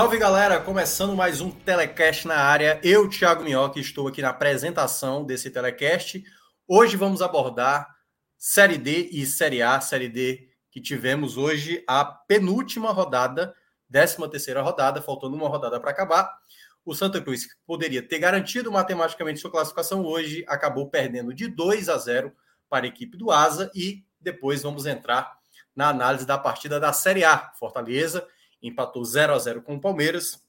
Salve galera, começando mais um telecast na área. Eu, Thiago Minhoca, estou aqui na apresentação desse telecast. Hoje vamos abordar Série D e Série A, Série D que tivemos hoje a penúltima rodada, 13 terceira rodada, faltando uma rodada para acabar. O Santa Cruz poderia ter garantido matematicamente sua classificação hoje, acabou perdendo de 2 a 0 para a equipe do Asa e depois vamos entrar na análise da partida da Série A. Fortaleza empatou 0 a 0 com o Palmeiras,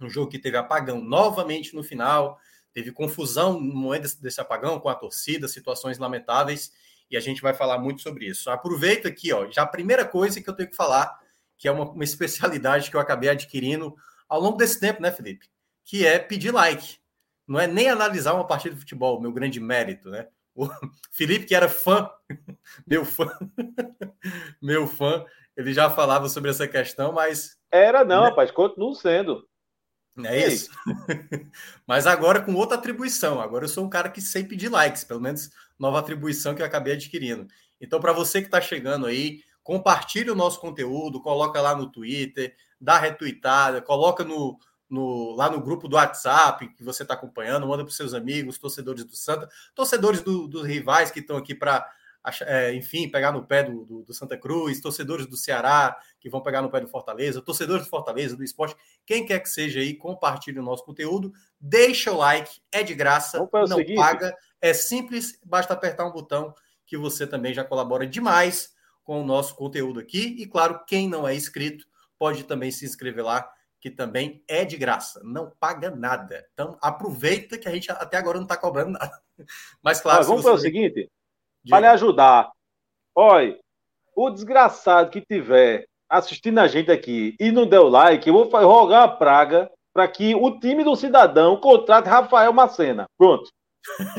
um jogo que teve apagão novamente no final, teve confusão no momento desse, apagão com a torcida, situações lamentáveis, e a gente vai falar muito sobre isso. Aproveito aqui, ó, já a primeira coisa que eu tenho que falar, que é uma, uma especialidade que eu acabei adquirindo ao longo desse tempo, né, Felipe? Que é pedir like. Não é nem analisar uma partida de futebol, meu grande mérito, né? O Felipe, que era fã, meu fã, meu fã, ele já falava sobre essa questão, mas. Era não, né? rapaz, continua sendo. É isso. mas agora com outra atribuição. Agora eu sou um cara que sei pedir likes, pelo menos nova atribuição que eu acabei adquirindo. Então, para você que está chegando aí, compartilhe o nosso conteúdo, coloca lá no Twitter, dá retweetada, coloca no, no, lá no grupo do WhatsApp que você está acompanhando, manda para os seus amigos, torcedores do Santa, torcedores do, dos rivais que estão aqui para é, enfim, pegar no pé do, do, do, Santa Cruz, torcedores do Ceará que vão pegar no pé do Fortaleza, torcedores do Fortaleza, do esporte, quem quer que seja aí, compartilhe o nosso conteúdo, deixa o like, é de graça, não seguinte. paga, é simples, basta apertar um botão que você também já colabora demais com o nosso conteúdo aqui. E claro, quem não é inscrito pode também se inscrever lá, que também é de graça, não paga nada. Então aproveita que a gente até agora não está cobrando nada. Mas claro, ah, vamos para o seguinte para lhe ajudar. Olha, o desgraçado que tiver assistindo a gente aqui e não deu like, eu vou rogar a praga para que o time do cidadão contrate Rafael Macena. Pronto.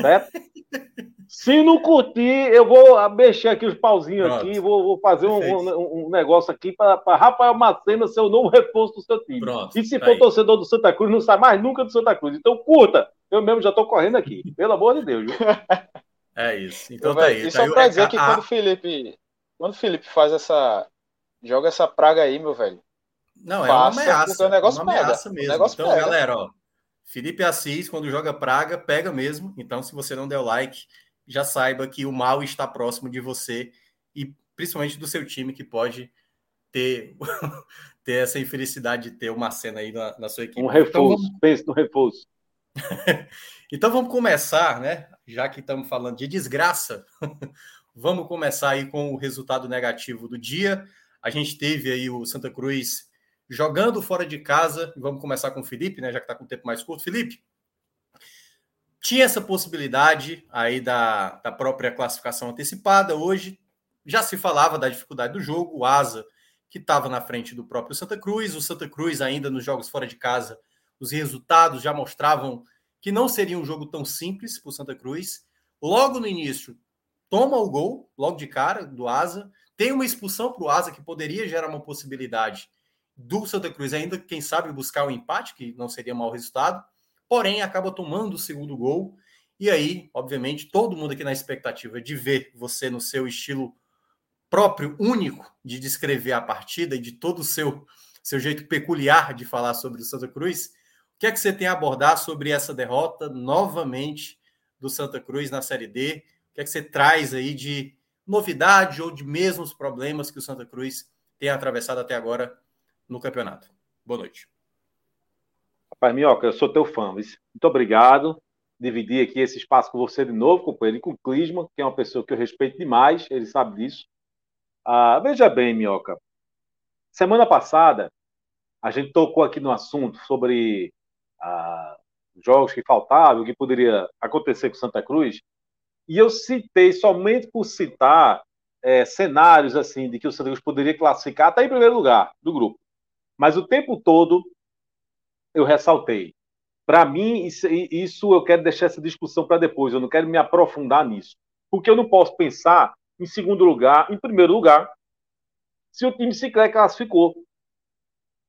Certo? Se não curtir, eu vou mexer aqui os pauzinhos Pronto. aqui, vou, vou fazer um, um, um, negócio aqui para Rafael Macena ser o novo reforço do seu time. Pronto, e se tá for aí. torcedor do Santa Cruz, não sai mais nunca do Santa Cruz. Então curta. Eu mesmo já estou correndo aqui. Pelo amor de Deus. É isso. Então tá aí. E tá só aí, pra dizer a, que quando o Felipe. Quando o Felipe faz essa. Joga essa praga aí, meu velho. Não, é uma ameaça. O negócio uma ameaça pega. mesmo. então, pega. galera, ó. Felipe Assis, quando joga praga, pega mesmo. Então, se você não der o like, já saiba que o mal está próximo de você e principalmente do seu time que pode ter, ter essa infelicidade de ter uma cena aí na, na sua equipe. Um reforço, então, vamos... pense no reforço. então vamos começar, né? Já que estamos falando de desgraça, vamos começar aí com o resultado negativo do dia. A gente teve aí o Santa Cruz jogando fora de casa. Vamos começar com o Felipe, né? Já que está com o tempo mais curto. Felipe, tinha essa possibilidade aí da, da própria classificação antecipada. Hoje já se falava da dificuldade do jogo. O Asa, que estava na frente do próprio Santa Cruz, o Santa Cruz ainda nos jogos fora de casa os resultados já mostravam que não seria um jogo tão simples para o Santa Cruz. Logo no início, toma o gol, logo de cara, do Asa. Tem uma expulsão para o Asa que poderia gerar uma possibilidade do Santa Cruz ainda, quem sabe, buscar o um empate, que não seria mau resultado. Porém, acaba tomando o segundo gol. E aí, obviamente, todo mundo aqui na expectativa de ver você no seu estilo próprio, único, de descrever a partida e de todo o seu, seu jeito peculiar de falar sobre o Santa Cruz que é que você tem a abordar sobre essa derrota novamente do Santa Cruz na Série D? O que é que você traz aí de novidade ou de mesmos problemas que o Santa Cruz tem atravessado até agora no campeonato? Boa noite. Rapaz, Minhoca, eu sou teu fã. Muito obrigado. dividir aqui esse espaço com você de novo, companheiro, e com o Clisman, que é uma pessoa que eu respeito demais, ele sabe disso. Ah, veja bem, Minhoca. Semana passada, a gente tocou aqui no assunto sobre jogos que faltavam, o que poderia acontecer com Santa Cruz, e eu citei somente por citar é, cenários assim de que o Santa Cruz poderia classificar até em primeiro lugar do grupo. Mas o tempo todo eu ressaltei. Para mim, isso, isso, eu quero deixar essa discussão para depois, eu não quero me aprofundar nisso. Porque eu não posso pensar em segundo lugar, em primeiro lugar, se o time sequer classificou.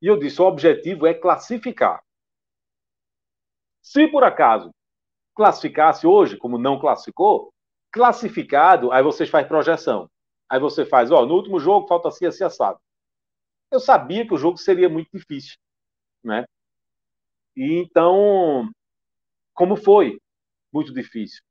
E eu disse: o objetivo é classificar. Se por acaso classificasse hoje, como não classificou, classificado, aí vocês fazem projeção. Aí você faz, ó, no último jogo falta assim, assim, assado. Eu sabia que o jogo seria muito difícil, né? E então, como foi? Muito difícil.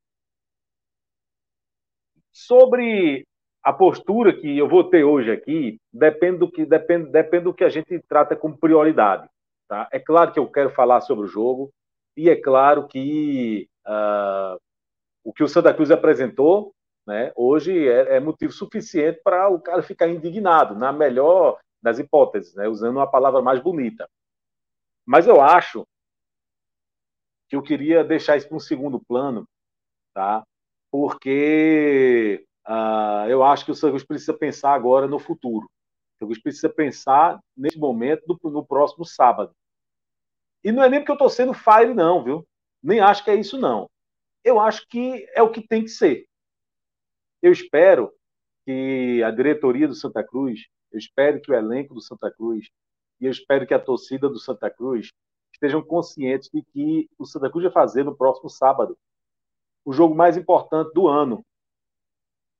Sobre a postura que eu vou ter hoje aqui, depende do que, depende, depende do que a gente trata como prioridade. Tá? É claro que eu quero falar sobre o jogo, e é claro que uh, o que o Santa Cruz apresentou né, hoje é, é motivo suficiente para o cara ficar indignado, na melhor das hipóteses, né, usando uma palavra mais bonita. Mas eu acho que eu queria deixar isso para um segundo plano, tá? porque uh, eu acho que o Cruz precisa pensar agora no futuro. O Cruz precisa pensar nesse momento, no, no próximo sábado. E não é nem porque eu estou sendo fire, não, viu? Nem acho que é isso, não. Eu acho que é o que tem que ser. Eu espero que a diretoria do Santa Cruz, eu espero que o elenco do Santa Cruz e eu espero que a torcida do Santa Cruz estejam conscientes de que o Santa Cruz vai fazer no próximo sábado o jogo mais importante do ano.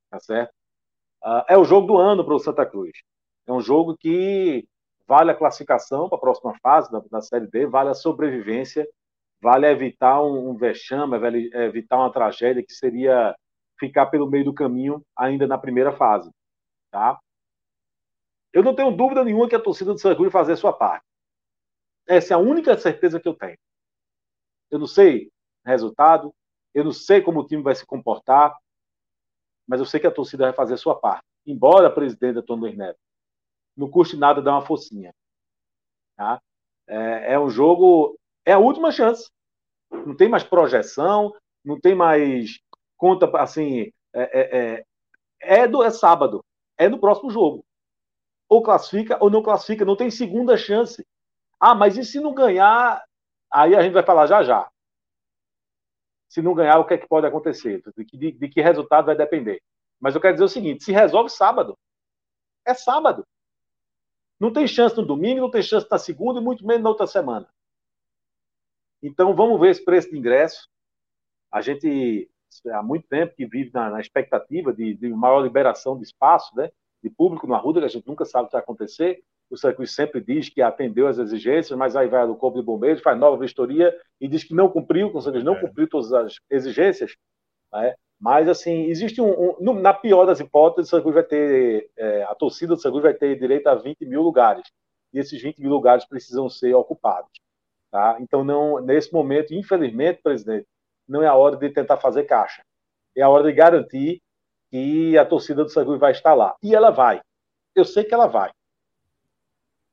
Tá certo? Uh, é o jogo do ano para o Santa Cruz. É um jogo que vale a classificação para a próxima fase da, da, Série D, vale a sobrevivência, vale evitar um, um vexame, vale evitar uma tragédia que seria ficar pelo meio do caminho ainda na primeira fase. Tá? Eu não tenho dúvida nenhuma que a torcida do Santa fazer a sua parte. Essa é a única certeza que eu tenho. Eu não sei resultado, eu não sei como o time vai se comportar, mas eu sei que a torcida vai fazer a sua parte. Embora a presidente Antônio Neto não custe nada dar uma focinha. Tá? É, é um jogo, é a última chance. Não tem mais projeção, não tem mais conta assim. É, é, é, é, do, é sábado, é no próximo jogo. Ou classifica ou não classifica, não tem segunda chance. Ah, mas e se não ganhar? Aí a gente vai falar já já. Se não ganhar, o que é que pode acontecer? De que, de, de que resultado vai depender. Mas eu quero dizer o seguinte: se resolve sábado, é sábado. Não tem chance no domingo, não tem chance na segunda e muito menos na outra semana. Então vamos ver esse preço de ingresso. A gente há muito tempo que vive na, na expectativa de, de, maior liberação de espaço, né, de público no Arruda, que a gente nunca sabe o que vai acontecer. O Santa sempre diz que atendeu as exigências, mas aí vai do Corpo de Bombeiros, faz nova vistoria e diz que não cumpriu, o Santa não é. cumpriu todas as exigências. Né? Mas, assim, existe um. um na pior das hipóteses, o Santa vai ter. É, a torcida do Santa vai ter direito a 20 mil lugares. E esses 20 mil lugares precisam ser ocupados. Tá? Então, não, nesse momento, infelizmente, presidente, não é a hora de tentar fazer caixa. É a hora de garantir que a torcida do Santa vai estar lá. E ela vai. Eu sei que ela vai.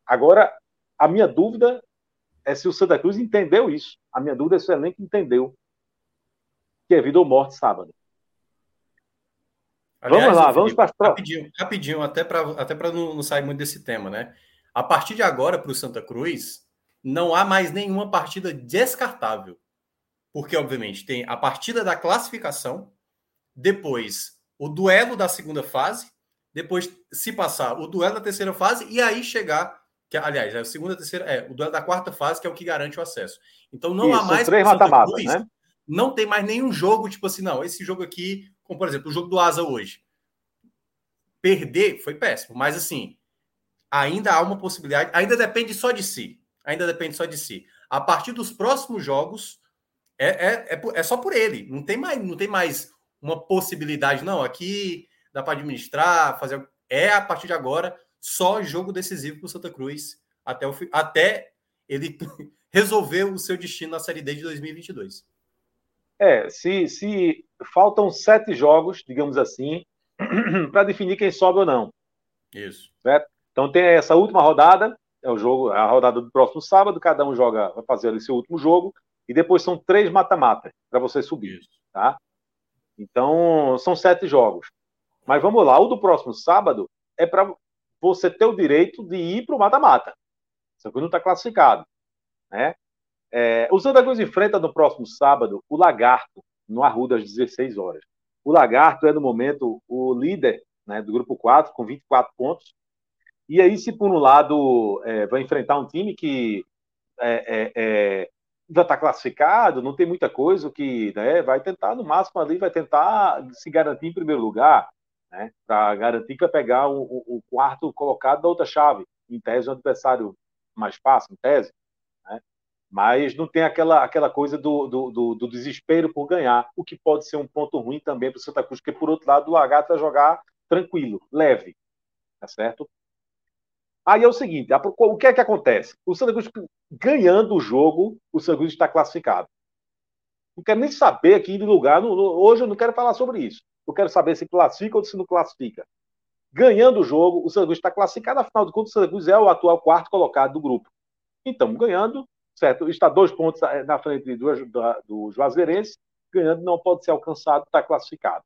Agora, a minha dúvida é se o Santa Cruz entendeu isso. A minha dúvida é se o elenco entendeu que é vida ou morte sábado. Aliás, vamos lá, vamos para rapidinho, rapidinho, até para até não, não sair muito desse tema, né? A partir de agora, para o Santa Cruz, não há mais nenhuma partida descartável. Porque, obviamente, tem a partida da classificação, depois o duelo da segunda fase, depois, se passar, o duelo da terceira fase, e aí chegar. Que, aliás, é a segunda, terceira, é o duelo da quarta fase, que é o que garante o acesso. Então não Isso, há mais. Três mata-mata, né? Não tem mais nenhum jogo, tipo assim, não, esse jogo aqui como, por exemplo, o jogo do Asa hoje. Perder foi péssimo, mas assim, ainda há uma possibilidade, ainda depende só de si. Ainda depende só de si. A partir dos próximos jogos, é, é, é, é só por ele. Não tem mais, não tem mais uma possibilidade, não. Aqui dá para administrar, fazer. É a partir de agora só jogo decisivo para o Santa Cruz até, o, até ele resolver o seu destino na Série D de 2022. É, se, se faltam sete jogos, digamos assim, para definir quem sobe ou não. Isso. Certo? Então tem essa última rodada, é o jogo, a rodada do próximo sábado, cada um joga, vai fazer ali seu último jogo, e depois são três mata-mata para você subir. Isso. Tá? Então, são sete jogos. Mas vamos lá, o do próximo sábado é para você ter o direito de ir para o mata-mata. Só que não está classificado. Né? É, o Santa Cruz enfrenta no próximo sábado o Lagarto, no Arruda, às 16 horas. O Lagarto é, no momento, o líder né, do grupo 4, com 24 pontos. E aí, se por um lado é, vai enfrentar um time que é, é, é já está classificado, não tem muita coisa que né, vai tentar, no máximo ali, vai tentar se garantir em primeiro lugar, né, para garantir que vai pegar o, o, quarto colocado da outra chave. Em tese, o adversário mais fácil, em tese. Mas não tem aquela, aquela coisa do, do, do, do, desespero por ganhar, o que pode ser um ponto ruim também para o Santa Cruz, porque, por outro lado, o Lagarto vai jogar tranquilo, leve, tá certo? Aí é o seguinte, o que é que acontece? O Santa Cruz ganhando o jogo, o Santa Cruz está classificado. Não quero nem saber aqui de lugar, hoje eu não quero falar sobre isso. Eu quero saber se classifica ou se não classifica. Ganhando o jogo, o Santa Cruz está classificado, afinal de contas, o Santa Cruz é o atual quarto colocado do grupo. Então, ganhando, certo? Está dois pontos eh, na frente do, do, do Juazeirense, ganhando não pode ser alcançado, está classificado.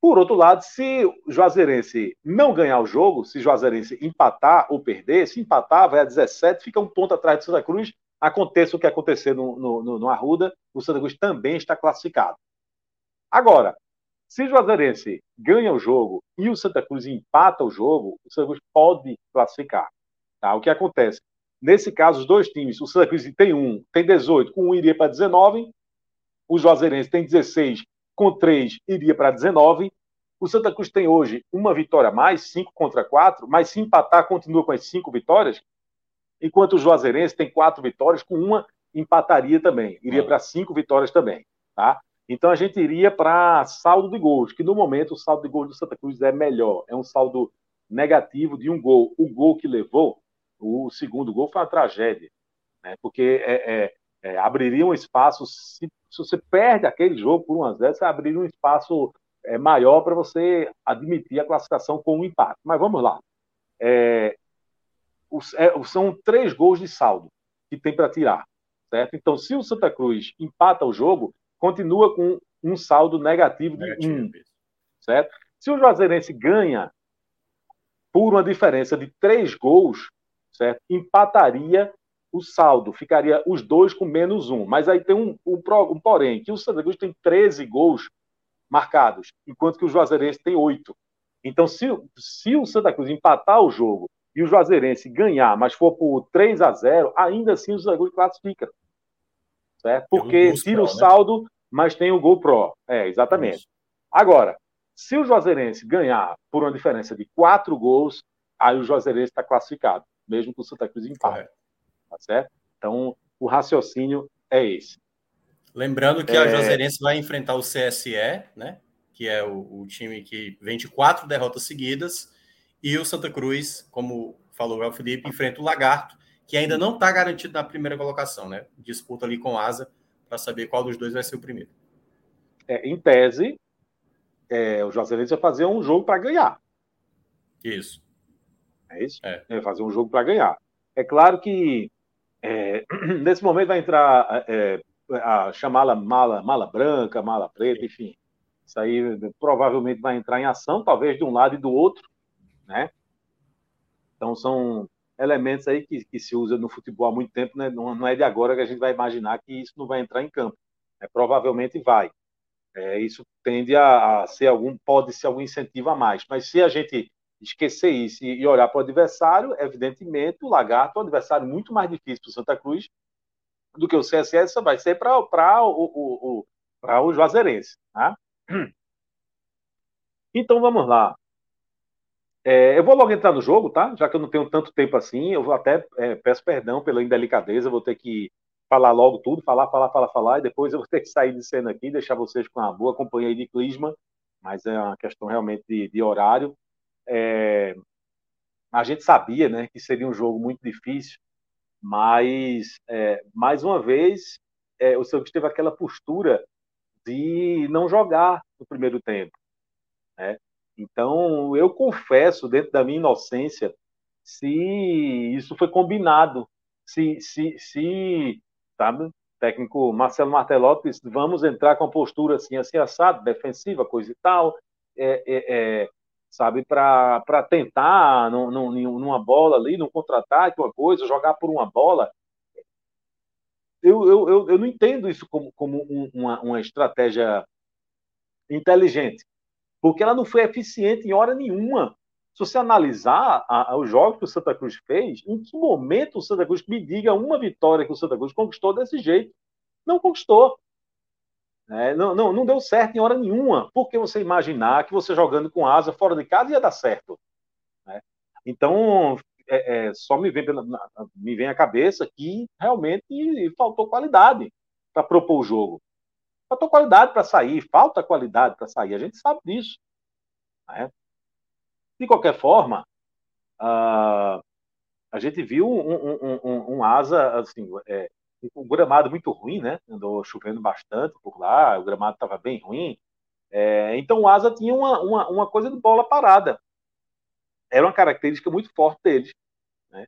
Por outro lado, se o Juazeirense não ganhar o jogo, se Juazeirense empatar ou perder, se empatar, vai a 17, fica um ponto atrás do Santa Cruz. Aconteça o que acontecer no, no, no Arruda, o Santa Cruz também está classificado. Agora, se Juazeirense ganha o jogo e o Santa Cruz empata o jogo, o Santa Cruz pode classificar. Tá? O que acontece? Nesse caso, os dois times, o Santa Cruz tem um, tem 18, com um iria para 19, o Juazeirense tem 16, com três iria para 19. O Santa Cruz tem hoje uma vitória a mais, cinco contra quatro, mas se empatar, continua com as cinco vitórias, enquanto o Juazeirense tem quatro vitórias, com uma empataria também, iria para cinco vitórias também. Tá? Então a gente iria para saldo de gols, que no momento o saldo de gols do Santa Cruz é melhor, é um saldo negativo de um gol. O gol que levou, o segundo gol, foi uma tragédia, né? porque é, é, é, abriria um espaço se se você perde aquele jogo por 1 a 0 você abriria um espaço é, maior para você admitir a classificação com um empate. Mas vamos lá. É, os, é, são três gols de saldo que tem para tirar, certo? Então, se o Santa Cruz empata o jogo, continua com um saldo negativo de negativo, um, certo? Se o Juazeirense ganha por uma diferença de três gols, certo? Empataria o saldo ficaria os dois com menos um. Mas aí tem um, um, um porém, que o Santa Cruz tem 13 gols marcados, enquanto que o Juazeirense tem oito. Então, se, se o Santa Cruz empatar o jogo e o Juazeirense ganhar, mas for por 3 a 0 ainda assim o Santa Cruz classifica. Certo? Porque tira o né? saldo, mas tem o gol pró. É, exatamente. Agora, se o Juazeirense ganhar por uma diferença de quatro gols, aí o Juazeirense está classificado, mesmo que o Santa Cruz empate. Tá certo? Então, o raciocínio é esse. Lembrando que é... a Juazeirense vai enfrentar o CSE, né? Que é o, o, time que vem de quatro derrotas seguidas, e o Santa Cruz, como falou o Felipe, enfrenta o Lagarto, que ainda não está garantido na primeira colocação, né? Disputa ali com Asa para saber qual dos dois vai ser o primeiro. É, em tese, é, o Juazeirense vai fazer um jogo para ganhar. Isso. É isso? É. Vai fazer um jogo para ganhar. É claro que é, nesse momento vai entrar é, a chamá-la mala, mala branca, mala preta, enfim. Isso aí provavelmente vai entrar em ação, talvez de um lado e do outro, né? Então são elementos aí que, que se usa no futebol há muito tempo, né? não, não, é de agora que a gente vai imaginar que isso não vai entrar em campo. É, provavelmente vai. É, isso tende a, a, ser algum, pode ser algum incentivo a mais. Mas se a gente esquecer isso e olhar para o adversário, evidentemente o Lagarto é um adversário muito mais difícil para o Santa Cruz do que o CSS vai ser para o, o, o, o Juazeirense. Tá? Então vamos lá. É, eu vou logo entrar no jogo, tá? Já que eu não tenho tanto tempo assim, eu vou até é, peço perdão pela indelicadeza, vou ter que falar logo tudo, falar, falar, falar, falar, e depois eu vou ter que sair de cena aqui, deixar vocês com uma boa companhia de clima, mas é uma questão realmente de, de horário. É, a gente sabia né, que seria um jogo muito difícil, mas, é, mais uma vez, é, o Cruz teve aquela postura de não jogar no primeiro tempo. Né? Então, eu confesso, dentro da minha inocência, se isso foi combinado, se, se, se sabe, técnico Marcelo Martelotti disse, vamos entrar com a postura assim, assim, assado, defensiva, coisa e tal, é, é, é sabe, para tentar num, num, numa bola ali, num contra-ataque, uma coisa, jogar por uma bola. Eu, eu, eu, eu não entendo isso como, como um, uma, uma estratégia inteligente, porque ela não foi eficiente em hora nenhuma. Se você analisar a, a, os jogos que o Santa Cruz fez, em que momento o Santa Cruz me diga uma vitória que o Santa Cruz conquistou desse jeito? Não conquistou. É, não, não, não deu certo em hora nenhuma. Por que você imaginar que você jogando com asa fora de casa ia dar certo? Né? Então, é, é, só me vem, me vem à cabeça que realmente faltou qualidade para propor o jogo. Faltou qualidade para sair, falta qualidade para sair. A gente sabe disso. Né? De qualquer forma, uh, a gente viu um, um, um, um asa assim, é, um gramado muito ruim, né? Andou chovendo bastante por lá, o gramado estava bem ruim. É, então o Asa tinha uma, uma, uma, coisa de bola parada. Era uma característica muito forte deles. Né?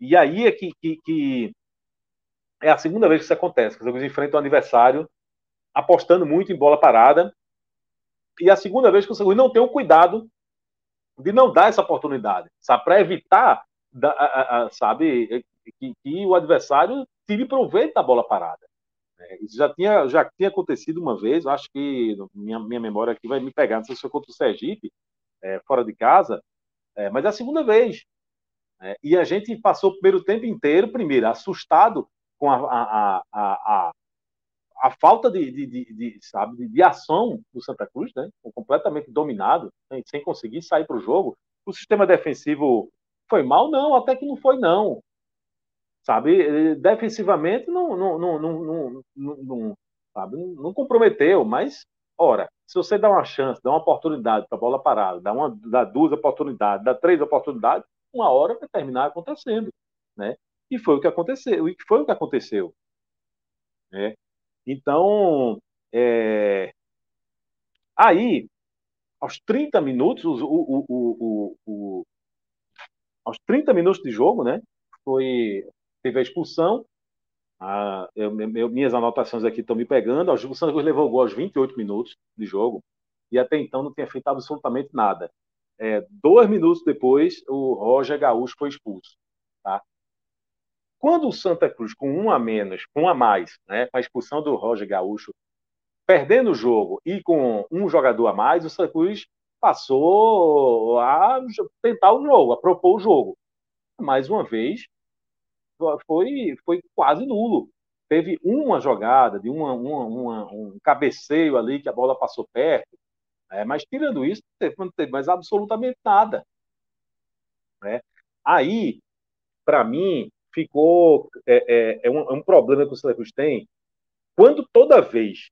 E aí é que, que, que, é a segunda vez que isso acontece, que os enfrentam o adversário apostando muito em bola parada. E a segunda vez que o São não tem o cuidado de não dar essa oportunidade, sabe? Para evitar, da, a, a, sabe, que, que o adversário tire proveito da bola parada. É, isso já tinha, já tinha acontecido uma vez, acho que minha, minha memória aqui vai me pegar, não sei se foi contra o Sergipe, é, fora de casa, é, mas é a segunda vez. É, e a gente passou o primeiro tempo inteiro, primeiro, assustado com a, a, a, a, a falta de, de, de, de sabe, de, de, ação do Santa Cruz, né? completamente dominado, sem, sem conseguir sair para o jogo. O sistema defensivo foi mal? Não, até que não foi, não sabe? Defensivamente não, não, não, não, não, não, sabe? não comprometeu, mas, ora, se você dá uma chance, dá uma oportunidade para a bola parada, dá, uma, dá duas oportunidades, dá três oportunidades, uma hora vai terminar acontecendo, né? E foi o que aconteceu, e foi o que aconteceu, né? Então, é... aí, aos 30 minutos, o, o, o, o, aos 30 minutos de jogo, né? Foi teve a expulsão. Ah, eu, minhas anotações aqui estão me pegando. O Cruz levou o gol aos 28 minutos de jogo e até então não tinha feito absolutamente nada. É, dois minutos depois, o Roger Gaúcho foi expulso. Tá? Quando o Santa Cruz, com um a menos, com um a mais, né, com a expulsão do Roger Gaúcho, perdendo o jogo e com um jogador a mais, o Santa Cruz passou a tentar o jogo, a propor o jogo. Mais uma vez, foi, foi quase nulo. Teve uma jogada, de uma, uma, uma, um cabeceio ali que a bola passou perto, é, mas tirando isso, não teve mais absolutamente nada. Né? Aí, para mim, ficou. É, é, é, um, é um problema que o Santa Cruz tem. Quando toda vez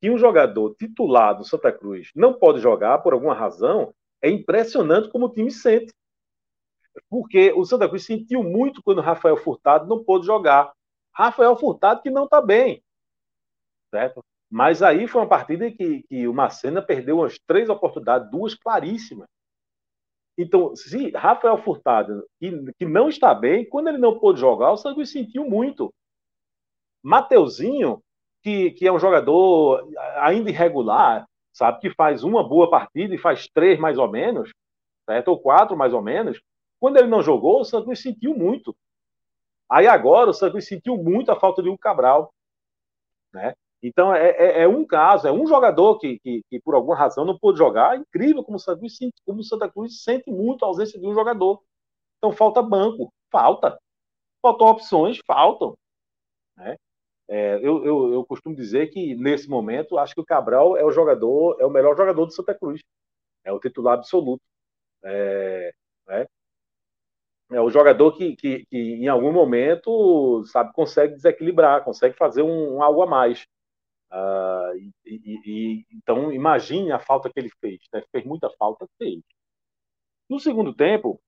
que um jogador titular do Santa Cruz não pode jogar por alguma razão, é impressionante como o time sente porque o Santa Cruz sentiu muito quando Rafael Furtado não pôde jogar. Rafael Furtado que não está bem, certo? Mas aí foi uma partida que, que o Macena perdeu umas três oportunidades, duas claríssimas. Então, se Rafael Furtado, que, que não está bem, quando ele não pôde jogar, o Santa Cruz sentiu muito. Mateuzinho, que, que é um jogador ainda irregular, sabe, que faz uma boa partida e faz três mais ou menos, certo? Ou quatro mais ou menos, quando ele não jogou, o Santos sentiu muito. Aí agora o Santos sentiu muito a falta de um Cabral. Né? Então é, é, é, um caso, é um jogador que, que, que, por alguma razão não pôde jogar. É incrível como o, Santa Cruz, como o Santa Cruz sente muito a ausência de um jogador. Então falta banco, falta. Faltam opções, faltam. Né? É, eu, eu, eu, costumo dizer que nesse momento acho que o Cabral é o jogador, é o melhor jogador do Santa Cruz. É o titular absoluto. É, né? É o jogador que, que, que, em algum momento sabe consegue desequilibrar, consegue fazer um, um algo a mais. Uh, e, e, e, então imagine a falta que ele fez. Né? Fez muita falta, fez. No segundo tempo,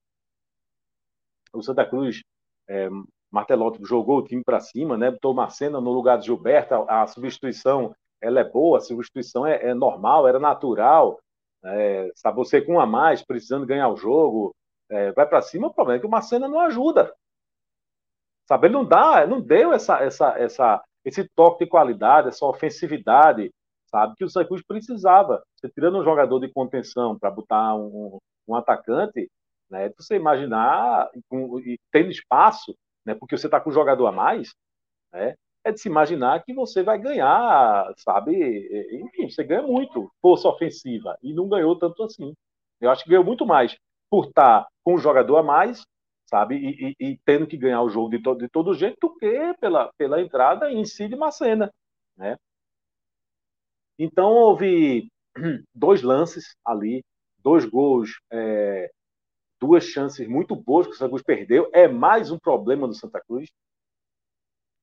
o Santa Cruz é, Martelotti jogou o time para cima, né? Botou Marcena no lugar de Gilberto, a, a substituição ela é boa, a substituição é, é normal, era natural. É, sabe, você com um a mais, precisando ganhar o jogo, é, vai para cima, o problema é que o Marcena não ajuda. Sabe, ele não dá, não deu essa, essa, essa, esse toque de qualidade, essa ofensividade, sabe, que o Santa precisava. Você tirando um jogador de contenção para botar um, um, atacante, né, você imaginar, e tendo espaço, né, porque você está com um jogador a mais, né, é de se imaginar que você vai ganhar, sabe? Enfim, você ganha muito força ofensiva e não ganhou tanto assim. Eu acho que ganhou muito mais por estar com um jogador a mais, sabe? E, e, e tendo que ganhar o jogo de, to, de todo jeito do que pela, pela entrada em si de Macena, né? Então houve dois lances ali, dois gols, é, duas chances muito boas que o Santa Cruz perdeu. É mais um problema do Santa Cruz,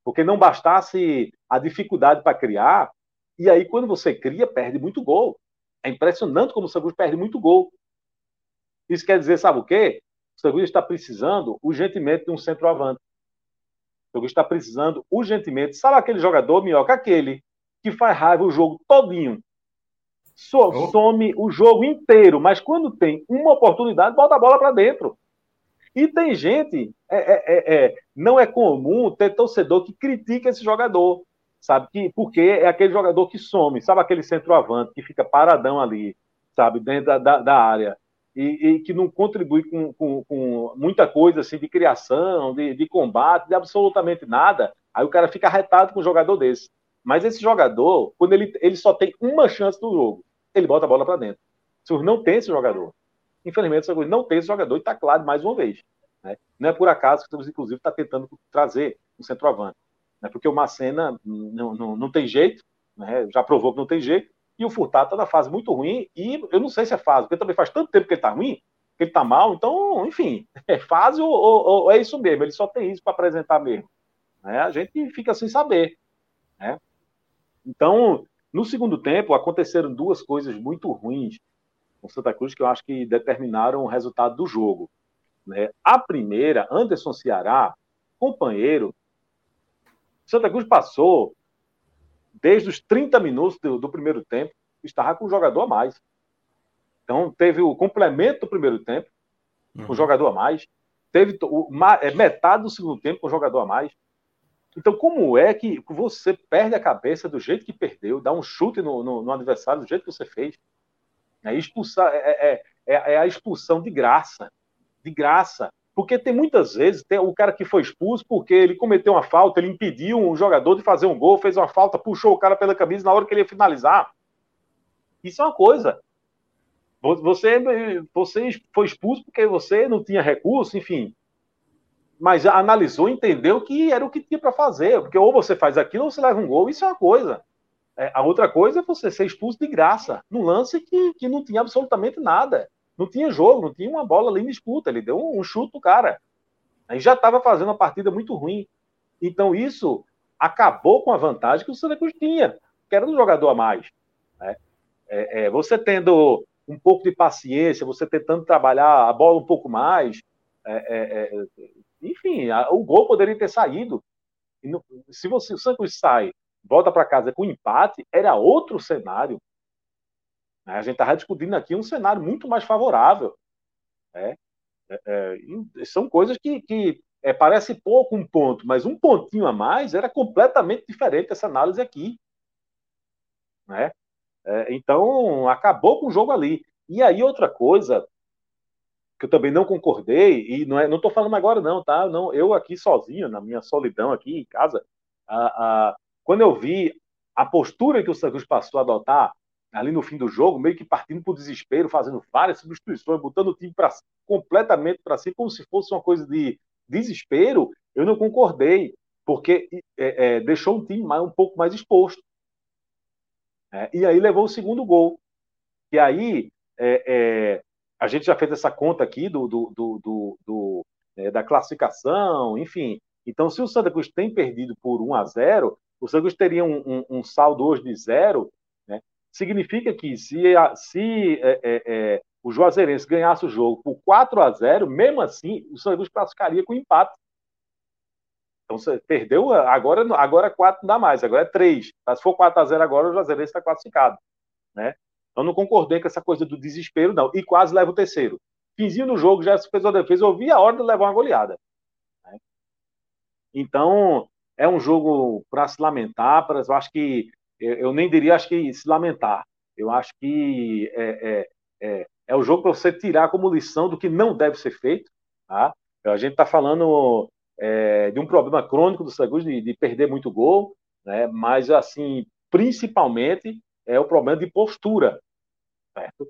porque não bastasse a dificuldade para criar, e aí quando você cria, perde muito gol. É impressionante como o Santa Cruz perde muito gol. Isso quer dizer, sabe o quê? O Santa Cruz está precisando urgentemente de um centroavante. O Santa Cruz está precisando urgentemente. Sabe aquele jogador, Minhoca? Aquele que faz raiva o jogo todinho. Oh. Some o jogo inteiro, mas quando tem uma oportunidade, bota a bola para dentro. E tem gente, é, é, é, é, não é comum ter torcedor que critica esse jogador, sabe? Que, porque é aquele jogador que some, sabe aquele centroavante que fica paradão ali, sabe, dentro da, da, da área, e, e, que não contribui com, com, com, muita coisa assim de criação, de, de combate, de absolutamente nada. Aí o cara fica arretado com um jogador desse. Mas esse jogador, quando ele, ele só tem uma chance no jogo, ele bota a bola para dentro. O não tem esse jogador. Infelizmente, o não tem esse jogador e está claro mais uma vez. Né? Não é por acaso que estamos, inclusive, está tentando trazer um centroavante. Né? Porque o Macena não, não, não tem jeito, né? já provou que não tem jeito, e o Furtado está na fase muito ruim, e eu não sei se é fase, porque também faz tanto tempo que ele está ruim, que ele está mal, então, enfim, é fase ou, ou, ou, é isso mesmo, ele só tem isso para apresentar mesmo. Né? A gente fica sem saber. Né? Então, no segundo tempo, aconteceram duas coisas muito ruins com Santa Cruz que eu acho que determinaram o resultado do jogo. Né? A primeira, Anderson Ceará, companheiro, Santa Cruz passou desde os 30 minutos do, do primeiro tempo, estava com um jogador a mais. Então, teve o complemento do primeiro tempo, com uhum. um jogador a mais. Teve o, é, metade do segundo tempo com um jogador a mais. Então, como é que você perde a cabeça do jeito que perdeu, dá um chute no, no, no adversário do jeito que você fez? É, expulsar, é, é, é, é a expulsão de graça de graça. Porque tem muitas vezes, tem o cara que foi expulso porque ele cometeu uma falta, ele impediu um jogador de fazer um gol, fez uma falta, puxou o cara pela camisa na hora que ele ia finalizar. Isso é uma coisa. Você, você foi expulso porque você não tinha recurso, enfim. Mas analisou, entendeu que era o que tinha para fazer. Porque ou você faz aquilo ou você leva um gol, isso é uma coisa. É, a outra coisa é você ser expulso de graça, num lance que, que não tinha absolutamente nada. Não tinha jogo, não tinha uma bola ali em disputa. Ele deu um, um chute no cara. Aí já estava fazendo uma partida muito ruim. Então isso acabou com a vantagem que o Santa Cruz tinha, que era um jogador a mais. Né? É, é, você tendo um pouco de paciência, você tentando trabalhar a bola um pouco mais, é, é, é enfim, a, o gol poderia ter saído. No, se você, o Cruz sai, volta para casa com empate, era outro cenário. Né? A gente estava discutindo aqui um cenário muito mais favorável. Né? É, é, são coisas que, que é, parece pouco um ponto, mas um pontinho a mais era completamente diferente essa análise aqui. Né? É, então, acabou com o jogo ali. E aí, outra coisa que eu também não concordei, e não é, estou falando agora, não, tá? Não, eu aqui sozinho, na minha solidão aqui em casa, a, a, quando eu vi a postura que o Santos passou a adotar ali no fim do jogo, meio que partindo para o desespero, fazendo várias substituições, botando o time pra, completamente para si, como se fosse uma coisa de desespero, eu não concordei, porque é, é, deixou o time mais, um pouco mais exposto. É, e aí levou o segundo gol. E aí é, é, a gente já fez essa conta aqui do, do, do, do é, da classificação, enfim. Então, se o Santa Cruz tem perdido por 1 a 0, o Santa Cruz teria um, um, um saldo hoje de zero significa que se, a, se é, é, é, o Juazeirense ganhasse o jogo por 4 a 0 mesmo assim, o Santa Cruz classificaria com empate. Então você perdeu, agora, agora 4 não dá mais, agora é 3. Tá? Se for 4 a 0 agora, o Juazeirense está classificado. Né? Então não concordei com essa coisa do desespero, não. E quase leva o terceiro. Finzinho no jogo, já fez a defesa, eu vi a hora de levar uma goleada. Né? Então, é um jogo para se lamentar, pra, eu acho que, eu nem diria, acho que se lamentar. Eu acho que é, é, é, é o jogo para você tirar como lição do que não deve ser feito. Tá? A gente está falando é, de um problema crônico do Santa de, de, perder muito gol, né? mas, assim, principalmente é o problema de postura. Certo?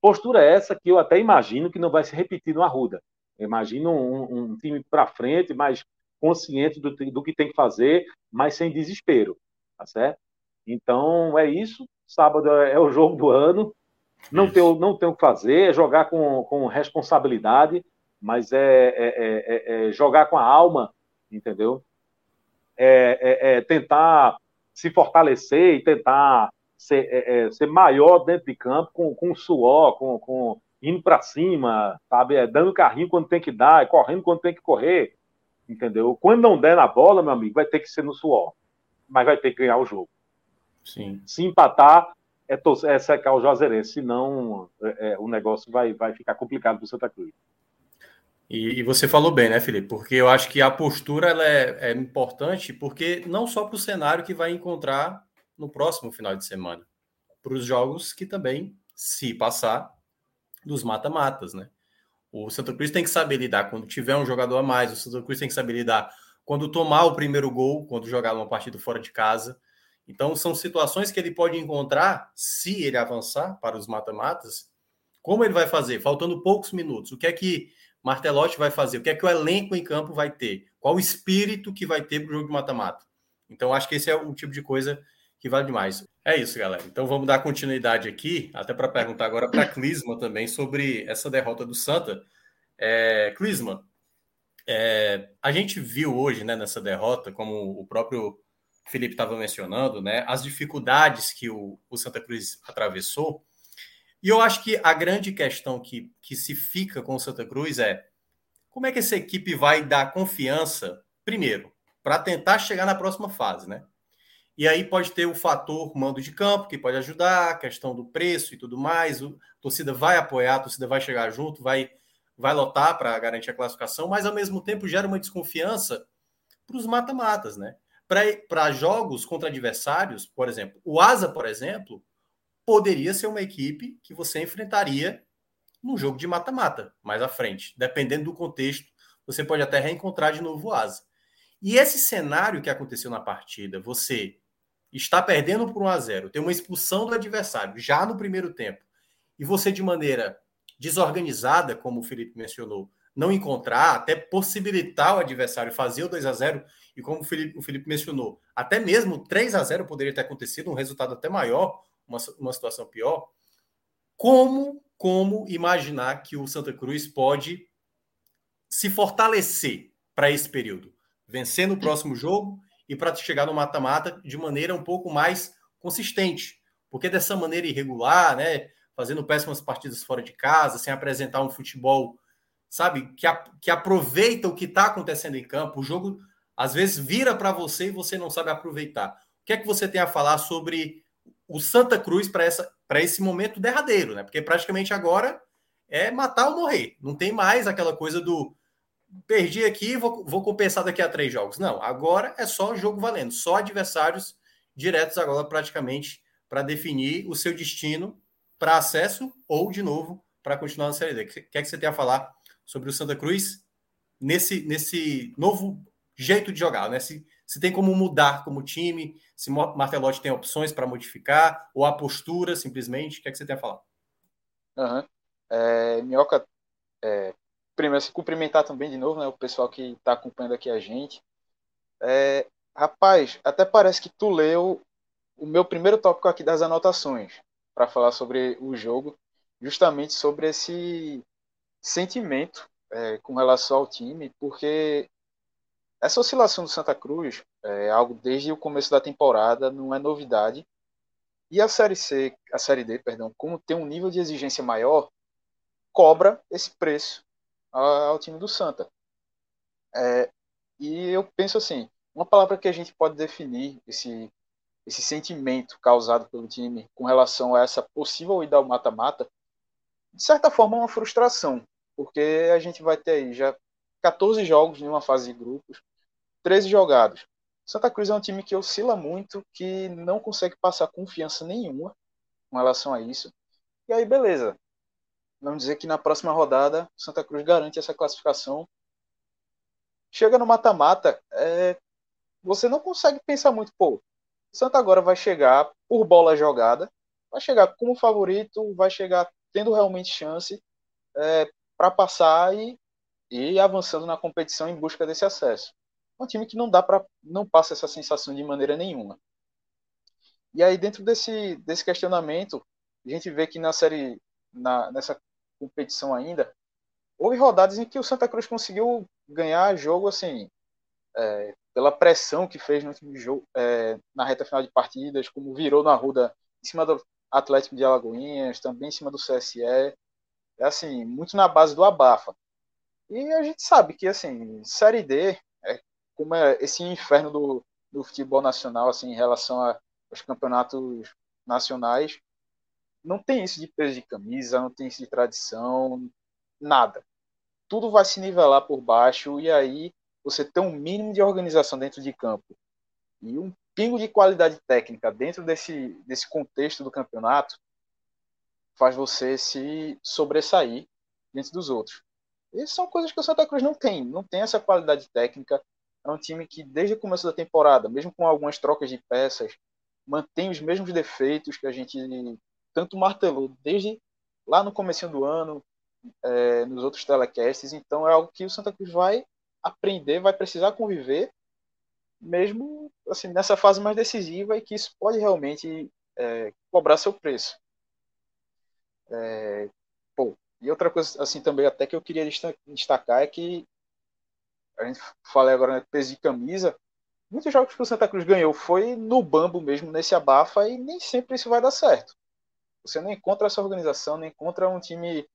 Postura essa que eu até imagino que não vai se repetir no Arruda. Eu imagino um, um time para frente, mais consciente do, do que tem que fazer, mas sem desespero. Tá certo? Então, é isso. Sábado é, é o jogo do ano. Não tem, não tem o que fazer, é jogar com, com responsabilidade mas é, é, é, é, jogar com a alma, entendeu? É, tentar se fortalecer e tentar ser, ser maior dentro de campo com, com suor, com, com indo para cima, sabe? dando carrinho quando tem que dar, correndo quando tem que correr, entendeu? Quando não der na bola, meu amigo, vai ter que ser no suor, mas vai ter que ganhar o jogo. Sim. Se empatar, é, é secar o Juazeirense, senão é, é, o negócio vai, vai ficar complicado para o Santa Cruz. E, e, você falou bem, né, Felipe? Porque eu acho que a postura ela é, é importante, porque não só para o cenário que vai encontrar no próximo final de semana, para os jogos que também, se passar, dos mata-matas, né? O Santa Cruz tem que saber lidar quando tiver um jogador a mais, o Santa Cruz tem que saber lidar quando tomar o primeiro gol, quando jogar uma partida fora de casa. Então, são situações que ele pode encontrar se ele avançar para os mata-matas. Como ele vai fazer? Faltando poucos minutos. O que é que Martelotti vai fazer? O que é que o elenco em campo vai ter? Qual o espírito que vai ter para o jogo de mata-mata? Então, acho que esse é o tipo de coisa que vale demais. É isso, galera. Então, vamos dar continuidade aqui, até para perguntar agora para Clisma também sobre essa derrota do Santa. É, Clisma, é, a gente viu hoje né, nessa derrota, como o próprio Felipe estava mencionando, né, as dificuldades que o, o Santa Cruz atravessou. E eu acho que a grande questão que, que se fica com o Santa Cruz é como é que essa equipe vai dar confiança, primeiro, para tentar chegar na próxima fase, né? E aí pode ter o fator mando de campo, que pode ajudar, a questão do preço e tudo mais. A torcida vai apoiar, a torcida vai chegar junto, vai, vai lotar para garantir a classificação, mas ao mesmo tempo gera uma desconfiança para os mata-matas, né? Para jogos contra adversários, por exemplo, o Asa, por exemplo, poderia ser uma equipe que você enfrentaria num jogo de mata-mata mais à frente. Dependendo do contexto, você pode até reencontrar de novo o Asa. E esse cenário que aconteceu na partida, você está perdendo por 1 a 0, tem uma expulsão do adversário já no primeiro tempo, e você de maneira desorganizada, como o Felipe mencionou, não encontrar, até possibilitar o adversário fazer o 2 a 0 e como o Felipe, o Felipe mencionou, até mesmo 3 a 0 poderia ter acontecido, um resultado até maior, uma, uma situação pior, como, como imaginar que o Santa Cruz pode se fortalecer para esse período? Vencer no próximo jogo e para chegar no mata-mata de maneira um pouco mais consistente. Porque dessa maneira irregular, né, fazendo péssimas partidas fora de casa, sem apresentar um futebol, sabe, que, a, que aproveita o que está acontecendo em campo, o jogo às vezes vira para você e você não sabe aproveitar. O que é que você tem a falar sobre o Santa Cruz para esse momento derradeiro, né? Porque praticamente agora é matar ou morrer. Não tem mais aquela coisa do perdi aqui, vou, vou compensar daqui a três jogos. Não, agora é só jogo valendo, só adversários diretos agora praticamente para definir o seu destino para acesso ou, de novo, para continuar na Série D. O que é que você tem a falar sobre o Santa Cruz nesse, nesse novo jeito de jogar, né? Se, se tem como mudar como time, se Martelotti tem opções para modificar, ou a postura simplesmente. O que é que você tem a falar? Uhum. É, Minhoca, é, primeiro, se cumprimentar também de novo, né, o pessoal que está acompanhando aqui a gente. É, rapaz, até parece que tu leu o meu primeiro tópico aqui das anotações para falar sobre o jogo, justamente sobre esse sentimento é, com relação ao time, porque essa oscilação do Santa Cruz é algo desde o começo da temporada, não é novidade. E a Série C, a Série D, perdão, como tem um nível de exigência maior, cobra esse preço ao time do Santa. É, E eu penso assim, uma palavra que a gente pode definir esse esse sentimento causado pelo time com relação a essa possível ida ao mata-mata, de certa forma é uma frustração, porque a gente vai ter aí já 14 jogos em uma fase de grupos, 13 jogados. Santa Cruz é um time que oscila muito, que não consegue passar confiança nenhuma com relação a isso. E aí, beleza. Vamos dizer que na próxima rodada, Santa Cruz garante essa classificação. Chega no mata-mata, é... você não consegue pensar muito, pô, Santa agora vai chegar por bola jogada, vai chegar como favorito, vai chegar tendo realmente chance é, para passar e, e avançando na competição em busca desse acesso. Um time que não dá para não passa essa sensação de maneira nenhuma. E aí dentro desse desse questionamento, a gente vê que na série na, nessa competição ainda houve rodadas em que o Santa Cruz conseguiu ganhar jogo assim é, pela pressão que fez no último jogo, é, na reta final de partidas, como virou na Ruda em cima do Atlético de Alagoinhas, também em cima do CSE, é assim, muito na base do abafa. E a gente sabe que assim, Série D como é esse inferno do, do futebol nacional assim em relação aos campeonatos nacionais, não tem isso de peso de camisa, não tem isso de tradição, nada. Tudo vai se nivelar por baixo e aí você ter um mínimo de organização dentro de campo e um pingo de qualidade técnica dentro desse, desse contexto do campeonato faz você se sobressair dentro dos outros. E são coisas que o Santa Cruz não tem, não tem essa qualidade técnica. É um time que, desde o começo da temporada, mesmo com algumas trocas de peças, mantém os mesmos defeitos que a gente tanto martelou desde lá no começo do ano, é, nos outros telecasts. Então é algo que o Santa Cruz vai aprender, vai precisar conviver, mesmo assim nessa fase mais decisiva e que isso pode realmente é, cobrar seu preço. É, pô, e outra coisa assim também até que eu queria destacar é que a gente falei agora né, peso de camisa, muitos jogos que o Santa Cruz ganhou foi no bambo mesmo, nesse abafa, e nem sempre isso vai dar certo. Você não encontra essa organização, não encontra um time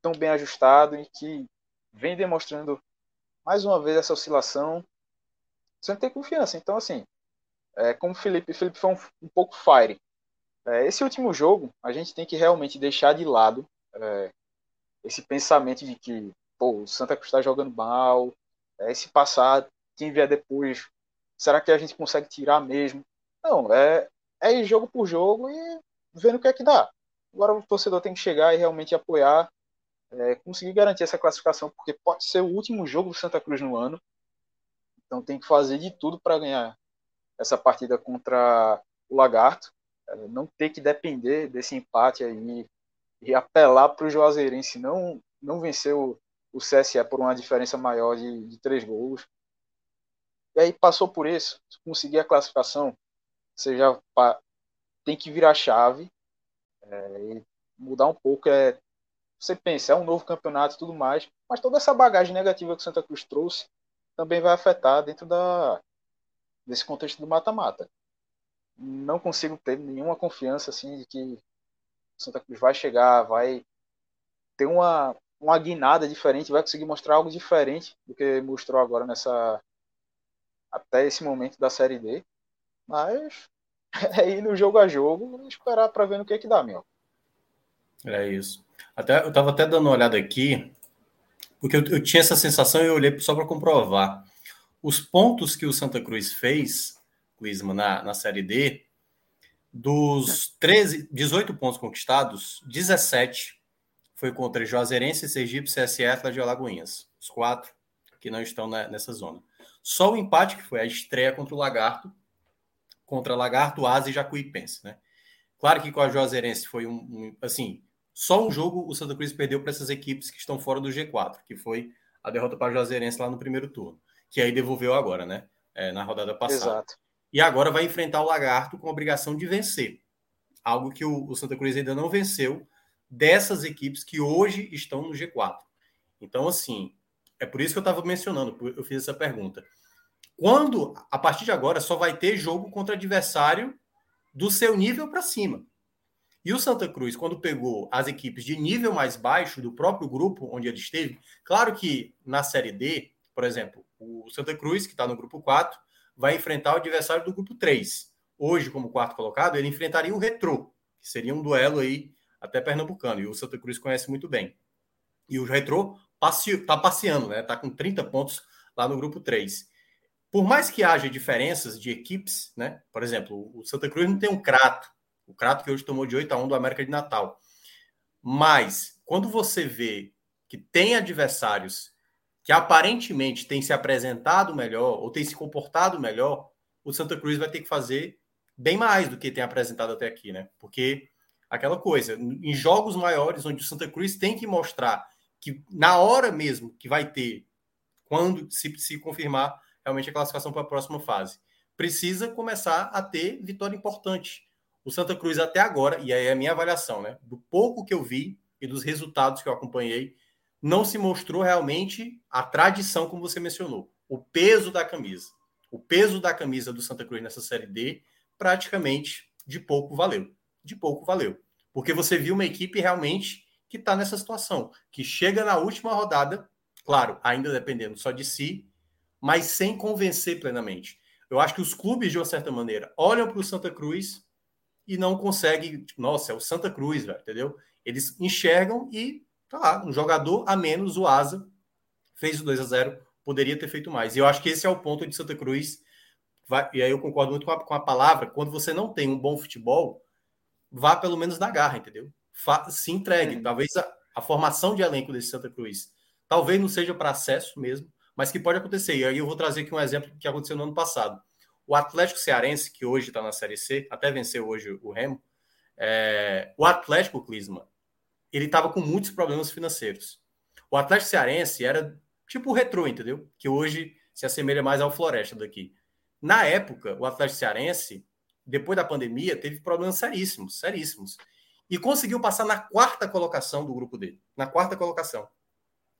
tão bem ajustado e que vem demonstrando mais uma vez essa oscilação, você não tem confiança. Então, assim, é, como o Felipe, Felipe foi um, um pouco fire. É, esse último jogo, a gente tem que realmente deixar de lado é, esse pensamento de que pô, o Santa Cruz está jogando mal, é, esse passar, quem vier depois, será que a gente consegue tirar mesmo? Não, é, é ir jogo por jogo e vendo o que é que dá. Agora o torcedor tem que chegar e realmente apoiar é, conseguir garantir essa classificação, porque pode ser o último jogo do Santa Cruz no ano. Então tem que fazer de tudo para ganhar essa partida contra o Lagarto. É, não ter que depender desse empate aí e apelar para o Juazeirense não, não vencer o, o CSE por uma diferença maior de, de três gols. E aí passou por isso, conseguir a classificação, você já tem que virar chave é, e mudar um pouco. É, você pensa, é um novo campeonato e tudo mais, mas toda essa bagagem negativa que o Santa Cruz trouxe também vai afetar dentro da, desse contexto do mata-mata. Não consigo ter nenhuma confiança assim de que Santa Cruz vai chegar, vai ter uma, uma guinada diferente, vai conseguir mostrar algo diferente do que mostrou agora nessa até esse momento da Série D. Mas é ir no jogo a jogo esperar para ver no que é que dá, meu. É isso. Até, eu estava até dando uma olhada aqui, porque eu, eu tinha essa sensação e eu olhei só para comprovar. Os pontos que o Santa Cruz fez, Clisma, na, na Série D, dos 13, 18 pontos conquistados, 17 foi contra Juazeirense, Sergipe, CSE e de Alagoinhas. Os quatro que não estão na, nessa zona. Só o empate, que foi a estreia contra o Lagarto, contra Lagarto, Asa e Jacuipense, né? Claro que com a Juazeirense foi um, um assim, só um jogo o Santa Cruz perdeu para essas equipes que estão fora do G4, que foi a derrota para o Juazeirense lá no primeiro turno, que aí devolveu agora, né? É, na rodada passada. Exato. E agora vai enfrentar o Lagarto com a obrigação de vencer. Algo que o, o Santa Cruz ainda não venceu dessas equipes que hoje estão no G4. Então, assim, é por isso que eu estava mencionando, eu fiz essa pergunta. Quando, a partir de agora, só vai ter jogo contra adversário do seu nível para cima. E o Santa Cruz, quando pegou as equipes de nível mais baixo do próprio grupo onde ele esteve, claro que na Série D, por exemplo, O Santa Cruz, que está no grupo 4, vai enfrentar o adversário do grupo 3. Hoje, como quarto colocado, ele enfrentaria o Retrô, que seria um duelo aí até pernambucano, e o Santa Cruz conhece muito bem. E o Retrô está passeando, né? Está com 30 pontos lá no grupo 3. Por mais que haja diferenças de equipes, né? Por exemplo, o Santa Cruz não tem um Crato, o Crato que hoje tomou de 8 a 1 do América de Natal. Mas quando você vê que tem adversários que aparentemente têm se apresentado melhor ou têm se comportado melhor, o Santa Cruz vai ter que fazer bem mais do que tem apresentado até aqui, né? Porque aquela coisa, em jogos maiores, onde o Santa Cruz tem que mostrar que na hora mesmo que vai ter, quando se, se confirmar realmente a classificação para a próxima fase, precisa começar a ter vitória importante. O Santa Cruz até agora, e aí é a minha avaliação, né? Do pouco que eu vi e dos resultados que eu acompanhei, não se mostrou realmente a tradição, como você mencionou, o peso da camisa. O peso da camisa do Santa Cruz nessa Série D, praticamente de pouco valeu. De pouco valeu. Porque você viu uma equipe realmente que está nessa situação, que chega na última rodada, claro, ainda dependendo só de si, mas sem convencer plenamente. Eu acho que os clubes, de uma certa maneira, olham para o Santa Cruz e não conseguem. Tipo, Nossa, é o Santa Cruz, velho, entendeu? Eles enxergam e Tá lá, um jogador a menos, o Asa, fez o 2 a 0 poderia ter feito mais. E eu acho que esse é o ponto de Santa Cruz. Vai, e aí eu concordo muito com a, com a, palavra. Quando você não tem um bom futebol, vá pelo menos na garra, entendeu? Fa, se entregue. Talvez a, a, formação de elenco desse Santa Cruz talvez não seja para acesso mesmo, mas que pode acontecer. E aí eu vou trazer aqui um exemplo que aconteceu no ano passado. O Atlético Cearense, que hoje está na Série C, até venceu hoje o Remo, é, o Atlético Clisma ele estava com muitos problemas financeiros. O Atlético Cearense era tipo o retrô, entendeu? Que hoje se assemelha mais ao Floresta daqui. Na época, o Atlético Cearense, depois da pandemia, teve problemas seríssimos, seríssimos. E conseguiu passar na quarta colocação do grupo dele. Na quarta colocação.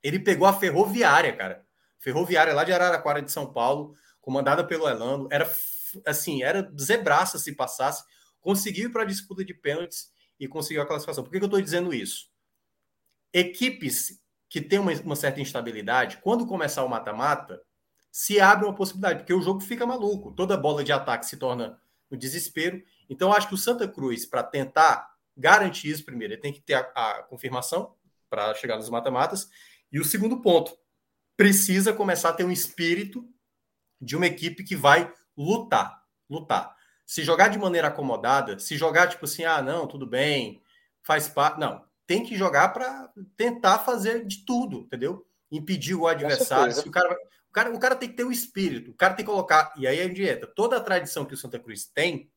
Ele pegou a Ferroviária, cara. Ferroviária lá de Araraquara de São Paulo, comandada pelo Elano. Era assim, era zebraça se passasse. Conseguiu ir para a disputa de pênaltis e conseguiu a classificação. Por que, que eu estou dizendo isso? Equipes que têm uma, uma certa instabilidade, quando começar o mata-mata, se abre uma possibilidade, porque o jogo fica maluco. Toda bola de ataque se torna no desespero. Então, acho que o Santa Cruz, para tentar garantir isso, primeiro, ele tem que ter a, a confirmação para chegar nos mata-matas. E o segundo ponto, precisa começar a ter um espírito de uma equipe que vai lutar. Lutar. Se jogar de maneira acomodada, se jogar tipo assim, ah, não, tudo bem, faz parte. Não, tem que jogar para tentar fazer de tudo, entendeu? Impedir o adversário. O cara, cara, o cara tem que ter o um espírito, o cara tem que colocar. E aí é dieta. Toda a tradição que o Santa Cruz tem,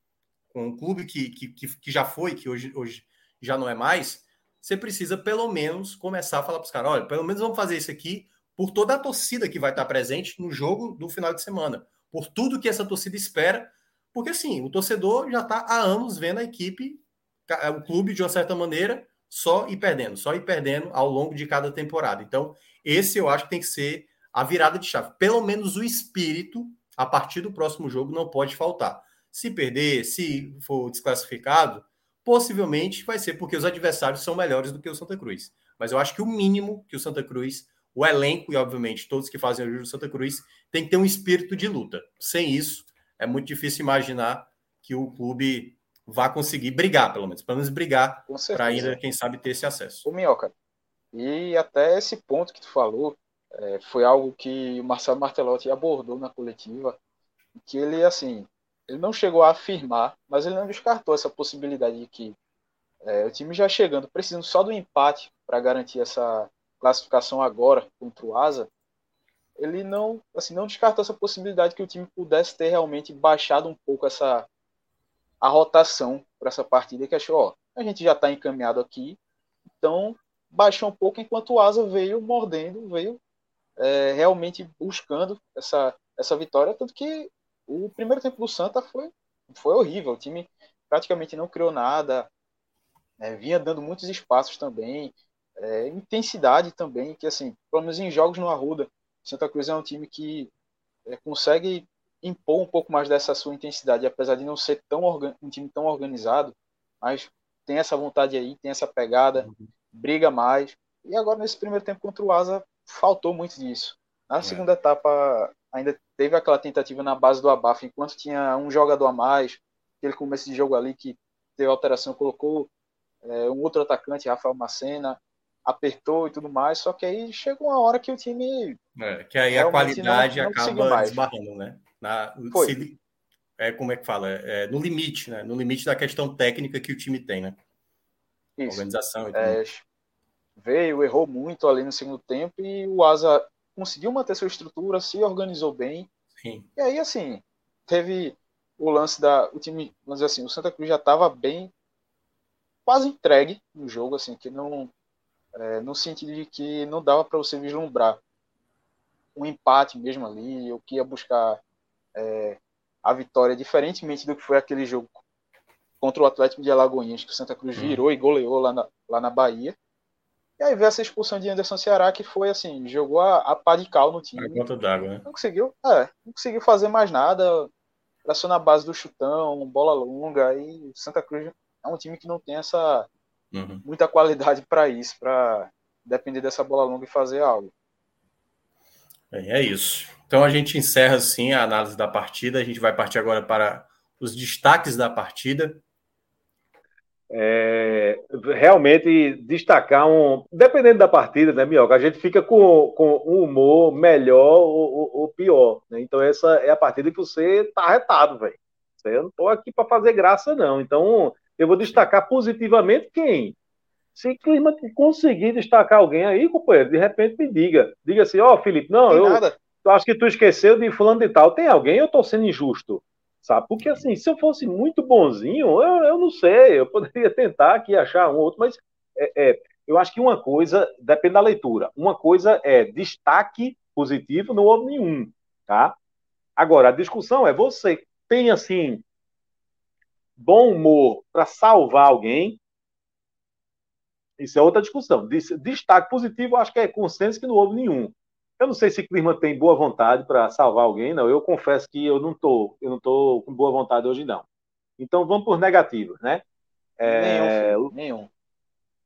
com um clube que, que, que, já foi, que hoje, hoje já não é mais, você precisa pelo menos começar a falar para os caras: olha, pelo menos vamos fazer isso aqui por toda a torcida que vai estar presente no jogo do final de semana, por tudo que essa torcida espera porque assim, o torcedor já está há anos vendo a equipe, o clube, de uma certa maneira, só ir perdendo, só ir perdendo ao longo de cada temporada. Então, esse eu acho que tem que ser a virada de chave. Pelo menos o espírito, a partir do próximo jogo, não pode faltar. Se perder, se for desclassificado, possivelmente vai ser porque os adversários são melhores do que o Santa Cruz. Mas eu acho que o mínimo que o Santa Cruz, o elenco e, obviamente, todos que fazem o jogo do Santa Cruz, tem que ter um espírito de luta. Sem isso, é muito difícil imaginar que o clube vá conseguir brigar, pelo menos, pelo menos brigar para ainda, quem sabe, ter esse acesso. O Minhoca, e até esse ponto que tu falou, é, foi algo que o Marcelo Martelotti abordou na coletiva, que ele, assim, ele não chegou a afirmar, mas ele não descartou essa possibilidade de que é, o time já chegando, precisando só do empate para garantir essa classificação agora contra o Asa, ele não, assim, não descartou essa possibilidade que o time pudesse ter realmente baixado um pouco essa a rotação para essa partida que achou, ó, a gente já está encaminhado aqui, então baixou um pouco enquanto o Asa veio mordendo, veio é, realmente buscando essa, essa vitória, tanto que o primeiro tempo do Santa foi, foi horrível, o time praticamente não criou nada, é, vinha dando muitos espaços também, é, intensidade também, que assim, pelo menos em jogos no Arruda, Santa Cruz é um time que é, consegue impor um pouco mais dessa sua intensidade, apesar de não ser tão um time tão organizado, mas tem essa vontade aí, tem essa pegada, uhum. briga mais. E agora nesse primeiro tempo contra o Asa faltou muito disso. Na é. segunda etapa, ainda teve aquela tentativa na base do abafo, enquanto tinha um jogador a mais, aquele começo de jogo ali que teve alteração, colocou é, um outro atacante, Rafael Macena, apertou e tudo mais, só que aí chegou uma hora que o time. É, que aí a qualidade não, não acaba desbarrando, né? Na, Foi. Se, é, como é que fala? É, no limite, né? No limite da questão técnica que o time tem, né? Isso. Organização e tudo. Veio, errou muito ali no segundo tempo e o Asa conseguiu manter sua estrutura, se organizou bem. Sim. E aí, assim, teve o lance da. O time, vamos dizer assim, o Santa Cruz já estava bem, quase entregue no jogo, assim, que não. É, no sentido de que não dava para você vislumbrar um empate mesmo ali, o que ia buscar é, a vitória, diferentemente do que foi aquele jogo contra o Atlético de Alagoinhas, que o Santa Cruz uhum. virou e goleou lá na, lá na Bahia. E aí veio essa expulsão de Anderson Ceará, que foi assim, jogou a, a pá de cal no time. A conta d'água, né? Não conseguiu, é, não conseguiu fazer mais nada. Era só na base do chutão, bola longa. E Santa Cruz é um time que não tem essa uhum. muita qualidade para isso, para depender dessa bola longa e fazer algo. Bem, é isso. Então a gente encerra assim a análise da partida. A gente vai partir agora para os destaques da partida é, realmente destacar um. Dependendo da partida, né, Mioca? A gente fica com, com um humor melhor ou, ou pior. Né? Então, essa é a partida que você tá arretado, velho. Eu não tô aqui para fazer graça, não. Então, eu vou destacar positivamente quem? Se clima conseguir destacar alguém aí, companheiro, de repente me diga. Diga assim, ó, oh, Felipe, não, eu, eu acho que tu esqueceu de fulano de tal. Tem alguém? Eu tô sendo injusto sabe? Porque assim, se eu fosse muito bonzinho, eu, eu não sei, eu poderia tentar aqui achar um outro, mas é, é, eu acho que uma coisa depende da leitura. Uma coisa é destaque positivo, não houve nenhum, tá? Agora, a discussão é você tem assim bom humor para salvar alguém. Isso é outra discussão. Destaque positivo, acho que é consenso que não houve nenhum. Eu não sei se Clima tem boa vontade para salvar alguém, não. Eu confesso que eu não tô, eu não tô com boa vontade hoje, não. Então vamos por negativos, né? É, nenhum, nenhum.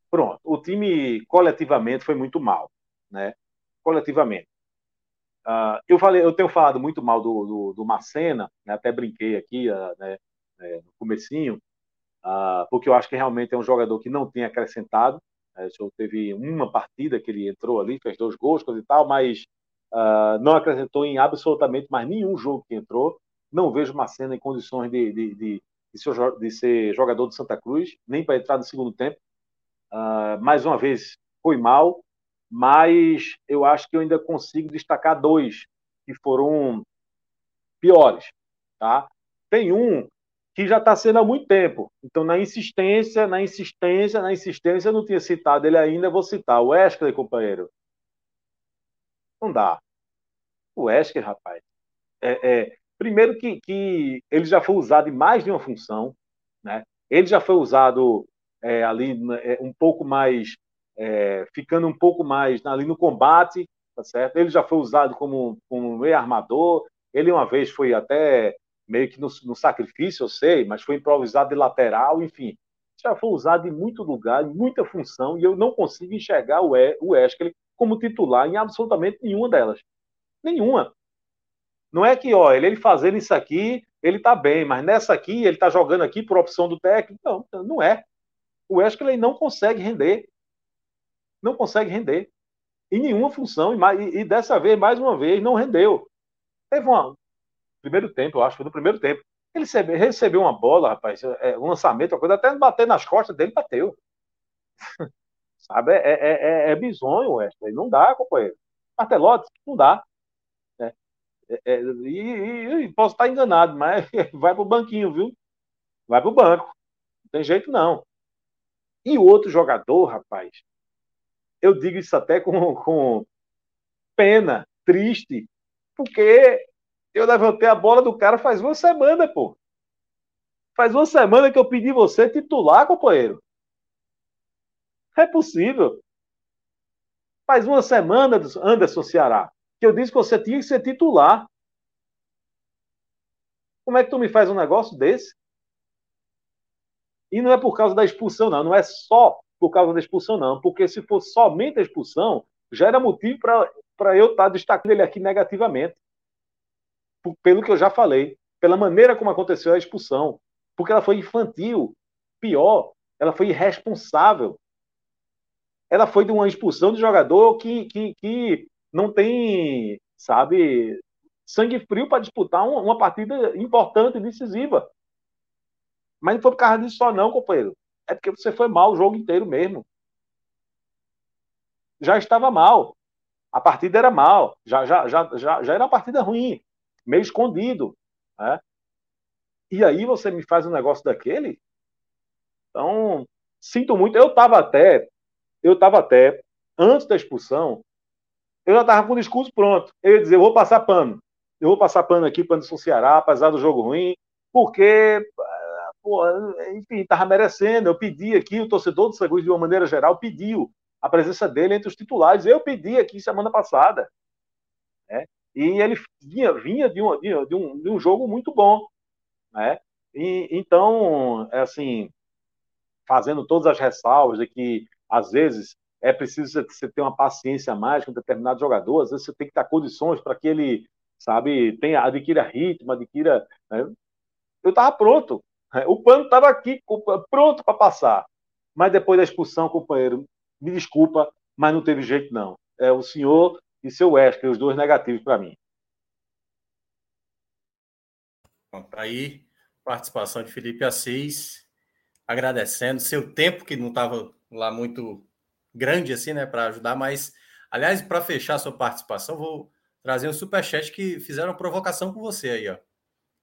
Pronto. O time coletivamente foi muito mal, né? Coletivamente. Uh, eu falei, eu tenho falado muito mal do, do, do Macena, né? até brinquei aqui, uh, né? É, no comecinho, uh, porque eu acho que realmente é um jogador que não tem acrescentado, é, o teve uma partida que ele entrou ali, fez dois gols e tal, mas uh, não acrescentou em absolutamente mais nenhum jogo que entrou. Não vejo uma cena em condições de, de, de, de, ser, de ser, jogador de Santa Cruz, nem para entrar no segundo tempo. Uh, mais uma vez, foi mal, mas eu acho que eu ainda consigo destacar dois que foram piores. Tá? Tem um que já está sendo há muito tempo. Então, na insistência, na insistência, na insistência, eu não tinha citado ele ainda, vou citar. O Wesley, companheiro. Não dá. O Wesley, rapaz. É, é, primeiro que, que ele já foi usado em mais de uma função. Né? Ele já foi usado é, ali é, um pouco mais, é, ficando um pouco mais ali no combate, tá certo? Ele já foi usado como, como meio armador. Ele uma vez foi até meio que no, no, sacrifício, eu sei, mas foi improvisado de lateral, enfim. Já foi usado em muito lugar, em muita função, e eu não consigo enxergar o, e, o como titular em absolutamente nenhuma delas. Nenhuma. Não é que, ó, ele, ele fazendo isso aqui, ele tá bem, mas nessa aqui, ele tá jogando aqui por opção do técnico. Não, não é. O Wesley não consegue render. Não consegue render. Em nenhuma função, e, e dessa vez, mais uma vez, não rendeu. Teve uma, primeiro tempo, eu acho, foi no primeiro tempo. Ele recebeu uma bola, rapaz, é, um lançamento, uma coisa, até bater nas costas dele, bateu. Sabe? É, é, é, é bizonho, Wesley. Não dá, companheiro. Martelotti, não dá. É, é, é e, e, posso estar enganado, mas vai pro banquinho, viu? Vai pro banco. Não tem jeito, não. E o outro jogador, rapaz, eu digo isso até com, com pena, triste, porque eu levantei a bola do cara faz uma semana, pô. Faz uma semana que eu pedi você titular, companheiro. É possível. Faz uma semana, Anderson Ceará, que eu disse que você tinha que ser titular. Como é que tu me faz um negócio desse? E não é por causa da expulsão, não. Não é só por causa da expulsão, não. Porque se fosse somente a expulsão, já era motivo para para eu estar tá destacando ele aqui negativamente. Pelo que eu já falei, pela maneira como aconteceu a expulsão. Porque ela foi infantil. Pior, ela foi irresponsável. Ela foi de uma expulsão de jogador que, que, que não tem, sabe, sangue frio para disputar uma, partida importante e decisiva. Mas não foi por causa disso só, não, companheiro. É porque você foi mal o jogo inteiro mesmo. Já estava mal. A partida era mal. Já, já, já, já, já era uma partida ruim. Meio escondido. Né? E aí você me faz um negócio daquele? Então, sinto muito. Eu estava até, eu estava até, antes da expulsão, eu já estava com o discurso pronto. Eu ia dizer, eu vou passar pano. Eu vou passar pano aqui para o Ceará, apesar do jogo ruim, porque, pô, enfim, estava merecendo. Eu pedi aqui, o torcedor do Seguros, de uma maneira geral, pediu a presença dele entre os titulares. Eu pedi aqui semana passada. Né? E ele vinha, vinha de, um, de, um, de um jogo muito bom. Né? E, então, é assim, fazendo todas as ressalvas de que, às vezes, é preciso você ter uma paciência mais com determinado jogador, às vezes você tem que dar condições para que ele sabe? Tem, adquira ritmo, adquira. Né? Eu estava pronto. Né? O pano estava aqui, pronto para passar. Mas depois da expulsão, companheiro, me desculpa, mas não teve jeito, não. É o senhor e seu Wesley, os dois negativos para mim. Tá aí, participação de Felipe Assis, agradecendo seu tempo, que não estava lá muito grande assim, né, para ajudar, mas, aliás, para fechar sua participação, vou trazer um superchat que fizeram provocação com você aí, ó.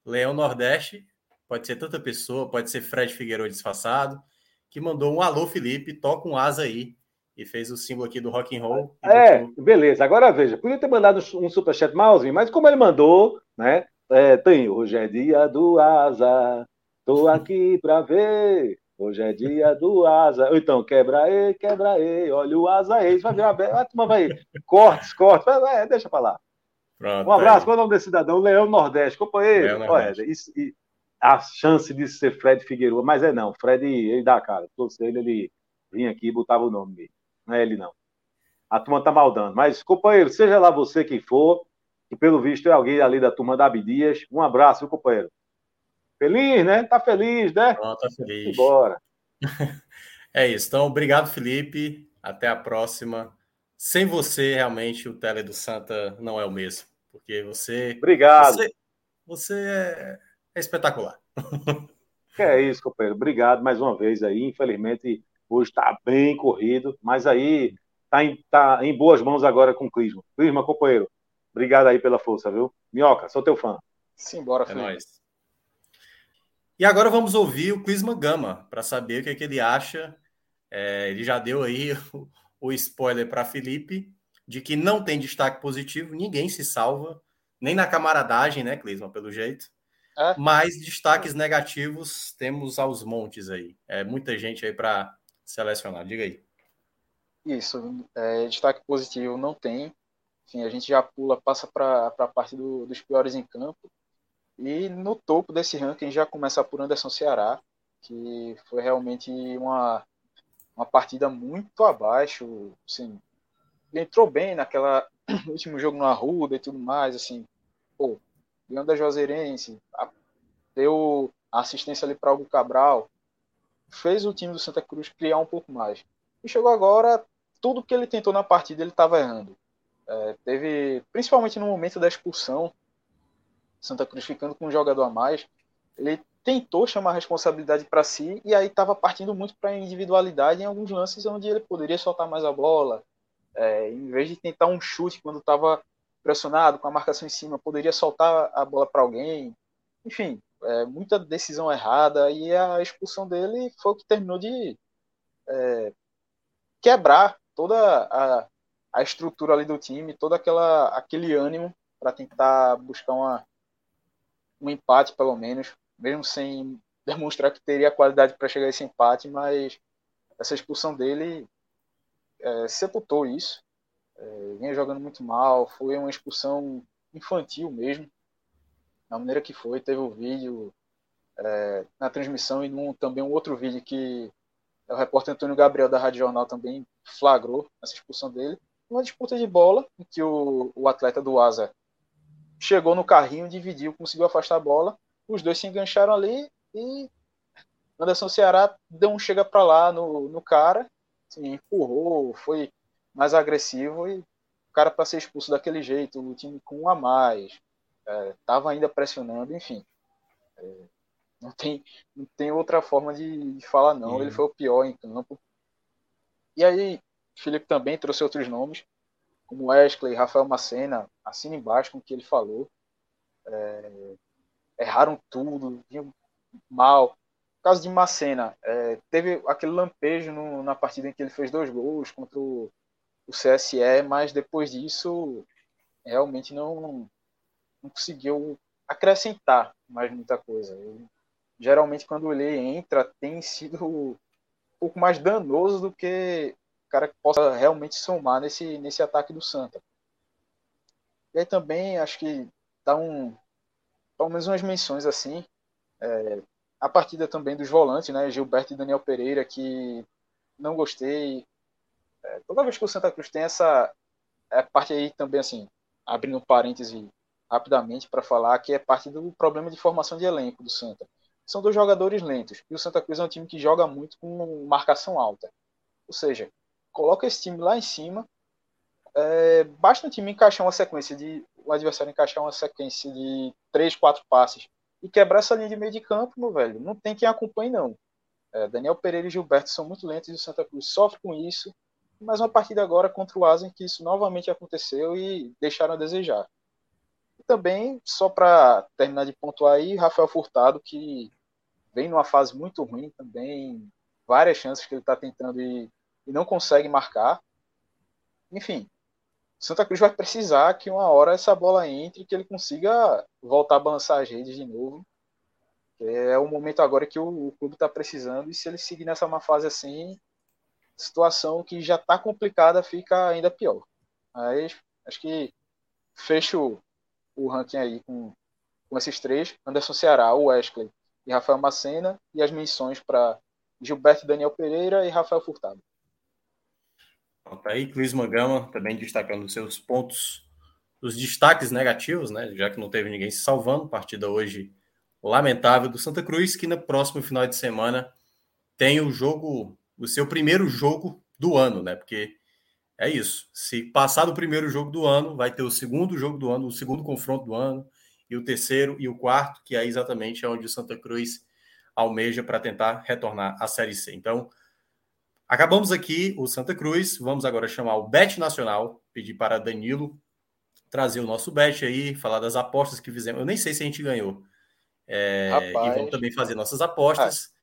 Leão Nordeste, pode ser tanta pessoa, pode ser Fred Figueiredo disfarçado, que mandou um alô, Felipe, toca um asa aí, e fez o símbolo aqui do rock and roll. É, beleza. Agora veja, podia ter mandado um superchat malzinho, mas como ele mandou, né? É, tem hoje é dia do asa, tô aqui pra ver. Hoje é dia do asa. Então, quebra aí, quebra aí, olha o asa aí. Vai virar. Vai, vai, cortes, cortes. Vai, vai, deixa pra lá. Pronto, um abraço. Qual é o nome desse cidadão? Leão Nordeste. Companheiro, Leão olha, isso, a chance de ser Fred Figueiredo, mas é não. Fred, ele dá a cara. Se ele, ele vinha aqui e botava o nome dele. Não é ele, não. A turma tá maldando. Mas, companheiro, seja lá você quem for, que pelo visto é alguém ali da turma da Abdias, um abraço, viu, companheiro? Feliz, né? Tá feliz, né? Pronto, tá feliz. Bora. é isso. Então, obrigado, Felipe. Até a próxima sem você, realmente, o Tele do Santa não é o mesmo. Porque você. Obrigado. Você, você é, é, espetacular. É isso, companheiro. Obrigado mais uma vez aí. Infelizmente, hoje está bem corrido, mas aí está em, tá em boas mãos agora com o Clisma. Clisma, companheiro, obrigado aí pela força, viu? Minhoca, sou teu fã. Simbora, é nóis. E agora vamos ouvir o Clisma Gama para saber o que, é que ele acha. É, ele já deu aí o spoiler para Felipe de que não tem destaque positivo, ninguém se salva, nem na camaradagem, né, Clisman, pelo jeito. É. Mas destaques negativos temos aos montes aí. É muita gente aí para selecionar. Diga aí. Isso, é, destaque positivo não tem. Enfim, a gente já pula, passa para a parte do, dos piores em campo. E no topo desse ranking já começa por Anderson Ceará, que foi realmente uma uma partida muito abaixo, assim, entrou bem naquela último jogo no Arruda e tudo mais, assim, pô, ganhou da Juazeirense, deu assistência ali para Hugo Cabral, fez o time do Santa Cruz criar um pouco mais. E chegou agora, tudo que ele tentou na partida ele estava errando. É, teve, principalmente no momento da expulsão, Santa Cruz ficando com um jogador a mais, ele tentou chamar a responsabilidade para si e aí estava partindo muito para a individualidade em alguns lances onde ele poderia soltar mais a bola, é, em vez de tentar um chute quando estava pressionado com a marcação em cima, poderia soltar a bola para alguém. Enfim, é, muita decisão errada e a expulsão dele foi o que terminou de é, quebrar toda a, a estrutura ali do time, todo aquela, aquele ânimo para tentar buscar uma, um empate pelo menos mesmo sem demonstrar que teria qualidade para chegar a esse empate, mas essa expulsão dele é, sepultou isso. É, vinha jogando muito mal, foi uma expulsão infantil mesmo, da maneira que foi. Teve o vídeo é, na transmissão e num, também um outro vídeo que o repórter Antônio Gabriel da Rádio Jornal também flagrou essa expulsão dele. uma disputa de bola, em que o, o atleta do Asa chegou no carrinho, dividiu, conseguiu afastar a bola, os dois se engancharam ali e Anderson Ceará deu um chega para lá no, no cara, assim, empurrou, foi mais agressivo e o cara para ser expulso daquele jeito, o time com um a mais, estava é, ainda pressionando, enfim. É, não, tem, não tem outra forma de, de falar, não. Uhum. Ele foi o pior em campo. E aí, Felipe também trouxe outros nomes, como Wesley, Rafael Macena, assina embaixo com o que ele falou. É, erraram tudo, vinham mal. No caso de Macena, é, teve aquele lampejo no, na partida em que ele fez dois gols contra o, o CSE, mas depois disso realmente não, não conseguiu acrescentar mais muita coisa. Eu, geralmente, quando ele entra, tem sido um pouco mais danoso do que o cara que possa realmente somar nesse, nesse ataque do Santa. E aí também acho que dá um. Pelo menos umas menções assim. É, a partida também dos volantes, né? Gilberto e Daniel Pereira, que não gostei. É, toda vez que o Santa Cruz tem essa é, parte aí também, assim, abrindo um parêntese rapidamente para falar que é parte do problema de formação de elenco do Santa. São dois jogadores lentos e o Santa Cruz é um time que joga muito com marcação alta. Ou seja, coloca esse time lá em cima, é, basta o time encaixar uma sequência de o adversário encaixar uma sequência de três, quatro passes e quebrar essa linha de meio de campo, meu velho. Não tem quem acompanhe não. É, Daniel Pereira e Gilberto são muito lentos e o Santa Cruz sofre com isso. Mas uma partida agora contra o Asa em que isso novamente aconteceu e deixaram a desejar também, só para terminar de pontuar aí, Rafael Furtado, que vem numa fase muito ruim também, várias chances que ele está tentando e, e não consegue marcar. Enfim, Santa Cruz vai precisar que uma hora essa bola entre, que ele consiga voltar a balançar as redes de novo. É o momento agora que o, o clube está precisando, e se ele seguir nessa má fase assim, situação que já está complicada fica ainda pior. Mas acho que fecho o ranking aí com, com esses três: Anderson Ceará, Wesley e Rafael Macena, e as menções para Gilberto Daniel Pereira e Rafael Furtado. Tá aí, Cris Mangama também destacando seus pontos, os destaques negativos, né? Já que não teve ninguém se salvando, partida hoje lamentável do Santa Cruz, que no próximo final de semana tem o jogo, o seu primeiro jogo do ano, né? Porque é isso. Se passar do primeiro jogo do ano, vai ter o segundo jogo do ano, o segundo confronto do ano, e o terceiro e o quarto, que é exatamente onde o Santa Cruz almeja para tentar retornar à Série C. Então, acabamos aqui o Santa Cruz. Vamos agora chamar o Bet Nacional, pedir para Danilo trazer o nosso bet aí, falar das apostas que fizemos. Eu nem sei se a gente ganhou. É, e vamos também fazer nossas apostas. Ah.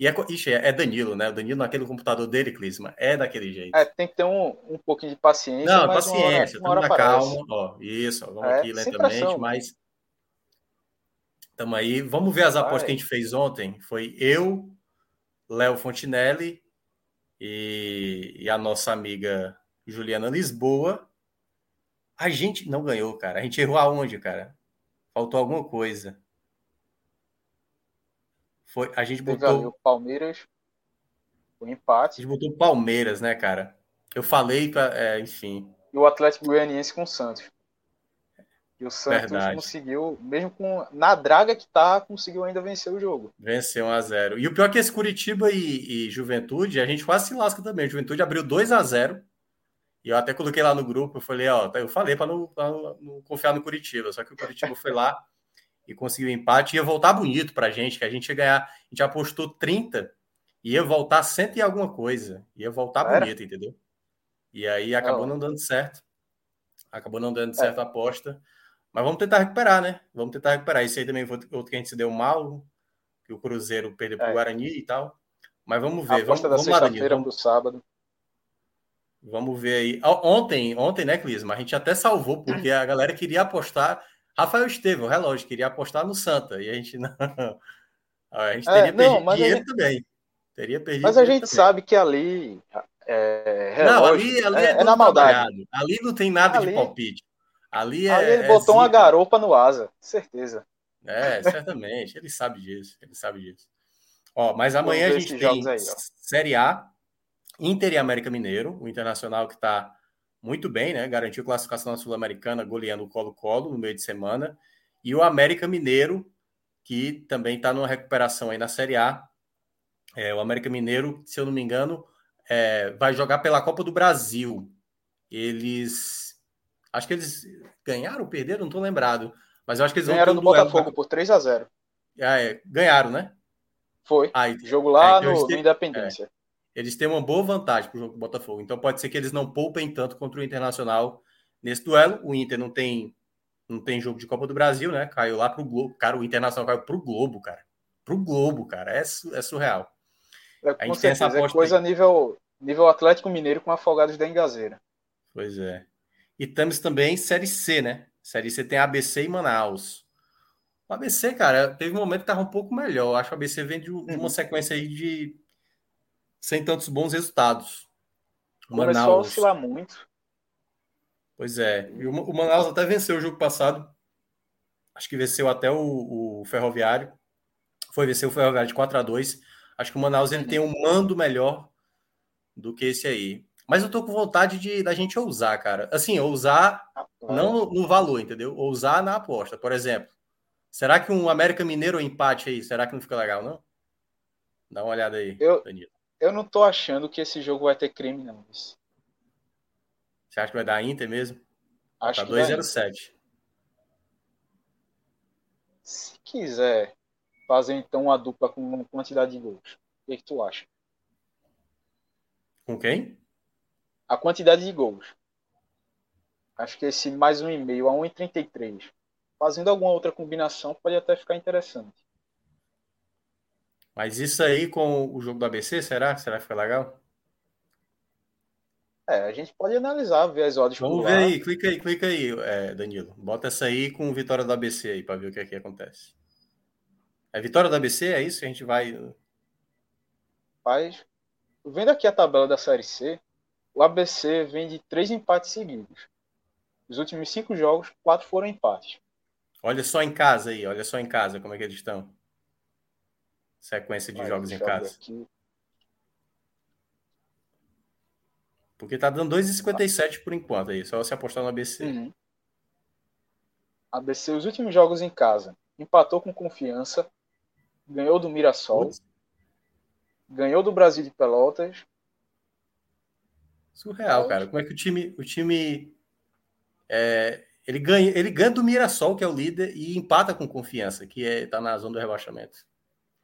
E é, ixi, é, é Danilo, né? O Danilo naquele computador dele, Clisma, é daquele jeito. É, tem que ter um, um pouquinho de paciência. Não, paciência, uma hora, uma hora na calma. Ó, isso, ó, vamos é, aqui lentamente, mas estamos aí. Vamos ver as apostas que a gente fez ontem. Foi eu, Léo Fontinelli e, e a nossa amiga Juliana Lisboa. A gente não ganhou, cara. A gente errou aonde, cara? Faltou alguma coisa. Foi, a gente botou. o Palmeiras, o empate. A gente botou o Palmeiras, né, cara? Eu falei, pra, é, enfim. E o Atlético Goianiense com o Santos. E o Santos Verdade. conseguiu, mesmo com na draga que tá, conseguiu ainda vencer o jogo. Venceu 1 a 0 E o pior é que esse Curitiba e, e Juventude, a gente quase se lasca também. Juventude abriu 2 a 0 E eu até coloquei lá no grupo, eu falei, ó, eu falei para não, não, não, confiar no Curitiba, só que o Curitiba foi lá e conseguiu um empate. Ia voltar bonito para a gente, que a gente ia ganhar. A gente apostou 30, ia voltar cento e alguma coisa. Ia voltar Era? bonito, entendeu? E aí acabou não, não dando certo. Acabou não dando é. certo a aposta. Mas vamos tentar recuperar, né? Vamos tentar recuperar. Isso aí também foi outro que a gente se deu mal, que o Cruzeiro perdeu para o é. Guarani e tal. Mas vamos ver. A aposta vamos, da sexta-feira para o sábado. Vamos ver aí. Ontem, ontem, né, Clisma? A gente até salvou, porque a galera queria apostar Rafael Estevão, relógio, queria apostar no Santa. E a gente não. A gente teria é, não, perdido dinheiro gente... também. Teria perdido mas a gente também. sabe que ali. É, relógio, não, ali, ali é, é, é na maldade. Ali não tem nada ali, de palpite. Ali, é, ali ele botou uma garopa no asa, certeza. É, certamente. ele sabe disso. Ele sabe disso. Ó, mas amanhã a gente tem aí, Série A, Inter e América Mineiro, o Internacional que está muito bem, né? Garantiu classificação na Sul-Americana, goleando o Colo-Colo no meio de semana. E o América Mineiro, que também está numa recuperação aí na Série A. É, o América Mineiro, se eu não me engano, é, vai jogar pela Copa do Brasil. Eles. Acho que eles ganharam ou perderam, não estou lembrado. Mas eu acho que eles ganharam do Botafogo por 3 a 0 é, Ganharam, né? Foi. Ah, Jogo lá é, então no, no Independência. Eles têm uma boa vantagem para o jogo do Botafogo. Então pode ser que eles não poupem tanto contra o Internacional nesse duelo. O Inter não tem não tem jogo de Copa do Brasil, né? Caiu lá para o Globo. Cara, o Internacional caiu para o Globo, cara. Para o Globo, cara. É, é surreal. É, a gente certeza, tem essa aposta é coisa aí. nível, nível Atlético Mineiro com afogados da Engazeira. Pois é. E temos também Série C, né? Série C tem ABC e Manaus. O ABC, cara, teve um momento que estava um pouco melhor. Acho que o ABC vem de, de uma uhum. sequência aí de sem tantos bons resultados. Começou Manaus. a oscilar muito. Pois é. E o Manaus até venceu o jogo passado. Acho que venceu até o, o Ferroviário. Foi vencer o Ferroviário de 4 a 2 Acho que o Manaus ele tem um mando melhor do que esse aí. Mas eu tô com vontade de da gente ousar, cara. Assim, ousar não no, no, valor, entendeu? Ousar na aposta. Por exemplo, será que um América Mineiro empate aí, será que não fica legal, não? Dá uma olhada aí, eu, Danilo. Eu não tô achando que esse jogo vai ter crime, não. Você acha que vai dar Inter mesmo? Acho tá 207. Se quiser fazer então uma dupla com uma quantidade de gols, o que, que tu acha? Com quem? A quantidade de gols. Acho que esse mais um e meio a 1,33. Fazendo alguma outra combinação pode até ficar interessante. Mas isso aí com o jogo do ABC, será? Será que fica legal? É, a gente pode analisar, ver as odds. Vamos ver aí, clica aí, clica aí, é, Danilo. Bota essa aí com vitória do ABC aí, para ver o que aqui é acontece. É vitória do ABC? É isso que a gente vai. Faz. Vendo aqui a tabela da Série C, o ABC vem de três empates seguidos. Os últimos cinco jogos, quatro foram empates. Olha só em casa aí, olha só em casa como é que eles estão. Sequência de jogos em casa. Aqui. Porque tá dando 2,57 por enquanto aí, só você apostar no ABC. Uhum. ABC, os últimos jogos em casa, empatou com confiança, ganhou do Mirassol, Putz. ganhou do Brasil de Pelotas. Surreal, cara. Como é que o time, o time é, ele ganha, ele ganha do Mirassol, que é o líder, e empata com confiança, que é, tá na zona do rebaixamento.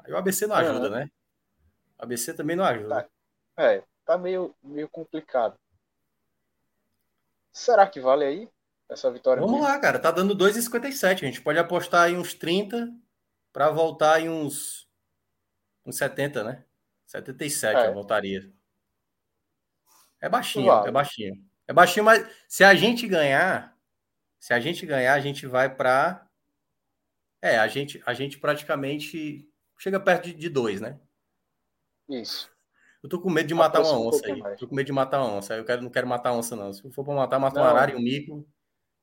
Aí o ABC não ajuda, uhum. né? O ABC também não ajuda. Tá. É, tá meio, meio complicado. Será que vale aí essa vitória? Vamos mesmo? lá, cara. Tá dando 2,57. A gente pode apostar em uns 30 para voltar em uns, uns 70, né? 77 é. eu voltaria. É baixinho, é baixinho. É baixinho, mas se a gente ganhar, se a gente ganhar, a gente vai para é, a gente a gente praticamente chega perto de, de dois, né? Isso. Eu tô com medo de matar uma onça um aí. Tô com medo de matar uma onça. Eu quero, não quero matar onça, não. Se for para matar, mata um arara e um mico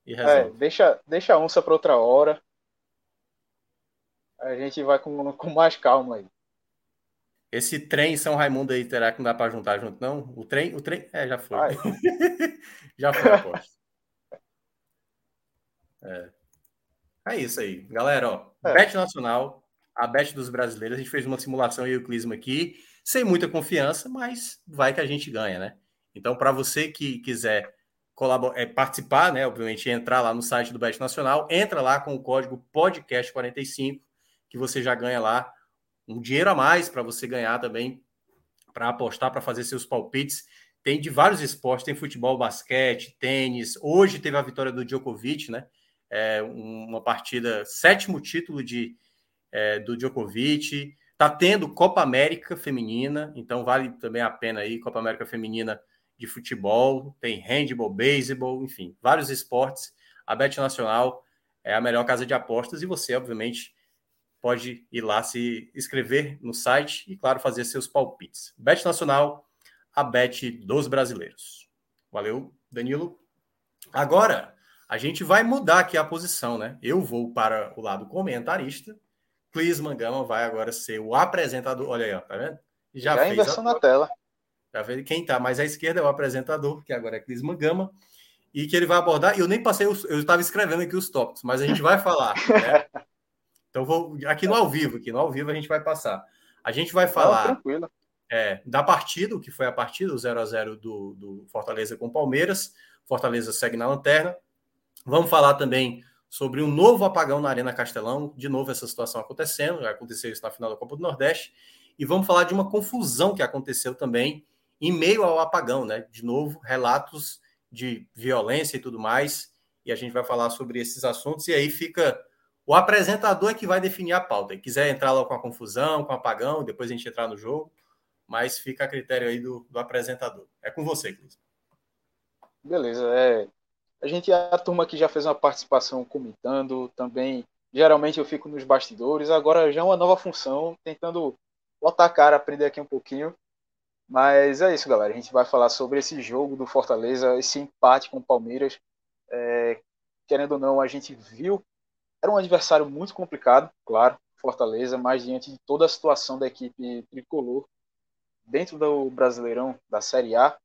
e é, resolve. É, deixa, deixa a onça para outra hora. A gente vai com, com mais calma aí. Esse trem São Raimundo aí, terá que não dá para juntar junto, não? O trem, o trem, é, já foi. já foi, aposto. É. é isso aí. Galera, ó. É. Bet Nacional, a bet dos brasileiros. A gente fez uma simulação e o Clisma aqui, sem muita confiança, mas vai que a gente ganha, né? Então, para você que quiser colaborar, é, participar, né? Obviamente, entrar lá no site do Bet Nacional, entra lá com o código podcast45, que você já ganha lá um dinheiro a mais para você ganhar também, para apostar, para fazer seus palpites. Tem de vários esportes, tem futebol, basquete, tênis. Hoje teve a vitória do Djokovic, né? É uma partida, sétimo título de, é, do Djokovic. Está tendo Copa América Feminina, então vale também a pena aí, Copa América Feminina de futebol, tem handball, beisebol, enfim, vários esportes. A Bet Nacional é a melhor casa de apostas e você, obviamente, pode ir lá se inscrever no site e, claro, fazer seus palpites. Bet Nacional, a bet dos brasileiros. Valeu, Danilo. Agora, a gente vai mudar aqui a posição, né? Eu vou para o lado comentarista Clisman Gama vai agora ser o apresentador. Olha aí, ó, tá vendo? Já, Já fez inversão a... na tela. Já ver quem está mais à esquerda é o apresentador, que agora é Clisman Gama, e que ele vai abordar. E eu nem passei, os, eu estava escrevendo aqui os tópicos, mas a gente vai falar. Né? Então, vou aqui no ao vivo, aqui no ao vivo a gente vai passar. A gente vai falar é, da partida, o que foi a partida, o 0 a 0 do, do Fortaleza com Palmeiras. Fortaleza segue na lanterna. Vamos falar também sobre um novo apagão na Arena Castelão. De novo, essa situação acontecendo. Aconteceu isso na final da Copa do Nordeste. E vamos falar de uma confusão que aconteceu também em meio ao apagão, né? De novo, relatos de violência e tudo mais. E a gente vai falar sobre esses assuntos. E aí fica o apresentador que vai definir a pauta. Se quiser entrar lá com a confusão, com o apagão, depois a gente entrar no jogo, mas fica a critério aí do, do apresentador. É com você, Cris. Beleza. É, a gente, a turma que já fez uma participação comentando, também, geralmente eu fico nos bastidores, agora já é uma nova função, tentando botar a cara, aprender aqui um pouquinho. Mas é isso, galera. A gente vai falar sobre esse jogo do Fortaleza, esse empate com o Palmeiras. É, querendo ou não, a gente viu era um adversário muito complicado, claro, Fortaleza, mas diante de toda a situação da equipe tricolor dentro do Brasileirão da Série A,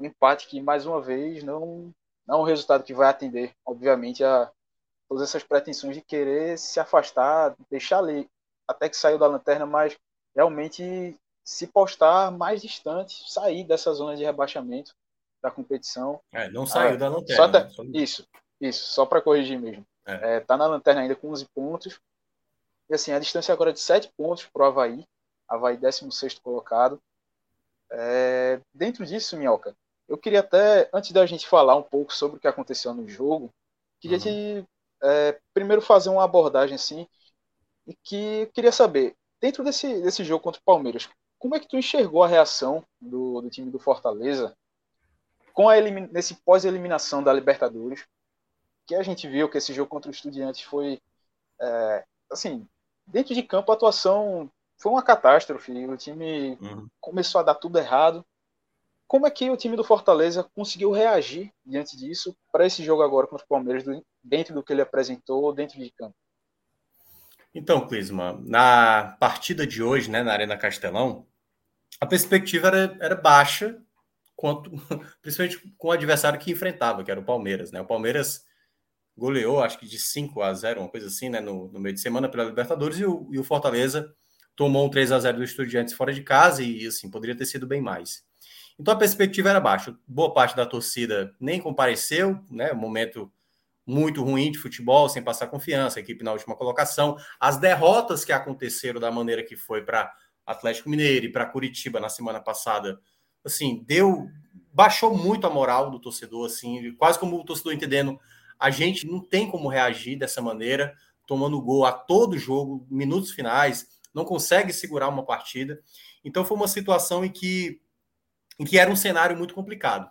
um empate que mais uma vez não não é um resultado que vai atender, obviamente, a todas essas pretensões de querer se afastar, deixar ali até que saiu da lanterna, mas realmente se postar mais distante, sair dessa zona de rebaixamento da competição. É, não saiu ah, da lanterna. Até, né? Isso, isso, só para corrigir mesmo. É. É, tá na lanterna ainda com 11 pontos. E assim, a distância agora é de 7 pontos para o Havaí. Havaí 16 colocado. É, dentro disso, Minhoca, eu queria até, antes da gente falar um pouco sobre o que aconteceu no jogo, queria uhum. te, é, primeiro fazer uma abordagem assim, e que eu queria saber, dentro desse, desse jogo contra o Palmeiras, como é que tu enxergou a reação do, do time do Fortaleza com a nesse pós-eliminação da Libertadores? que a gente viu que esse jogo contra o Estudiantes foi, é, assim, dentro de campo a atuação foi uma catástrofe. O time uhum. começou a dar tudo errado. Como é que o time do Fortaleza conseguiu reagir diante disso para esse jogo agora contra o Palmeiras, dentro do que ele apresentou dentro de campo? Então, Clisma, na partida de hoje, né, na Arena Castelão, a perspectiva era, era baixa, quanto, principalmente com o adversário que enfrentava, que era o Palmeiras. Né? O Palmeiras goleou, acho que de 5 a 0, uma coisa assim, né, no, no meio de semana pela Libertadores, e o, e o Fortaleza tomou um 3 a 0 do Estudiantes fora de casa e, assim, poderia ter sido bem mais. Então a perspectiva era baixa. Boa parte da torcida nem compareceu, né, um momento muito ruim de futebol, sem passar confiança, a equipe na última colocação. As derrotas que aconteceram da maneira que foi para Atlético Mineiro e para Curitiba na semana passada, assim, deu baixou muito a moral do torcedor, assim, quase como o torcedor entendendo a gente não tem como reagir dessa maneira, tomando gol a todo jogo, minutos finais, não consegue segurar uma partida. Então foi uma situação em que, em que era um cenário muito complicado.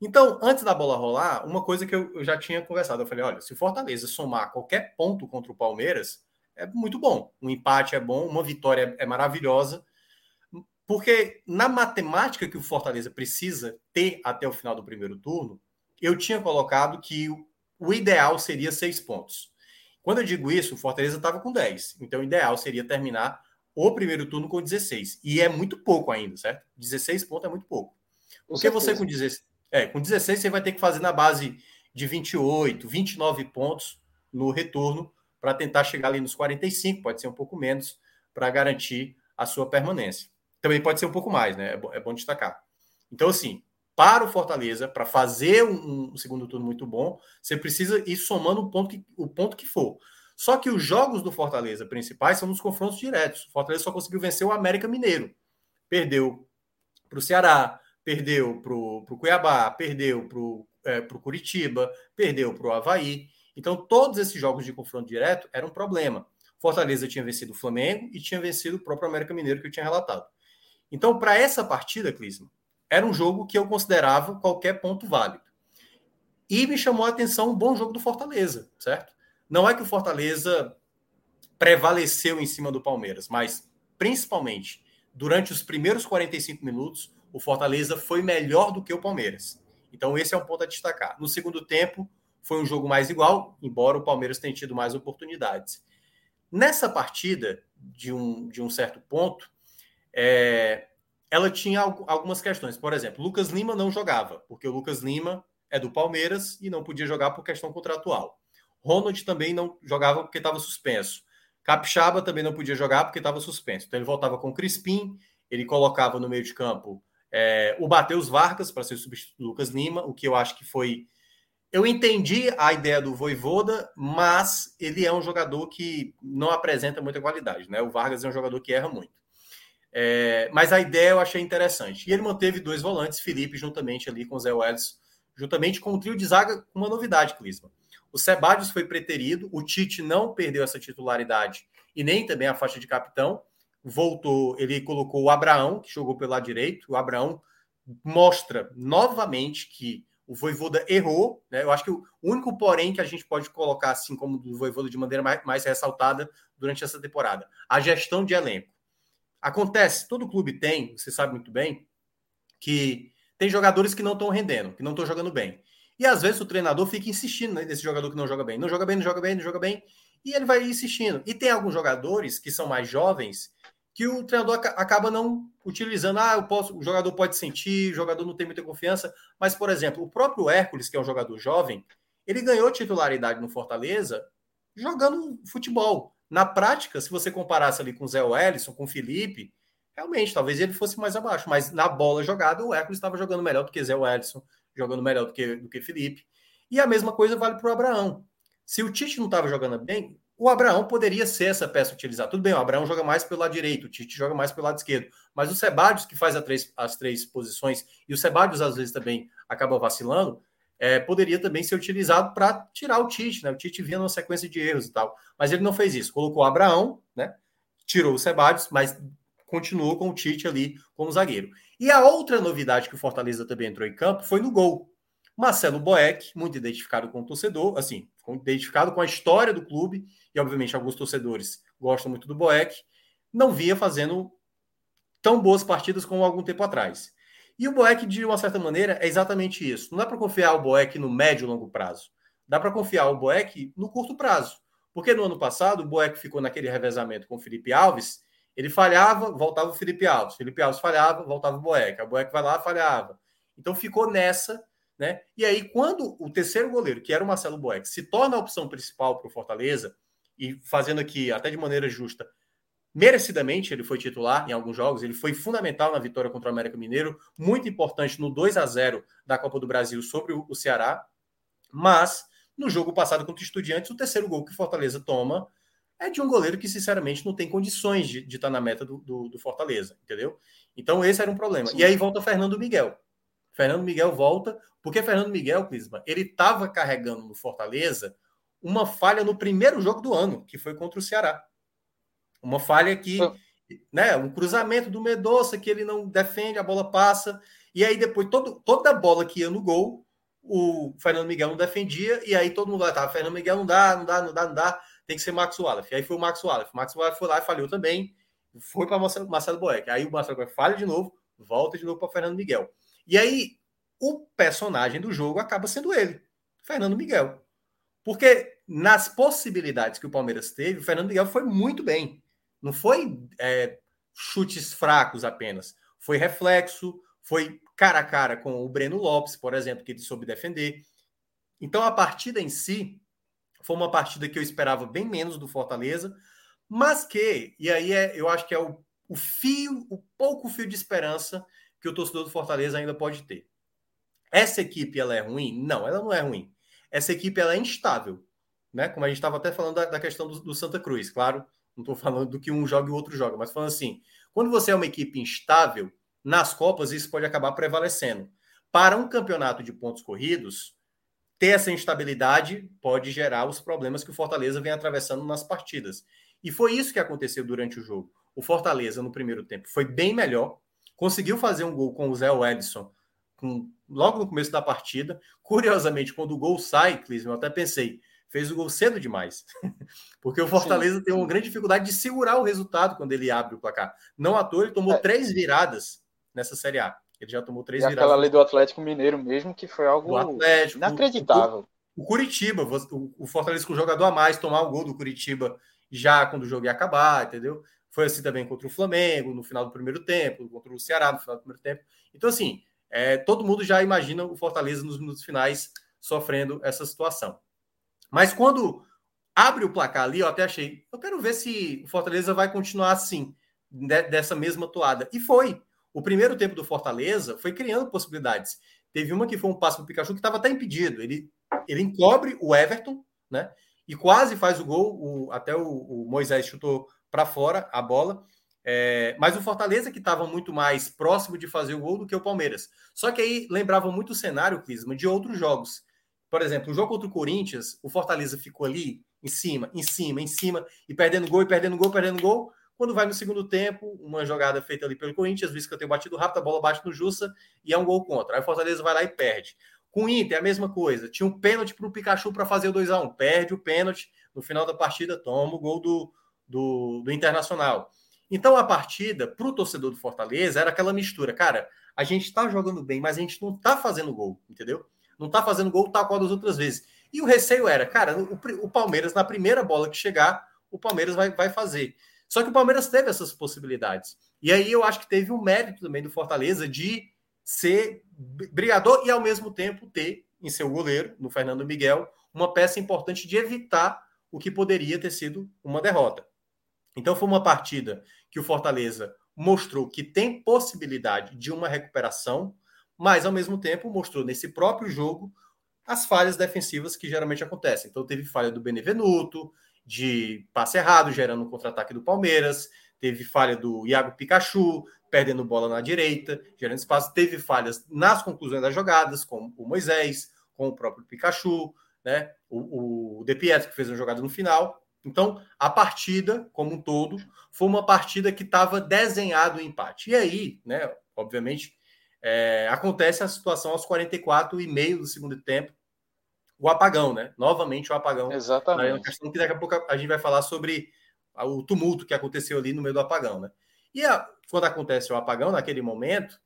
Então, antes da bola rolar, uma coisa que eu, já tinha conversado, eu falei, olha, se o Fortaleza somar qualquer ponto contra o Palmeiras, é muito bom. Um empate é bom, uma vitória é maravilhosa, porque na matemática que o Fortaleza precisa ter até o final do primeiro turno, eu tinha colocado que o ideal seria seis pontos. Quando eu digo isso, o Fortaleza estava com 10. Então, o ideal seria terminar o primeiro turno com 16. E é muito pouco ainda, certo? 16 pontos é muito pouco. Porque você com 16, é, com 16 você vai ter que fazer na base de 28, 29 pontos no retorno para tentar chegar ali nos 45, pode ser um pouco menos, para garantir a sua permanência. Também pode ser um pouco mais, né? É bom, é bom destacar. Então, assim, para o Fortaleza, para fazer um, um, segundo turno muito bom, você precisa ir somando o ponto, que, o ponto que for. Só que os jogos do Fortaleza principais são nos confrontos diretos. O Fortaleza só conseguiu vencer o América Mineiro. Perdeu para o Ceará, perdeu para o Cuiabá, perdeu para o é, Curitiba, perdeu para o Havaí. Então, todos esses jogos de confronto direto eram um problema. Fortaleza tinha vencido o Flamengo e tinha vencido o próprio América Mineiro, que eu tinha relatado. Então, para essa partida, Clisma, era um jogo que eu considerava qualquer ponto válido. E me chamou a atenção um bom jogo do Fortaleza, certo? Não é que o Fortaleza prevaleceu em cima do Palmeiras, mas principalmente durante os primeiros 45 minutos, o Fortaleza foi melhor do que o Palmeiras. Então, esse é um ponto a destacar. No segundo tempo, foi um jogo mais igual, embora o Palmeiras tenha tido mais oportunidades. Nessa partida, de um, de um certo ponto, é, ela tinha algumas questões. Por exemplo, Lucas Lima não jogava, porque o Lucas Lima é do Palmeiras e não podia jogar por questão contratual. Ronald também não jogava porque estava suspenso. Capixaba também não podia jogar porque estava suspenso. Então ele voltava com o Crispim, ele colocava no meio de campo é, o Matheus Vargas para ser substituto do Lucas Lima, o que eu acho que foi. Eu entendi a ideia do Voivoda, mas ele é um jogador que não apresenta muita qualidade, né? O Vargas é um jogador que erra muito. É, mas a ideia eu achei interessante. E ele manteve dois volantes, Felipe, juntamente ali com o Zé Welles, juntamente com o trio de zaga, com uma novidade, Clisma. O Sebadios foi preterido, o Tite não perdeu essa titularidade e nem também a faixa de capitão voltou, ele colocou o Abraão, que jogou pelo lado direito. O Abraão mostra novamente que o Voivoda errou. Né? Eu acho que o único porém que a gente pode colocar, assim como do Voivoda, de maneira mais, mais ressaltada durante essa temporada, a gestão de elenco. Acontece, todo clube tem, você sabe muito bem, que tem jogadores que não estão rendendo, que não estão jogando bem. E às vezes o treinador fica insistindo né, nesse jogador que não joga bem. Não joga bem, não joga bem, não joga bem. E ele vai insistindo. E tem alguns jogadores que são mais jovens que o treinador acaba não utilizando. Ah, eu posso, o jogador pode sentir, o jogador não tem muita confiança. Mas, por exemplo, o próprio Hércules, que é um jogador jovem, ele ganhou titularidade no Fortaleza jogando futebol. Na prática, se você comparasse ali com o Zé Wellison, com o Felipe, realmente, talvez ele fosse mais abaixo. Mas na bola jogada, o Hércules estava jogando melhor do que Zé Wellison, jogando melhor do que, do que Felipe. E a mesma coisa vale para o Abraão. Se o Tite não estava jogando bem, o Abraão poderia ser essa peça utilizada. Tudo bem, o Abraão joga mais pelo lado direito, o Tite joga mais pelo lado esquerdo. Mas o Sebadios, que faz três, as três posições, e o Sebadios às vezes também acaba vacilando, é, poderia também ser utilizado para tirar o Tite. Né? O Tite vinha numa sequência de erros e tal. Mas ele não fez isso. Colocou o Abraão, né? tirou o Sebadios, mas continuou com o Tite ali como zagueiro. E a outra novidade que o Fortaleza também entrou em campo foi no gol. Marcelo Boeck, muito identificado com o torcedor, assim, identificado com a história do clube, e obviamente alguns torcedores gostam muito do Boeck, não vinha fazendo tão boas partidas como algum tempo atrás. E o Boeck, de uma certa maneira, é exatamente isso. Não dá para confiar o Boeck no médio e longo prazo. Dá para confiar o Boeck no curto prazo. Porque no ano passado, o Boeck ficou naquele revezamento com o Felipe Alves, ele falhava, voltava o Felipe Alves. Felipe Alves falhava, voltava o Boeck. O Boeck vai lá, falhava. Então ficou nessa né? E aí, quando o terceiro goleiro, que era o Marcelo Boeck, se torna a opção principal para o Fortaleza, e fazendo aqui até de maneira justa, merecidamente ele foi titular em alguns jogos, ele foi fundamental na vitória contra o América Mineiro, muito importante no 2 a 0 da Copa do Brasil sobre o Ceará, mas no jogo passado contra o Estudiantes, o terceiro gol que o Fortaleza toma é de um goleiro que, sinceramente, não tem condições de, de estar na meta do, do, do, Fortaleza, entendeu? Então, esse era um problema. Sim. E aí volta Fernando Miguel. Fernando Miguel volta, porque Fernando Miguel, Clisma, ele estava carregando no Fortaleza uma falha no primeiro jogo do ano, que foi contra o Ceará. Uma falha que, né, um cruzamento do Medoça que ele não defende, a bola passa, e aí depois todo, toda a bola que ia no gol, o Fernando Miguel não defendia, e aí todo mundo tá, Fernando Miguel não dá, não dá, não dá, não dá, tem que ser Max Wallace. Aí foi o Max Wallace. O Max Wallace foi lá e falhou também, foi para Marcelo, Marcelo Boeck. Aí o Marcelo Boeck falha de novo, volta de novo para Fernando Miguel. E aí o personagem do jogo acaba sendo ele, Fernando Miguel. Porque nas possibilidades que o Palmeiras teve, o Fernando Miguel foi muito bem. Não foi é, chutes fracos apenas. Foi reflexo, foi cara a cara com o Breno Lopes, por exemplo, que ele soube defender. Então a partida em si foi uma partida que eu esperava bem menos do Fortaleza, mas que, e aí é, eu acho que é o, o fio, o pouco fio de esperança que o torcedor do Fortaleza ainda pode ter. Essa equipe ela é ruim? Não, ela não é ruim. Essa equipe ela é instável, né? Como a gente estava até falando da, da questão do, do, Santa Cruz, claro. Não estou falando do que um joga e o outro joga, mas falando assim, quando você é uma equipe instável, nas Copas isso pode acabar prevalecendo. Para um campeonato de pontos corridos, ter essa instabilidade pode gerar os problemas que o Fortaleza vem atravessando nas partidas. E foi isso que aconteceu durante o jogo. O Fortaleza, no primeiro tempo, foi bem melhor, conseguiu fazer um gol com o Zé Edson com, logo no começo da partida. Curiosamente, quando o gol sai, Clisman, eu até pensei, fez o gol cedo demais. Porque o Fortaleza Sim. tem uma grande dificuldade de segurar o resultado quando ele abre o placar. Não à toa, ele tomou é. três viradas nessa Série A. Ele já tomou três e viradas. aquela lei do Atlético Mineiro mesmo, que foi algo Atlético, inacreditável. O, o, Curitiba, o, o Fortaleza com o jogador a mais tomar o gol do Curitiba já quando o jogo ia acabar, entendeu? Foi assim também contra o Flamengo, no final do primeiro tempo, contra o Ceará no final do primeiro tempo. Então, assim, é, todo mundo já imagina o Fortaleza nos minutos finais sofrendo essa situação. Mas quando abre o placar ali, eu até achei, eu quero ver se o Fortaleza vai continuar assim, de, dessa mesma toada. E foi. O primeiro tempo do Fortaleza foi criando possibilidades. Teve uma que foi um passo para o Pikachu que estava até impedido. Ele, ele encobre o Everton, né? E quase faz o gol. O, até o, o Moisés chutou para fora a bola. É, mas o Fortaleza que estava muito mais próximo de fazer o gol do que o Palmeiras. Só que aí lembrava muito o cenário, Clisma, de outros jogos. Por exemplo, o jogo contra o Corinthians, o Fortaleza ficou ali em cima, em cima, em cima, e perdendo gol, e perdendo gol, perdendo gol. Quando vai no segundo tempo, uma jogada feita ali pelo Corinthians, visto que eu tenho batido rápido, a bola bate no Jussa e é um gol contra. Aí o Fortaleza vai lá e perde. Com o Inter, a mesma coisa. Tinha um pênalti para o Pikachu para fazer o 2 a 1 Perde o pênalti. No final da partida, toma o gol do, do, do Internacional. Então, a partida, para o torcedor do Fortaleza, era aquela mistura. Cara, a gente está jogando bem, mas a gente não está fazendo gol, entendeu? Não está fazendo gol tal qual das outras vezes. E o receio era, cara, o, o Palmeiras, na primeira bola que chegar, o Palmeiras vai, vai fazer. Só que o Palmeiras teve essas possibilidades. E aí eu acho que teve um mérito também do Fortaleza de ser brigador e ao mesmo tempo ter em seu goleiro, no Fernando Miguel, uma peça importante de evitar o que poderia ter sido uma derrota. Então foi uma partida que o Fortaleza mostrou que tem possibilidade de uma recuperação, mas ao mesmo tempo mostrou nesse próprio jogo as falhas defensivas que geralmente acontecem. Então teve falha do Benevenuto, de passe errado, gerando um contra-ataque do Palmeiras. Teve falha do Iago Pikachu, perdendo bola na direita, gerando espaço. Teve falhas nas conclusões das jogadas, com o Moisés, com o próprio Pikachu, né? o, o De Pietro, que fez uma jogada no final. Então, a partida, como um todo, foi uma partida que estava desenhado o empate. E aí, né, obviamente, é, acontece a situação aos 44 e meio do segundo tempo, o apagão, né? Novamente o apagão. Exatamente. Questão que daqui a pouco a gente vai falar sobre o tumulto que aconteceu ali no meio do apagão, né? E a, quando acontece o apagão, naquele momento,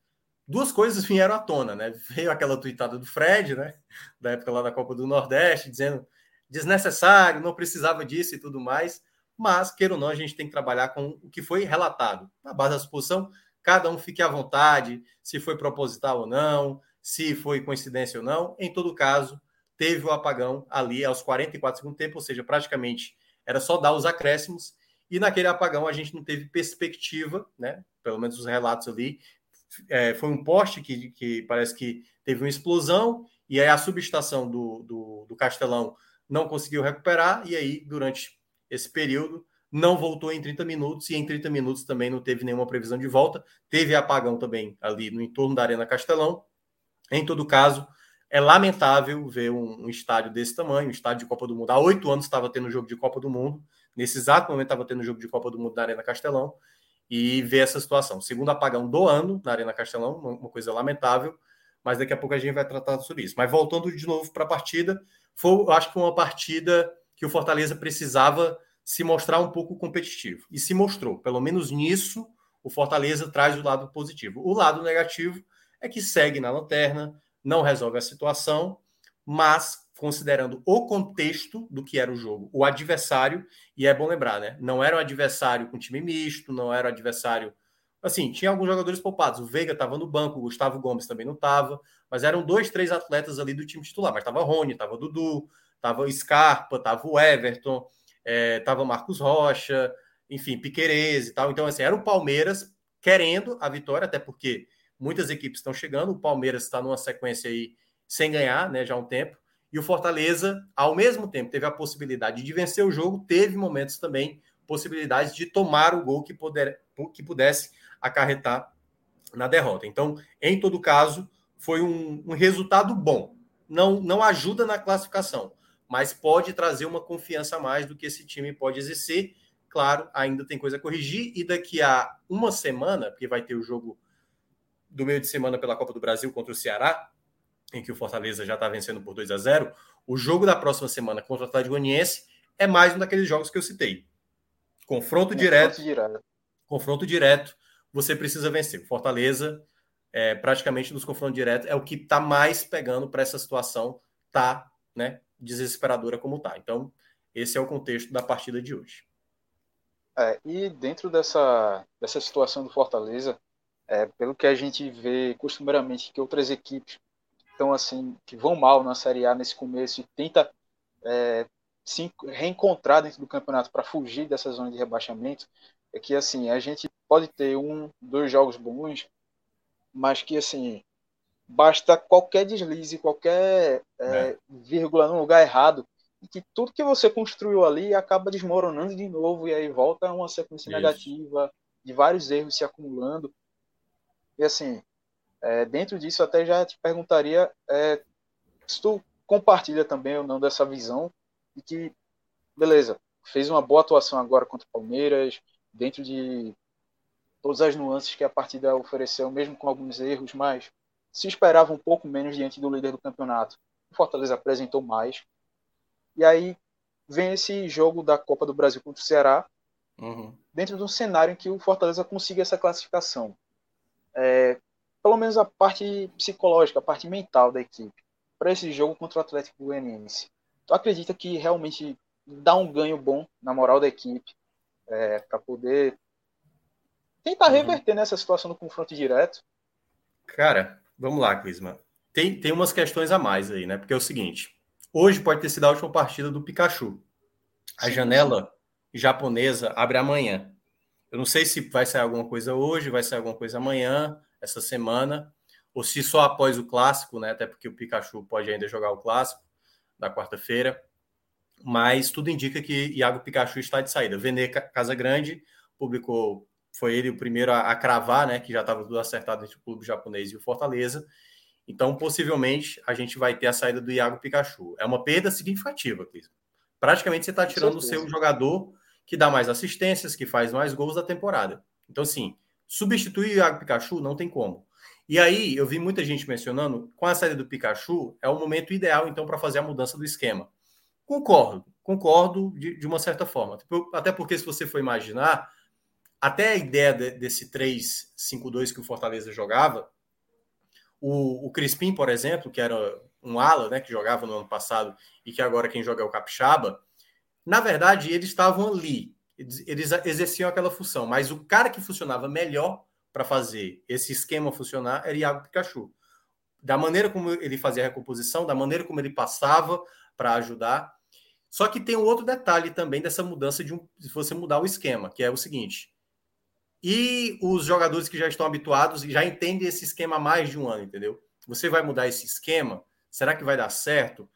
duas coisas vieram à tona, né? Veio aquela tuitada do Fred, né? Da época lá da Copa do Nordeste, dizendo desnecessário, não precisava disso e tudo mais. Mas, queira ou não, a gente tem que trabalhar com o que foi relatado. Na base da suposição, cada um fique à vontade, se foi proposital ou não, se foi coincidência ou não. Em todo caso, teve o apagão ali aos 44 segundos tempo, ou seja, praticamente era só dar os acréscimos, e naquele apagão a gente não teve perspectiva, né? Pelo menos os relatos ali. É, foi um poste que, que parece que teve uma explosão, e aí a subestação do, do, do Castelão não conseguiu recuperar, e aí, durante esse período, não voltou em 30 minutos, e em 30 minutos também não teve nenhuma previsão de volta. Teve apagão também ali no entorno da Arena Castelão. Em todo caso, é lamentável ver um, um, estádio desse tamanho, um estádio de Copa do Mundo. Há oito anos estava tendo jogo de Copa do Mundo. Nesse exato momento estava tendo jogo de Copa do Mundo na Arena Castelão. E ver essa situação. Segundo apagão do ano na Arena Castelão, uma coisa lamentável. Mas daqui a pouco a gente vai tratar sobre isso. Mas voltando de novo para a partida, foi, acho que foi uma partida que o Fortaleza precisava se mostrar um pouco competitivo. E se mostrou. Pelo menos nisso, o Fortaleza traz o lado positivo. O lado negativo é que segue na lanterna, não resolve a situação, mas considerando o contexto do que era o jogo, o adversário, e é bom lembrar, né? Não era um adversário com time misto, não era um adversário. Assim, tinha alguns jogadores poupados. O Veiga estava no banco, o Gustavo Gomes também não estava, mas eram dois, três atletas ali do time titular. Mas estava Rony, estava Dudu, estava Scarpa, estava o Everton, estava é, Marcos Rocha, enfim, Piquerez e tal. Então, assim, era o Palmeiras querendo a vitória, até porque Muitas equipes estão chegando, o Palmeiras está numa sequência aí sem ganhar, né, já há um tempo. E o Fortaleza, ao mesmo tempo, teve a possibilidade de vencer o jogo, teve momentos também possibilidades de tomar o gol que, puder, que pudesse acarretar na derrota. Então, em todo caso, foi um, um resultado bom. Não, não ajuda na classificação, mas pode trazer uma confiança a mais do que esse time pode exercer. Claro, ainda tem coisa a corrigir, e daqui a uma semana, porque vai ter o jogo do meio de semana pela Copa do Brasil contra o Ceará, em que o Fortaleza já está vencendo por 2 a 0 o jogo da próxima semana contra o Atlético Goianiense é mais um daqueles jogos que eu citei. Confronto, direto, direto. Confronto direto, você precisa vencer. Fortaleza, é, praticamente nos confrontos diretos, é o que está mais pegando para essa situação, tá, né, desesperadora como tá. Então, esse é o contexto da partida de hoje. É, e dentro dessa, dessa situação do Fortaleza, é, pelo que a gente vê costumeiramente que outras equipes estão assim, que vão mal na Série A nesse começo e tenta é, se reencontrar dentro do campeonato para fugir dessa zona de rebaixamento, é que assim, a gente pode ter um, dois jogos bons, mas que assim, basta qualquer deslize, qualquer é, é. vírgula no lugar errado, e que tudo que você construiu ali acaba desmoronando de novo, e aí volta uma sequência Isso. negativa, de vários erros se acumulando. E assim, é, dentro disso, até já te perguntaria é, se tu compartilha também ou não dessa visão de que, beleza, fez uma boa atuação agora contra o Palmeiras, dentro de todas as nuances que a partida ofereceu, mesmo com alguns erros, mas se esperava um pouco menos diante do líder do campeonato. O Fortaleza apresentou mais. E aí vem esse jogo da Copa do Brasil contra o Ceará, uhum. dentro de um cenário em que o Fortaleza consiga essa classificação. É, pelo menos a parte psicológica, a parte mental da equipe, para esse jogo contra o Atlético Goianiense. Tu acredita que realmente dá um ganho bom na moral da equipe é, para poder tentar uhum. reverter nessa situação do confronto direto? Cara, vamos lá, Clisma. Tem, tem umas questões a mais aí, né? Porque é o seguinte: hoje pode ter sido a última partida do Pikachu. A janela japonesa abre amanhã. Eu não sei se vai sair alguma coisa hoje, vai sair alguma coisa amanhã, essa semana, ou se só após o clássico, né? Até porque o Pikachu pode ainda jogar o clássico da quarta-feira. Mas tudo indica que Iago Pikachu está de saída. Vene Casagrande publicou, foi ele o primeiro a, a cravar, né? Que já estava tudo acertado entre o clube japonês e o Fortaleza. Então, possivelmente, a gente vai ter a saída do Iago Pikachu. É uma perda significativa, Cris. Praticamente você está tirando o seu jogador que dá mais assistências, que faz mais gols da temporada. Então, assim, substituir o Iago Pikachu não tem como. E aí, eu vi muita gente mencionando, com a saída do Pikachu, é o momento ideal, então, para fazer a mudança do esquema. Concordo, concordo de, de, uma certa forma. Até porque, se você for imaginar, até a ideia de, desse 3-5-2 que o Fortaleza jogava, o, o Crispim, por exemplo, que era um ala, né, que jogava no ano passado e que agora quem joga é o Capixaba, na verdade, eles estavam ali, eles, exerciam aquela função, mas o cara que funcionava melhor para fazer esse esquema funcionar era Iago Pikachu. Da maneira como ele fazia a recomposição, da maneira como ele passava para ajudar. Só que tem um outro detalhe também dessa mudança de um, se você mudar o esquema, que é o seguinte: e os jogadores que já estão habituados e já entendem esse esquema há mais de um ano, entendeu? Você vai mudar esse esquema? Será que vai dar certo?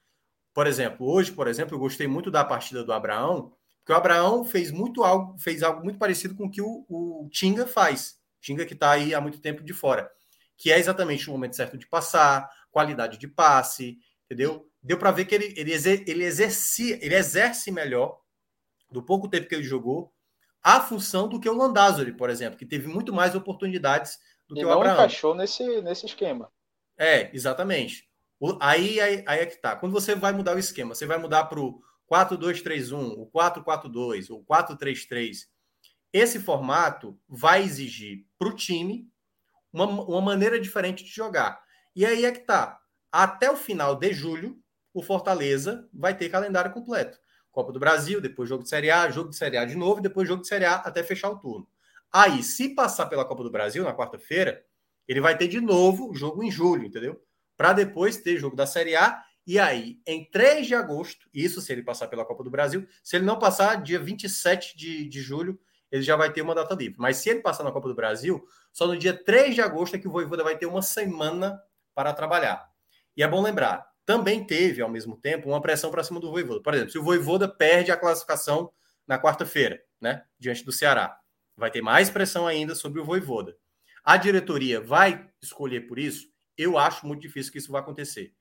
Por exemplo, hoje, por exemplo, eu gostei muito da partida do Abraão, porque o Abraão fez muito algo, fez algo muito parecido com o que o, o Tinga faz. Tinga que está aí há muito tempo de fora, que é exatamente o momento certo de passar, qualidade de passe, entendeu? Deu para ver que ele, ele, exer, ele exercia, ele exerce melhor do pouco tempo que ele jogou a função do que o Landázuri, por exemplo, que teve muito mais oportunidades do e que o Abraão. não encaixou nesse, nesse esquema. É, exatamente. Aí, aí, aí é que tá. Quando você vai mudar o esquema, você vai mudar para o 4-2-3-1, o 4-4-2, o 4-3-3. Esse formato vai exigir para o time uma, uma maneira diferente de jogar. E aí é que tá. Até o final de julho, o Fortaleza vai ter calendário completo. Copa do Brasil, depois jogo de Série A, jogo de Série A de novo, depois jogo de Série A até fechar o turno. Aí, se passar pela Copa do Brasil na quarta-feira, ele vai ter de novo jogo em julho, entendeu? Para depois ter jogo da Série A e aí, em 3 de agosto, isso se ele passar pela Copa do Brasil, se ele não passar, dia 27 de, de julho, ele já vai ter uma data livre. Mas se ele passar na Copa do Brasil, só no dia 3 de agosto é que o Voivoda vai ter uma semana para trabalhar. E é bom lembrar, também teve, ao mesmo tempo, uma pressão para cima do Voivoda. Por exemplo, se o Voivoda perde a classificação na quarta-feira, né, diante do Ceará, vai ter mais pressão ainda sobre o Voivoda. A diretoria vai escolher por isso? Eu acho muito difícil que isso vá acontecer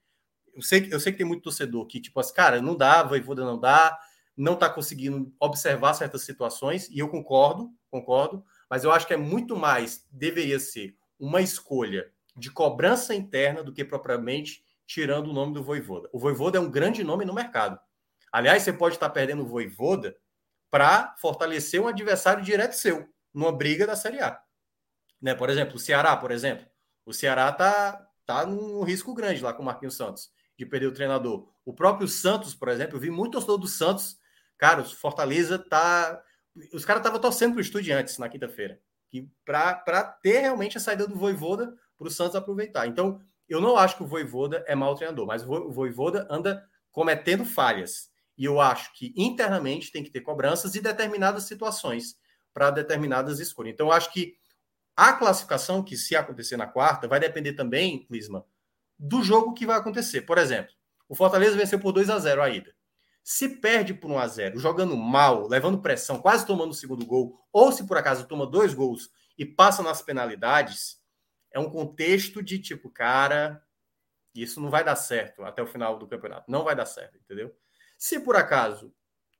eu sei, eu sei que tem muito torcedor que, tipo assim, cara, não dá, Voivoda não dá, não está conseguindo observar certas situações, e eu concordo, concordo, mas eu acho que é muito mais, deveria ser uma escolha de cobrança interna do que propriamente tirando o nome do Voivoda. O Voivoda é um grande nome no mercado. Aliás, você pode estar perdendo o Voivoda para fortalecer um adversário direto seu, numa briga da Série A. Né? Por exemplo, o Ceará, por exemplo. O Ceará está tá num risco grande lá com o Marquinhos Santos de perder o treinador. O próprio Santos, por exemplo, eu vi muito torcedor do Santos. Cara, o Fortaleza tá os caras estavam torcendo para o Estudiantes na quinta-feira, para ter realmente a saída do Voivoda para o Santos aproveitar. Então, eu não acho que o Voivoda é mau treinador, mas o Voivoda anda cometendo falhas. E eu acho que internamente tem que ter cobranças e determinadas situações para determinadas escolhas. Então, eu acho que a classificação, que se acontecer na quarta, vai depender também, Clisma, do jogo que vai acontecer. Por exemplo, o Fortaleza venceu por 2 a 0 a ida. Se perde por 1 a 0 jogando mal, levando pressão, quase tomando o segundo gol, ou se por acaso toma dois gols e passa nas penalidades, é um contexto de tipo, cara, isso não vai dar certo até o final do campeonato. Não vai dar certo, entendeu? Se por acaso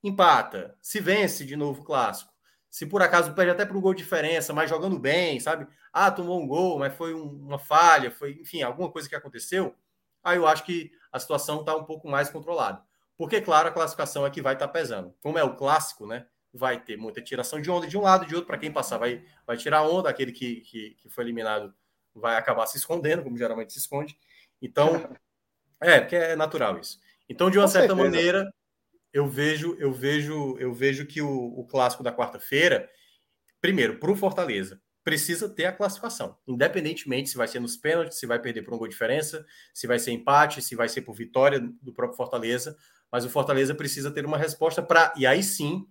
empata, se vence de novo o clássico, se por acaso perde até para um gol de diferença, mas jogando bem, sabe? Ah, tomou um gol, mas foi um, uma falha, foi, enfim, alguma coisa que aconteceu, aí eu acho que a situação está um pouco mais controlada. Porque, claro, a classificação é que vai estar tá pesando. Como é o clássico, né? Vai ter muita tiração de onda de um lado e de outro, para quem passar, vai, vai tirar onda, aquele que, que, que foi eliminado vai acabar se escondendo, como geralmente se esconde. Então, é, porque é natural isso. Então, de uma Com certa certeza. maneira, eu vejo, eu vejo, eu vejo que o, o clássico da quarta-feira, primeiro, para o Fortaleza, precisa ter a classificação, independentemente se vai ser nos pênaltis, se vai perder por um gol de diferença, se vai ser empate, se vai ser por vitória do próprio Fortaleza, mas o Fortaleza precisa ter uma resposta para e aí sim,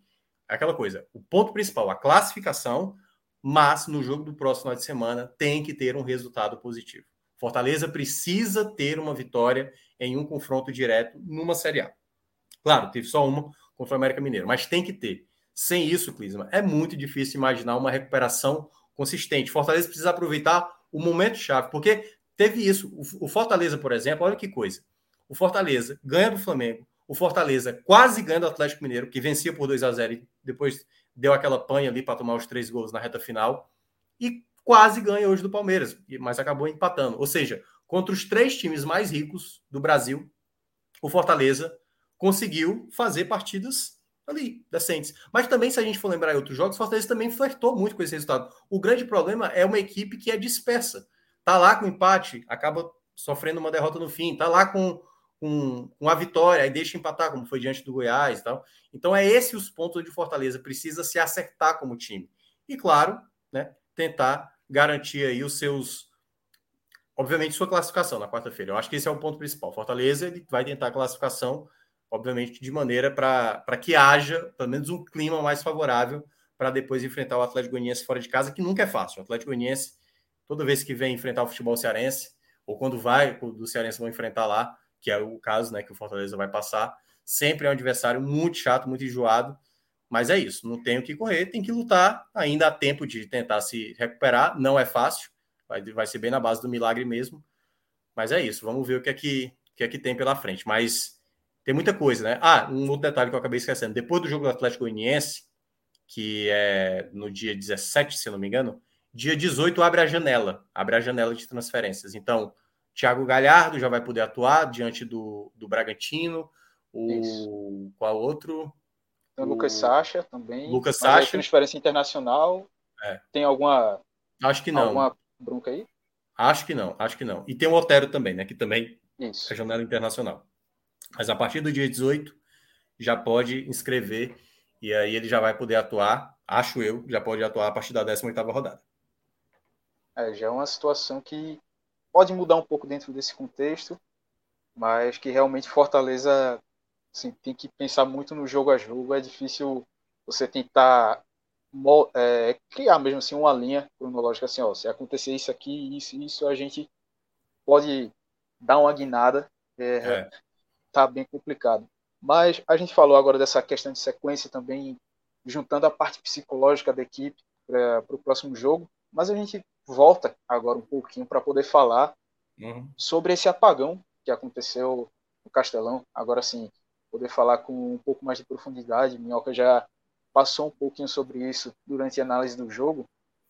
aquela coisa, o ponto principal, a classificação, mas no jogo do próximo final de semana tem que ter um resultado positivo. Fortaleza precisa ter uma vitória em um confronto direto numa Série A. Claro, teve só uma contra o América Mineiro, mas tem que ter. Sem isso, Clisma, é muito difícil imaginar uma recuperação consistente. Fortaleza precisa aproveitar o momento chave, porque teve isso. O Fortaleza, por exemplo, olha que coisa. O Fortaleza ganha do Flamengo, o Fortaleza quase ganha do Atlético Mineiro, que vencia por 2 a 0 e depois deu aquela panha ali para tomar os três gols na reta final, e quase ganha hoje do Palmeiras, mas acabou empatando. Ou seja, contra os três times mais ricos do Brasil, o Fortaleza conseguiu fazer partidas ali, decentes. Mas também, se a gente for lembrar em outros jogos, Fortaleza também flertou muito com esse resultado. O grande problema é uma equipe que é dispersa. Tá lá com empate, acaba sofrendo uma derrota no fim, tá lá com, com, com a vitória, aí deixa empatar, como foi diante do Goiás e tal. Então, é esse os pontos onde Fortaleza precisa se acertar como time. E, claro, né, tentar garantir aí os seus. Obviamente, sua classificação na quarta-feira. Eu acho que esse é o ponto principal. Fortaleza ele vai tentar a classificação, obviamente, de maneira para que haja pelo menos um clima mais favorável para depois enfrentar o Atlético Goianiense fora de casa, que nunca é fácil. O Atlético Goianiense, toda vez que vem enfrentar o futebol cearense, ou quando vai, quando o cearense vão enfrentar lá, que é o caso né, que o Fortaleza vai passar, sempre é um adversário muito chato, muito enjoado. Mas é isso, não tem o que correr, tem que lutar. Ainda há tempo de tentar se recuperar, não é fácil, vai, vai ser bem na base do milagre mesmo. Mas é isso, vamos ver o que é que, que, é que tem pela frente. Mas tem muita coisa, né? Ah, um outro detalhe que eu acabei esquecendo: depois do jogo do Atlético Goianiense, que é no dia 17, se eu não me engano, dia 18 abre a janela, abre a janela de transferências. Então, Thiago Galhardo já vai poder atuar diante do, do Bragantino. O Isso. qual outro? Tem o Lucas Sacha também. Lucas Sacha. Transferência internacional. É. Tem alguma. Acho que não. Alguma bronca aí? Acho que não, acho que não. E tem o Otero também, né? Que também Isso. é janela internacional. Mas a partir do dia 18 já pode inscrever e aí ele já vai poder atuar, acho eu, já pode atuar a partir da 18 rodada. É, já é uma situação que pode mudar um pouco dentro desse contexto, mas que realmente Fortaleza assim, tem que pensar muito no jogo a jogo. É difícil você tentar é, criar mesmo assim uma linha cronológica assim, ó, se acontecer isso aqui, isso, isso, a gente pode dar uma guinada. É, é. Tá bem complicado. Mas a gente falou agora dessa questão de sequência também, juntando a parte psicológica da equipe para o próximo jogo. Mas a gente volta agora um pouquinho para poder falar uhum. sobre esse apagão que aconteceu no Castelão. Agora sim, poder falar com um pouco mais de profundidade. Minhoca já passou um pouquinho sobre isso durante a análise do jogo.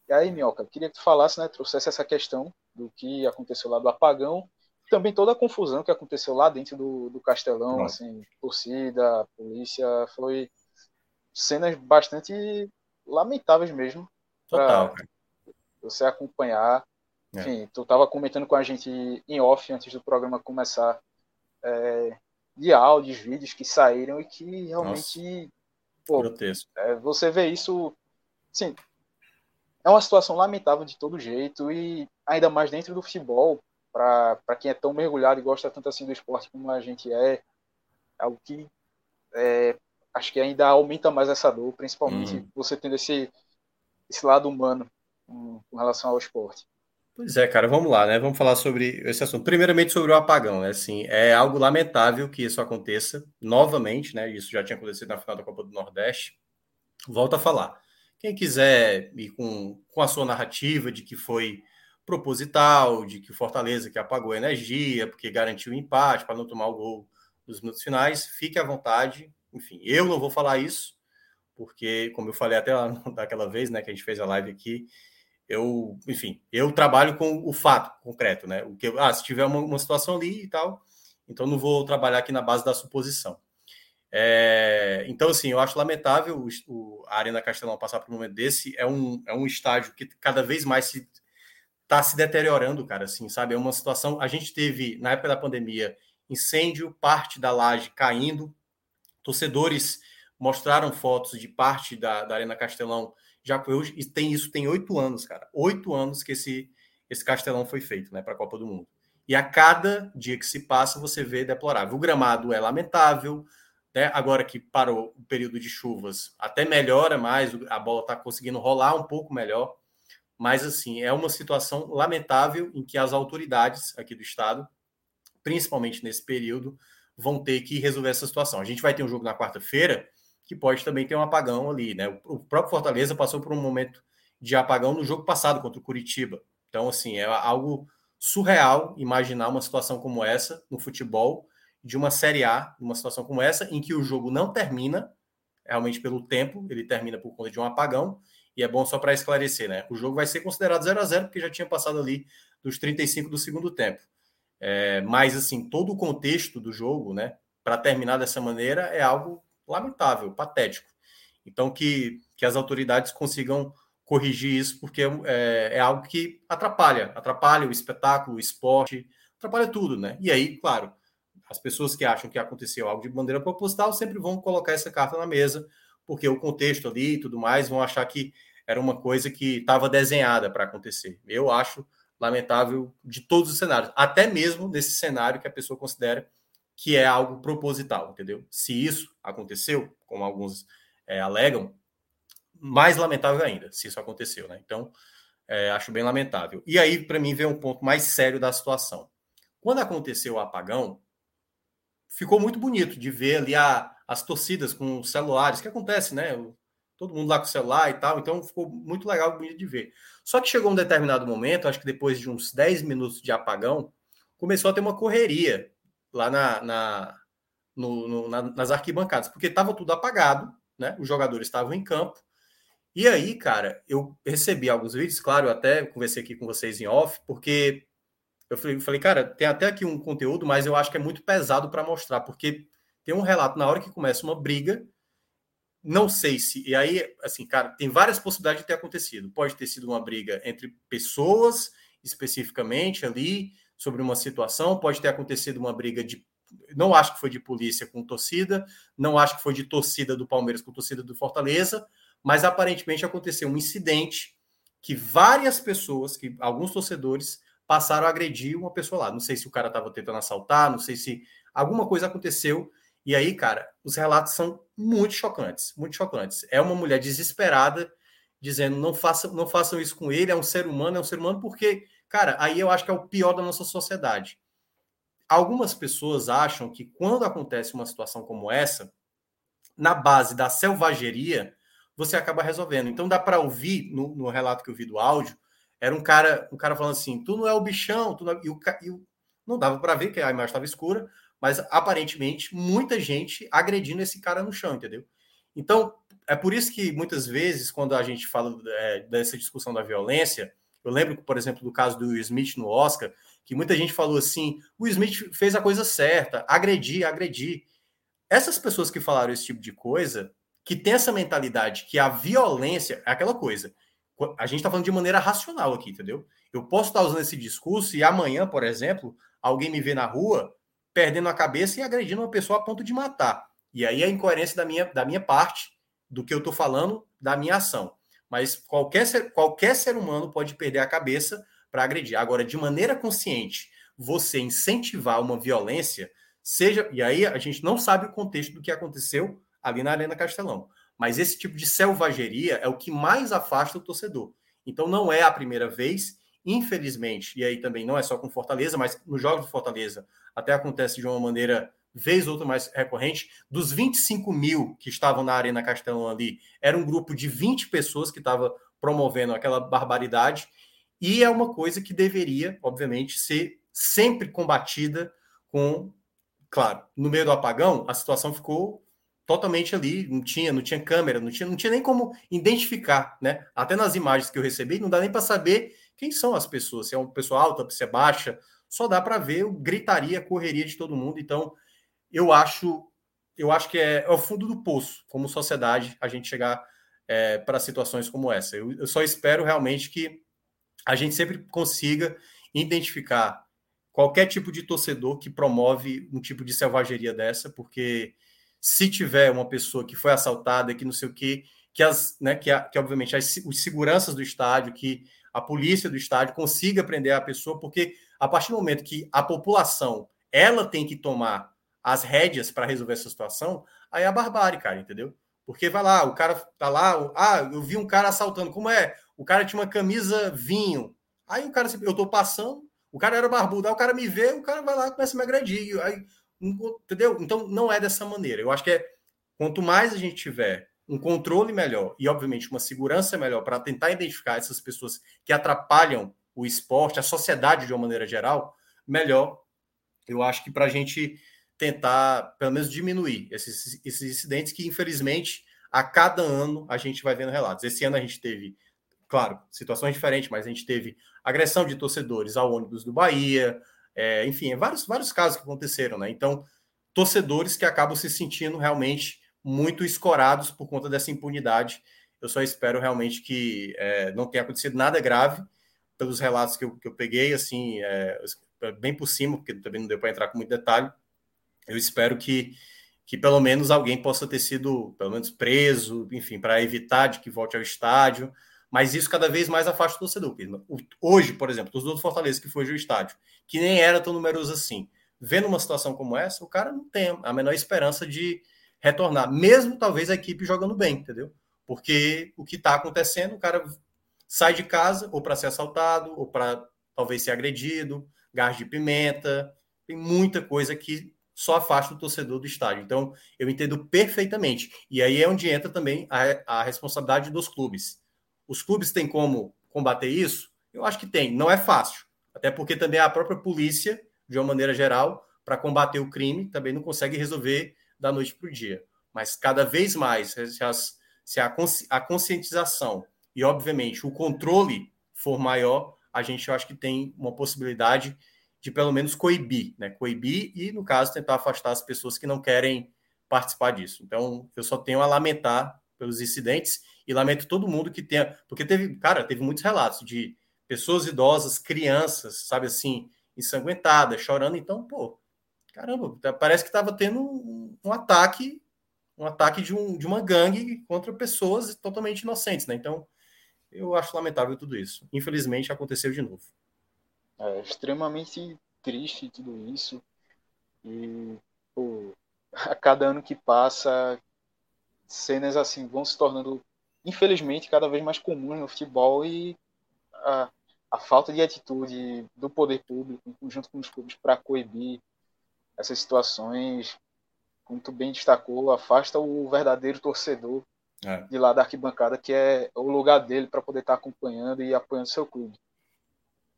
E aí, Minhoca, queria que tu falasse, né, trouxesse essa questão do que aconteceu lá do apagão, também toda a confusão que aconteceu lá dentro do, do Castelão, Pronto. assim, torcida, polícia, foi cenas bastante lamentáveis mesmo. Total, Você acompanhar. É. Enfim, tu estava comentando com a gente em off antes do programa começar. É, de áudios, vídeos que saíram e que realmente. Pô, é, você vê isso, sim, é uma situação lamentável de todo jeito e ainda mais dentro do futebol, para quem é tão mergulhado e gosta tanto assim do esporte como a gente é, é algo que é, acho que ainda aumenta mais essa dor, principalmente uhum. você tendo esse, esse lado humano com, com relação ao esporte. Pois é, cara, vamos lá, né? Vamos falar sobre esse assunto. Primeiramente sobre o apagão, né? Assim, é algo lamentável que isso aconteça novamente, né? Isso já tinha acontecido na final da Copa do Nordeste. Volto a falar. Quem quiser ir com, com a sua narrativa de que foi proposital, de que o Fortaleza que apagou a energia, porque garantiu o empate para não tomar o gol nos minutos finais, fique à vontade. Enfim, eu não vou falar isso, porque, como eu falei até lá, daquela vez, né, que a gente fez a live aqui, eu, enfim, eu trabalho com o fato concreto, né? O que ah, se tiver uma, uma situação ali e tal, então não vou trabalhar aqui na base da suposição. É, então, assim, eu acho lamentável o, o, a Arena Castelão passar por um momento desse. É um, é um estádio que cada vez mais se está se deteriorando, cara. Assim, sabe? É uma situação. A gente teve, na época da pandemia, incêndio, parte da laje caindo. Torcedores mostraram fotos de parte da, da Arena Castelão já hoje tem isso tem oito anos, cara. Oito anos que esse, esse Castelão foi feito, né, para a Copa do Mundo. E a cada dia que se passa, você vê deplorável. O gramado é lamentável, né? Agora que parou o período de chuvas, até melhora mais, a bola está conseguindo rolar um pouco melhor. Mas, assim, é uma situação lamentável em que as autoridades aqui do estado, principalmente nesse período, vão ter que resolver essa situação. A gente vai ter um jogo na quarta-feira que pode também ter um apagão ali, né? O próprio Fortaleza passou por um momento de apagão no jogo passado contra o Curitiba. Então, assim, é algo surreal imaginar uma situação como essa no futebol, de uma Série A, uma situação como essa, em que o jogo não termina, realmente pelo tempo, ele termina por conta de um apagão, e é bom só para esclarecer, né? O jogo vai ser considerado 0 a 0 porque já tinha passado ali dos 35 do segundo tempo. É, mas, assim, todo o contexto do jogo, né, para terminar dessa maneira, é algo lamentável, patético. Então, que, que as autoridades consigam corrigir isso, porque é, é algo que atrapalha, atrapalha o espetáculo, o esporte, atrapalha tudo, né? E aí, claro, as pessoas que acham que aconteceu algo de bandeira proposital sempre vão colocar essa carta na mesa, porque o contexto ali e tudo mais vão achar que era uma coisa que estava desenhada para acontecer. Eu acho lamentável de todos os cenários, até mesmo nesse cenário que a pessoa considera que é algo proposital, entendeu? Se isso aconteceu, como alguns é, alegam, mais lamentável ainda, se isso aconteceu, né? Então, é, acho bem lamentável. E aí, para mim, vem um ponto mais sério da situação. Quando aconteceu o apagão, ficou muito bonito de ver ali a, as torcidas com os celulares, que acontece, né? Todo mundo lá com o celular e tal, então ficou muito legal, de ver. Só que chegou um determinado momento, acho que depois de uns 10 minutos de apagão, começou a ter uma correria lá na, na, no, no, na nas arquibancadas, porque estava tudo apagado, né? Os jogadores estavam em campo. E aí, cara, eu recebi alguns vídeos, claro, eu até conversei aqui com vocês em off, porque eu falei, cara, tem até aqui um conteúdo, mas eu acho que é muito pesado para mostrar, porque tem um relato na hora que começa uma briga, não sei se. E aí, assim, cara, tem várias possibilidades de ter acontecido. Pode ter sido uma briga entre pessoas, especificamente ali, sobre uma situação, pode ter acontecido uma briga de. Não acho que foi de polícia com torcida, não acho que foi de torcida do Palmeiras com torcida do Fortaleza, mas aparentemente aconteceu um incidente que várias pessoas, que alguns torcedores passaram a agredir uma pessoa lá. Não sei se o cara estava tentando assaltar, não sei se alguma coisa aconteceu. E aí, cara, os relatos são muito chocantes, muito chocantes. É uma mulher desesperada dizendo não façam, não façam isso com ele, é um ser humano, é um ser humano, porque Cara, aí eu acho que é o pior da nossa sociedade. Algumas pessoas acham que quando acontece uma situação como essa, na base da selvageria, você acaba resolvendo. Então dá para ouvir no, no, relato que eu vi do áudio, era um cara, um cara falando assim: "Tu não é o bichão", tu não, é... e, o, e o... não dava para ver que a imagem estava escura, mas aparentemente muita gente agredindo esse cara no chão, entendeu? Então é por isso que muitas vezes quando a gente fala é, dessa discussão da violência, eu lembro, por exemplo, do caso do Will Smith no Oscar, que muita gente falou assim: o Smith fez a coisa certa, agredir, agredir. Essas pessoas que falaram esse tipo de coisa, que tem essa mentalidade que a violência é aquela coisa. A gente está falando de maneira racional aqui, entendeu? Eu posso estar usando esse discurso e amanhã, por exemplo, alguém me vê na rua perdendo a cabeça e agredindo uma pessoa a ponto de matar. E aí a incoerência da minha, da minha parte do que eu estou falando da minha ação. Mas qualquer ser, qualquer ser humano pode perder a cabeça para agredir. Agora, de maneira consciente, você incentivar uma violência, seja. E aí a gente não sabe o contexto do que aconteceu ali na Arena Castelão. Mas esse tipo de selvageria é o que mais afasta o torcedor. Então não é a primeira vez, infelizmente, e aí também não é só com Fortaleza, mas nos jogos do Fortaleza até acontece de uma maneira vez ou outra mais recorrente. Dos 25 mil que estavam na Arena Castelão ali, era um grupo de 20 pessoas que estava promovendo aquela barbaridade. E é uma coisa que deveria, obviamente, ser sempre combatida com. Claro, no meio do apagão, a situação ficou totalmente ali, não tinha, não tinha câmera, não tinha, não tinha nem como identificar, né? Até nas imagens que eu recebi, não dá nem para saber quem são as pessoas, se é uma pessoa alta, se é baixa, só dá para ver o gritaria, correria de todo mundo. Então, eu acho, eu acho que é, é o fundo do poço, como sociedade, a gente chegar é, para situações como essa. Eu, eu só espero realmente que a gente sempre consiga identificar qualquer tipo de torcedor que promove um tipo de selvageria dessa, porque se tiver uma pessoa que foi assaltada, que não sei o quê, que as, né, que, a, que obviamente as, os seguranças do estádio, que a polícia do estádio consiga prender a pessoa, porque a partir do momento que a população ela tem que tomar as rédeas para resolver essa situação, aí é a barbárie, cara, entendeu? Porque vai lá, o cara tá lá, ah, eu vi um cara assaltando, como é? O cara tinha uma camisa vinho. Aí o cara, eu tô passando, o cara era barbudo, aí o cara me vê, o cara vai lá e começa a me agredir. Aí Entendeu? Então, não é dessa maneira. Eu acho que é quanto mais a gente tiver um controle melhor e, obviamente, uma segurança melhor para tentar identificar essas pessoas que atrapalham o esporte, a sociedade de uma maneira geral, melhor. Eu acho que para a gente tentar, pelo menos, diminuir esses, esses incidentes que, infelizmente, a cada ano a gente vai vendo relatos. Esse ano a gente teve, claro, situações diferentes, mas a gente teve agressão de torcedores ao ônibus do Bahia, é, enfim, vários, vários casos que aconteceram, né? Então, torcedores que acabam se sentindo realmente muito escorados por conta dessa impunidade. Eu só espero realmente que é, não tenha acontecido nada grave pelos relatos que eu, que eu peguei, assim, é, bem por cima, porque também não deu para entrar com muito detalhe. Eu espero que, que pelo menos alguém possa ter sido, pelo menos, preso, enfim, para evitar de que volte ao estádio. Mas isso cada vez mais afasta o torcedor. Hoje, por exemplo, o torcedor do Fortaleza que foi ao estádio, que nem era tão numeroso assim, vendo uma situação como essa, o cara não tem a menor esperança de retornar, mesmo talvez a equipe jogando bem, entendeu? Porque o que está acontecendo, o cara sai de casa ou para ser assaltado, ou para talvez ser agredido, gás de pimenta, tem muita coisa que só afasta o torcedor do estádio. Então, eu entendo perfeitamente. E aí é onde entra também a, a responsabilidade dos clubes. Os clubes têm como combater isso? Eu acho que tem. Não é fácil. Até porque também a própria polícia, de uma maneira geral, para combater o crime, também não consegue resolver da noite para o dia. Mas cada vez mais, se, as, se a, a conscientização e, obviamente, o controle for maior, a gente acho que tem uma possibilidade de pelo menos coibir, né? Coibir e, no caso, tentar afastar as pessoas que não querem participar disso. Então, eu só tenho a lamentar pelos incidentes e lamento todo mundo que tenha, porque teve, cara, teve muitos relatos de pessoas idosas, crianças, sabe assim, ensanguentadas, chorando. Então, pô, caramba, tá, parece que estava tendo um, um, ataque, um ataque de, um, de uma gangue contra pessoas totalmente inocentes, né? Então, eu acho lamentável tudo isso. Infelizmente, aconteceu de novo. É extremamente triste tudo isso. E, pô, a cada ano que passa, cenas assim vão se tornando infelizmente, cada vez mais comuns no futebol e a, a falta de atitude do poder público, junto com os clubes, para coibir essas situações, como tu bem destacou, afasta o verdadeiro torcedor é. de lá da arquibancada, que é o lugar dele para poder estar tá acompanhando e apoiando seu clube.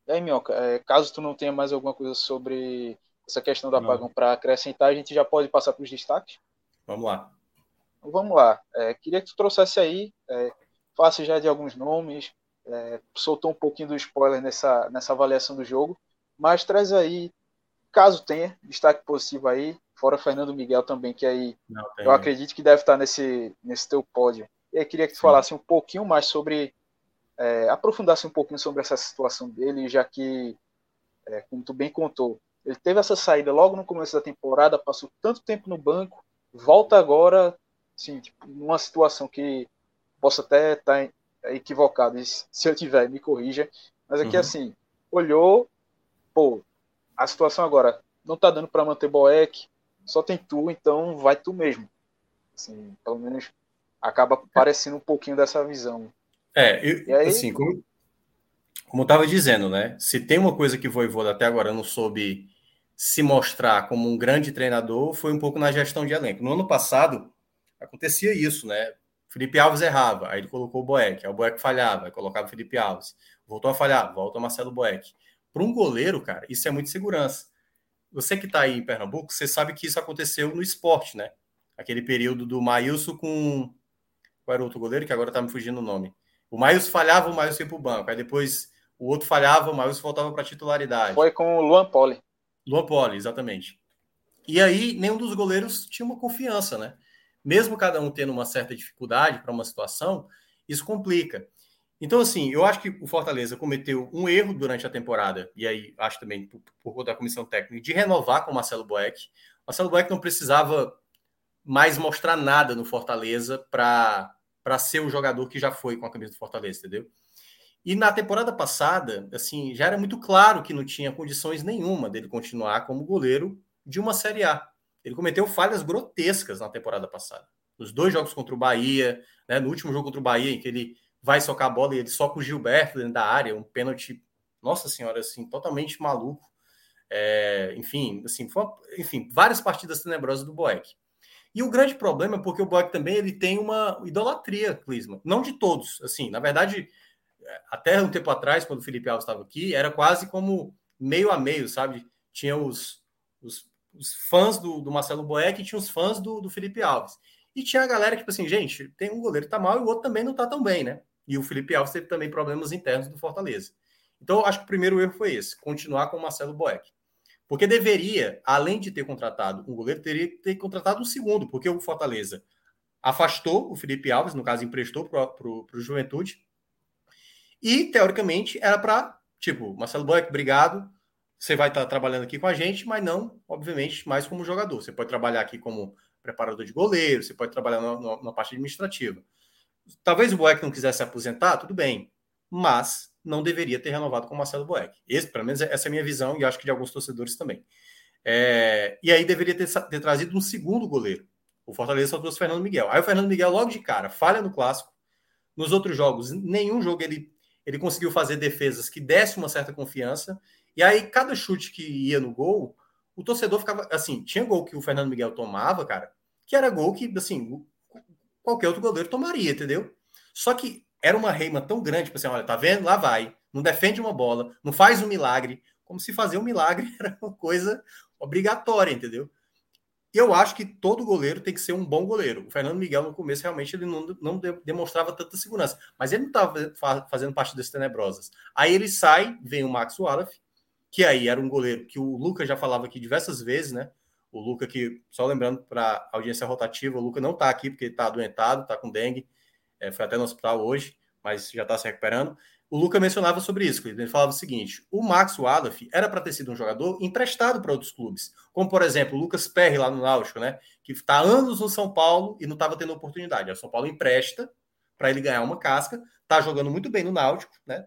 E aí, Minhoca, é, caso tu não tenha mais alguma coisa sobre essa questão do apagão para acrescentar, a gente já pode passar para os destaques? Vamos lá. Então, vamos lá. É, queria que tu trouxesse aí, é, faça já de alguns nomes, é, soltou um pouquinho do spoiler nessa, nessa avaliação do jogo, mas traz aí, caso tenha, destaque positivo aí, fora Fernando Miguel também, que aí eu acredito que deve estar nesse, nesse teu pódio. E aí queria que tu Sim. falasse um pouquinho mais sobre, é, aprofundasse um pouquinho sobre essa situação dele, já que, é, como tu bem contou, ele teve essa saída logo no começo da temporada, passou tanto tempo no banco, volta agora sim, tipo, numa situação que possa até estar tá equivocado, se eu tiver, me corrija, mas aqui uhum. assim, olhou, pô, a situação agora não tá dando para manter Boeck, só tem tu, então vai tu mesmo. Assim, pelo menos acaba parecendo um pouquinho dessa visão. É, eu, e aí, assim, como, como eu estava dizendo, né? Se tem uma coisa que o Voivoda até agora não soube se mostrar como um grande treinador, foi um pouco na gestão de elenco. No ano passado, acontecia isso, né? Felipe Alves errava, aí ele colocou o Boeck, aí o Boeck falhava, aí colocava o Felipe Alves. Voltou a falhar, volta o Marcelo Boeck. Para um goleiro, cara, isso é muito segurança. Você que está aí em Pernambuco, você sabe que isso aconteceu no esporte, né? Aquele período do Maílson com. Qual era o outro goleiro? Que agora está me fugindo o nome. O Maílson falhava, o Maílson ia para o banco. Aí depois o outro falhava, o Maílson voltava para titularidade. Foi com o Luan Poli. Luan Poli, exatamente. E aí, nenhum dos goleiros tinha uma confiança, né? Mesmo cada um tendo uma certa dificuldade para uma situação, isso complica. Então, assim, eu acho que o Fortaleza cometeu um erro durante a temporada, e aí acho também por, por conta da comissão técnica, de renovar com o Marcelo Boeck. Marcelo Boeck não precisava mais mostrar nada no Fortaleza para ser o jogador que já foi com a camisa do Fortaleza, entendeu? E na temporada passada, assim, já era muito claro que não tinha condições nenhuma dele continuar como goleiro de uma Série A. Ele cometeu falhas grotescas na temporada passada. Nos dois jogos contra o Bahia, né, no último jogo contra o Bahia, em que ele vai socar a bola e ele soca o Gilberto dentro da área, um pênalti, nossa senhora, assim, totalmente maluco. É, enfim, assim, uma, enfim, várias partidas tenebrosas do Boeck. E o grande problema é porque o Boeck também ele tem uma idolatria, Clisma. Não de todos, assim, na verdade, até um tempo atrás, quando o Felipe Alves estava aqui, era quase como meio a meio, sabe? Tinha os, os, os fãs do, do, Marcelo Boeck e tinha os fãs do, do Felipe Alves. E tinha a galera tipo assim, gente, tem um goleiro que tá mal e o outro também não tá tão bem, né? E o Felipe Alves teve também problemas internos do Fortaleza. Então, acho que o primeiro erro foi esse: continuar com o Marcelo Boeck. Porque deveria, além de ter contratado um goleiro, teria que ter contratado um segundo, porque o Fortaleza afastou o Felipe Alves, no caso, emprestou para o Juventude. E, teoricamente, era para, tipo, Marcelo Boeck, obrigado, você vai estar trabalhando aqui com a gente, mas não, obviamente, mais como jogador. Você pode trabalhar aqui como preparador de goleiro, você pode trabalhar na parte administrativa. Talvez o Boeck não quisesse se aposentar, tudo bem, mas não deveria ter renovado com o Marcelo Boeck. Esse, pelo menos essa é a minha visão e acho que de alguns torcedores também. É, e aí deveria ter, ter, trazido um segundo goleiro. O Fortaleza só trouxe o Fernando Miguel. Aí o Fernando Miguel, logo de cara, falha no clássico. Nos outros jogos, nenhum jogo ele, ele conseguiu fazer defesas que desse uma certa confiança. E aí, cada chute que ia no gol, o torcedor ficava assim: tinha gol que o Fernando Miguel tomava, cara, que era gol que, assim, qualquer outro goleiro tomaria, entendeu? Só que era uma reima tão grande, tipo assim, olha, tá vendo? Lá vai. Não defende uma bola, não faz um milagre, como se fazer um milagre era uma coisa obrigatória, entendeu? Eu acho que todo goleiro tem que ser um bom goleiro. O Fernando Miguel, no começo, realmente ele não, não demonstrava tanta segurança. Mas ele não estava fazendo partidas tenebrosas. Aí ele sai, vem o Max Wallace, que aí era um goleiro que o Lucas já falava aqui diversas vezes, né? O Luca, que, só lembrando para audiência rotativa, o Luca não está aqui porque está adoentado, está com dengue, é, foi até no hospital hoje, mas já está se recuperando. O Luca mencionava sobre isso, ele falava o seguinte: o Max Wallace era para ter sido um jogador emprestado para outros clubes, como por exemplo o Lucas Perry lá no Náutico, né? Que está anos no São Paulo e não estava tendo oportunidade. O São Paulo empresta para ele ganhar uma casca, está jogando muito bem no Náutico, né?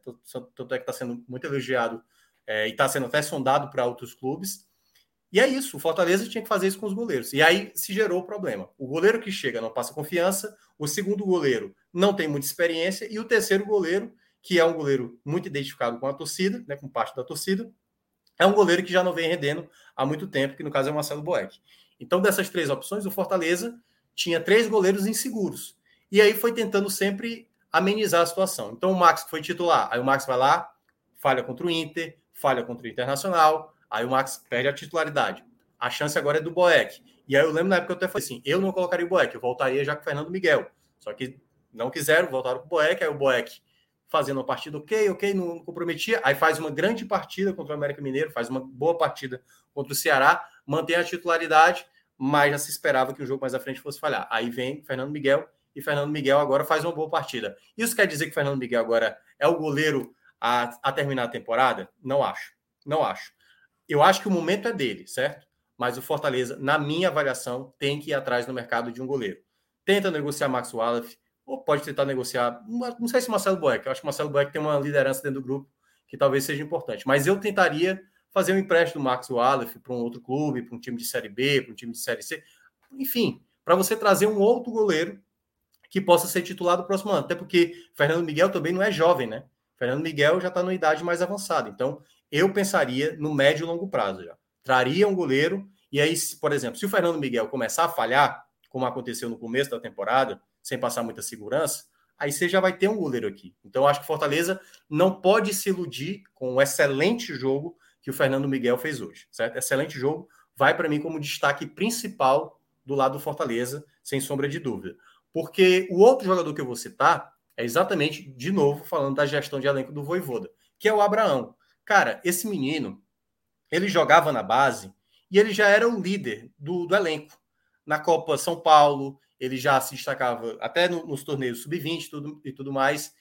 Tanto é que está sendo muito elogiado é, e está sendo até sondado para outros clubes. E é isso, o Fortaleza tinha que fazer isso com os goleiros. E aí se gerou o problema. O goleiro que chega não passa confiança, o segundo goleiro não tem muita experiência, e o terceiro goleiro, que é um goleiro muito identificado com a torcida, né, com parte da torcida, é um goleiro que já não vem rendendo há muito tempo, que no caso é o Marcelo Boeck. Então, dessas três opções, o Fortaleza tinha três goleiros inseguros. E aí foi tentando sempre amenizar a situação. Então, o Max foi titular. Aí o Max vai lá, falha contra o Inter, falha contra o Internacional, Aí o Max perde a titularidade. A chance agora é do Boeck. E aí eu lembro na época eu até falei assim: eu não colocaria o Boeck, eu voltaria já com o Fernando Miguel. Só que não quiseram, voltaram o Boeck, aí o Boeck fazendo uma partida ok, ok, não comprometia, aí faz uma grande partida contra o América Mineiro, faz uma boa partida contra o Ceará, mantém a titularidade, mas já se esperava que o jogo mais à frente fosse falhar. Aí vem Fernando Miguel e Fernando Miguel agora faz uma boa partida. Isso quer dizer que Fernando Miguel agora é o goleiro a, a terminar a temporada? Não acho. Não acho eu acho que o momento é dele, certo? Mas o Fortaleza, na minha avaliação, tem que ir atrás no mercado de um goleiro. tenta negociar Max Wallace, ou pode tentar negociar. Não sei se Marcelo Boeck, eu acho que Marcelo Boeck tem uma liderança dentro do grupo que talvez seja importante, mas eu tentaria fazer um empréstimo do Max Wallace para um outro clube, para um time de Série B, para um time de Série C, enfim, para você trazer um outro goleiro que possa ser titular do próximo ano. Até porque Fernando Miguel também não é jovem, né? Fernando Miguel já está numa idade mais avançada. Então, eu pensaria no médio e longo prazo já. Traria um goleiro, e aí, por exemplo, se o Fernando Miguel começar a falhar, como aconteceu no começo da temporada, sem passar muita segurança, aí você já vai ter um goleiro aqui. Então, acho que Fortaleza não pode se iludir com o excelente jogo que o Fernando Miguel fez hoje, certo? Excelente jogo, vai para mim como destaque principal do lado do Fortaleza, sem sombra de dúvida. Porque o outro jogador que eu vou citar é exatamente, de novo, falando da gestão de elenco do Voivoda, que é o Abraão. Cara, esse menino, ele jogava na base e ele já era o líder do, do elenco. Na Copa São Paulo, ele já se destacava até no, nos torneios sub-20 tudo, e tudo mais.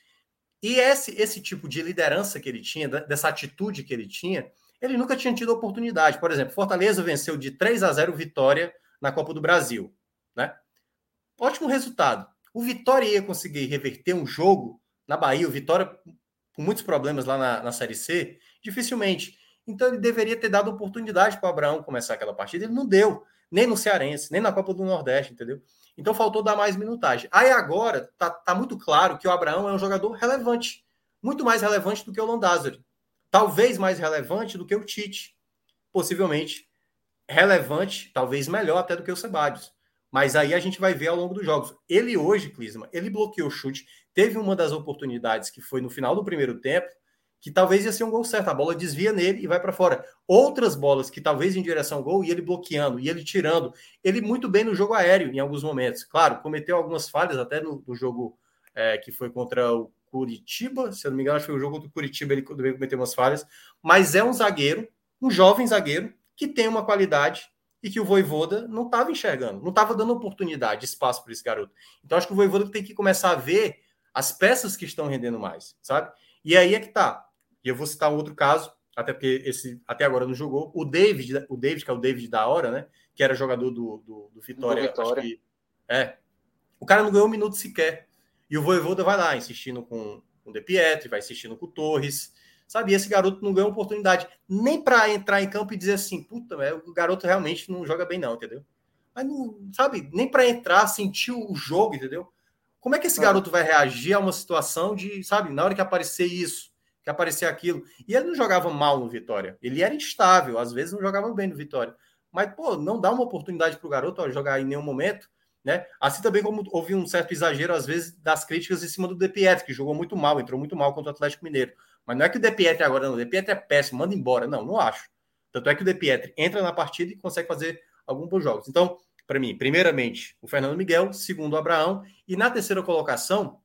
E esse, esse tipo de liderança que ele tinha, dessa atitude que ele tinha, ele nunca tinha tido oportunidade. Por exemplo, Fortaleza venceu de 3 a 0 Vitória na Copa do Brasil. Né? Ótimo resultado. O Vitória ia conseguir reverter um jogo na Bahia, o Vitória com muitos problemas lá na, na Série C, dificilmente. Então ele deveria ter dado oportunidade para o Abraão começar aquela partida. Ele não deu, nem no Cearense, nem na Copa do Nordeste, entendeu? Então faltou dar mais minutagem. Aí agora tá, tá muito claro que o Abraão é um jogador relevante, muito mais relevante do que o Landázuri. Talvez mais relevante do que o Tite. Possivelmente relevante, talvez melhor até do que o Sebadios. Mas aí a gente vai ver ao longo dos jogos. Ele hoje, Clisma, ele bloqueou o chute. Teve uma das oportunidades que foi no final do primeiro tempo, que talvez ia ser um gol certo. A bola desvia nele e vai para fora. Outras bolas que talvez em direção ao gol e ele bloqueando, e ele tirando. Ele muito bem no jogo aéreo em alguns momentos. Claro, cometeu algumas falhas até no, no jogo é, que foi contra o Curitiba. Se eu não me engano, acho que foi o jogo contra o Curitiba, ele cometeu umas falhas. Mas é um zagueiro, um jovem zagueiro, que tem uma qualidade e que o Voivoda não estava enxergando, não estava dando oportunidade, espaço para esse garoto. Então acho que o Voivoda tem que começar a ver as peças que estão rendendo mais, sabe? E aí é que tá. E eu vou citar um outro caso, até porque esse até agora não jogou. O David, o David, que é o David da hora, né? Que era jogador do, do, do Vitória. Do Vitória. Que, é. O cara não ganhou um minuto sequer. E o Voivoda vai lá insistindo com, com o De Pietri, vai insistindo com o Torres. Sabe, esse garoto não ganhou oportunidade nem para entrar em campo e dizer assim, puta, o garoto realmente não joga bem não, entendeu? Mas não, sabe, nem para entrar, sentir o jogo, entendeu? Como é que esse garoto vai reagir a uma situação de, sabe, na hora que aparecer isso, que aparecer aquilo? E ele não jogava mal no Vitória, ele era instável, às vezes não jogava bem no Vitória. Mas, pô, não dá uma oportunidade para o garoto ó, jogar em nenhum momento, né? Assim também como houve um certo exagero, às vezes, das críticas em cima do De Pietro, que jogou muito mal, entrou muito mal contra o Atlético Mineiro. Mas não é que o De Pietri agora não. O De é péssimo, manda embora. Não, não acho. Tanto é que o De Pietri entra na partida e consegue fazer alguns bons jogos. Então, para mim, primeiramente, o Fernando Miguel, segundo o Abraão, e na terceira colocação,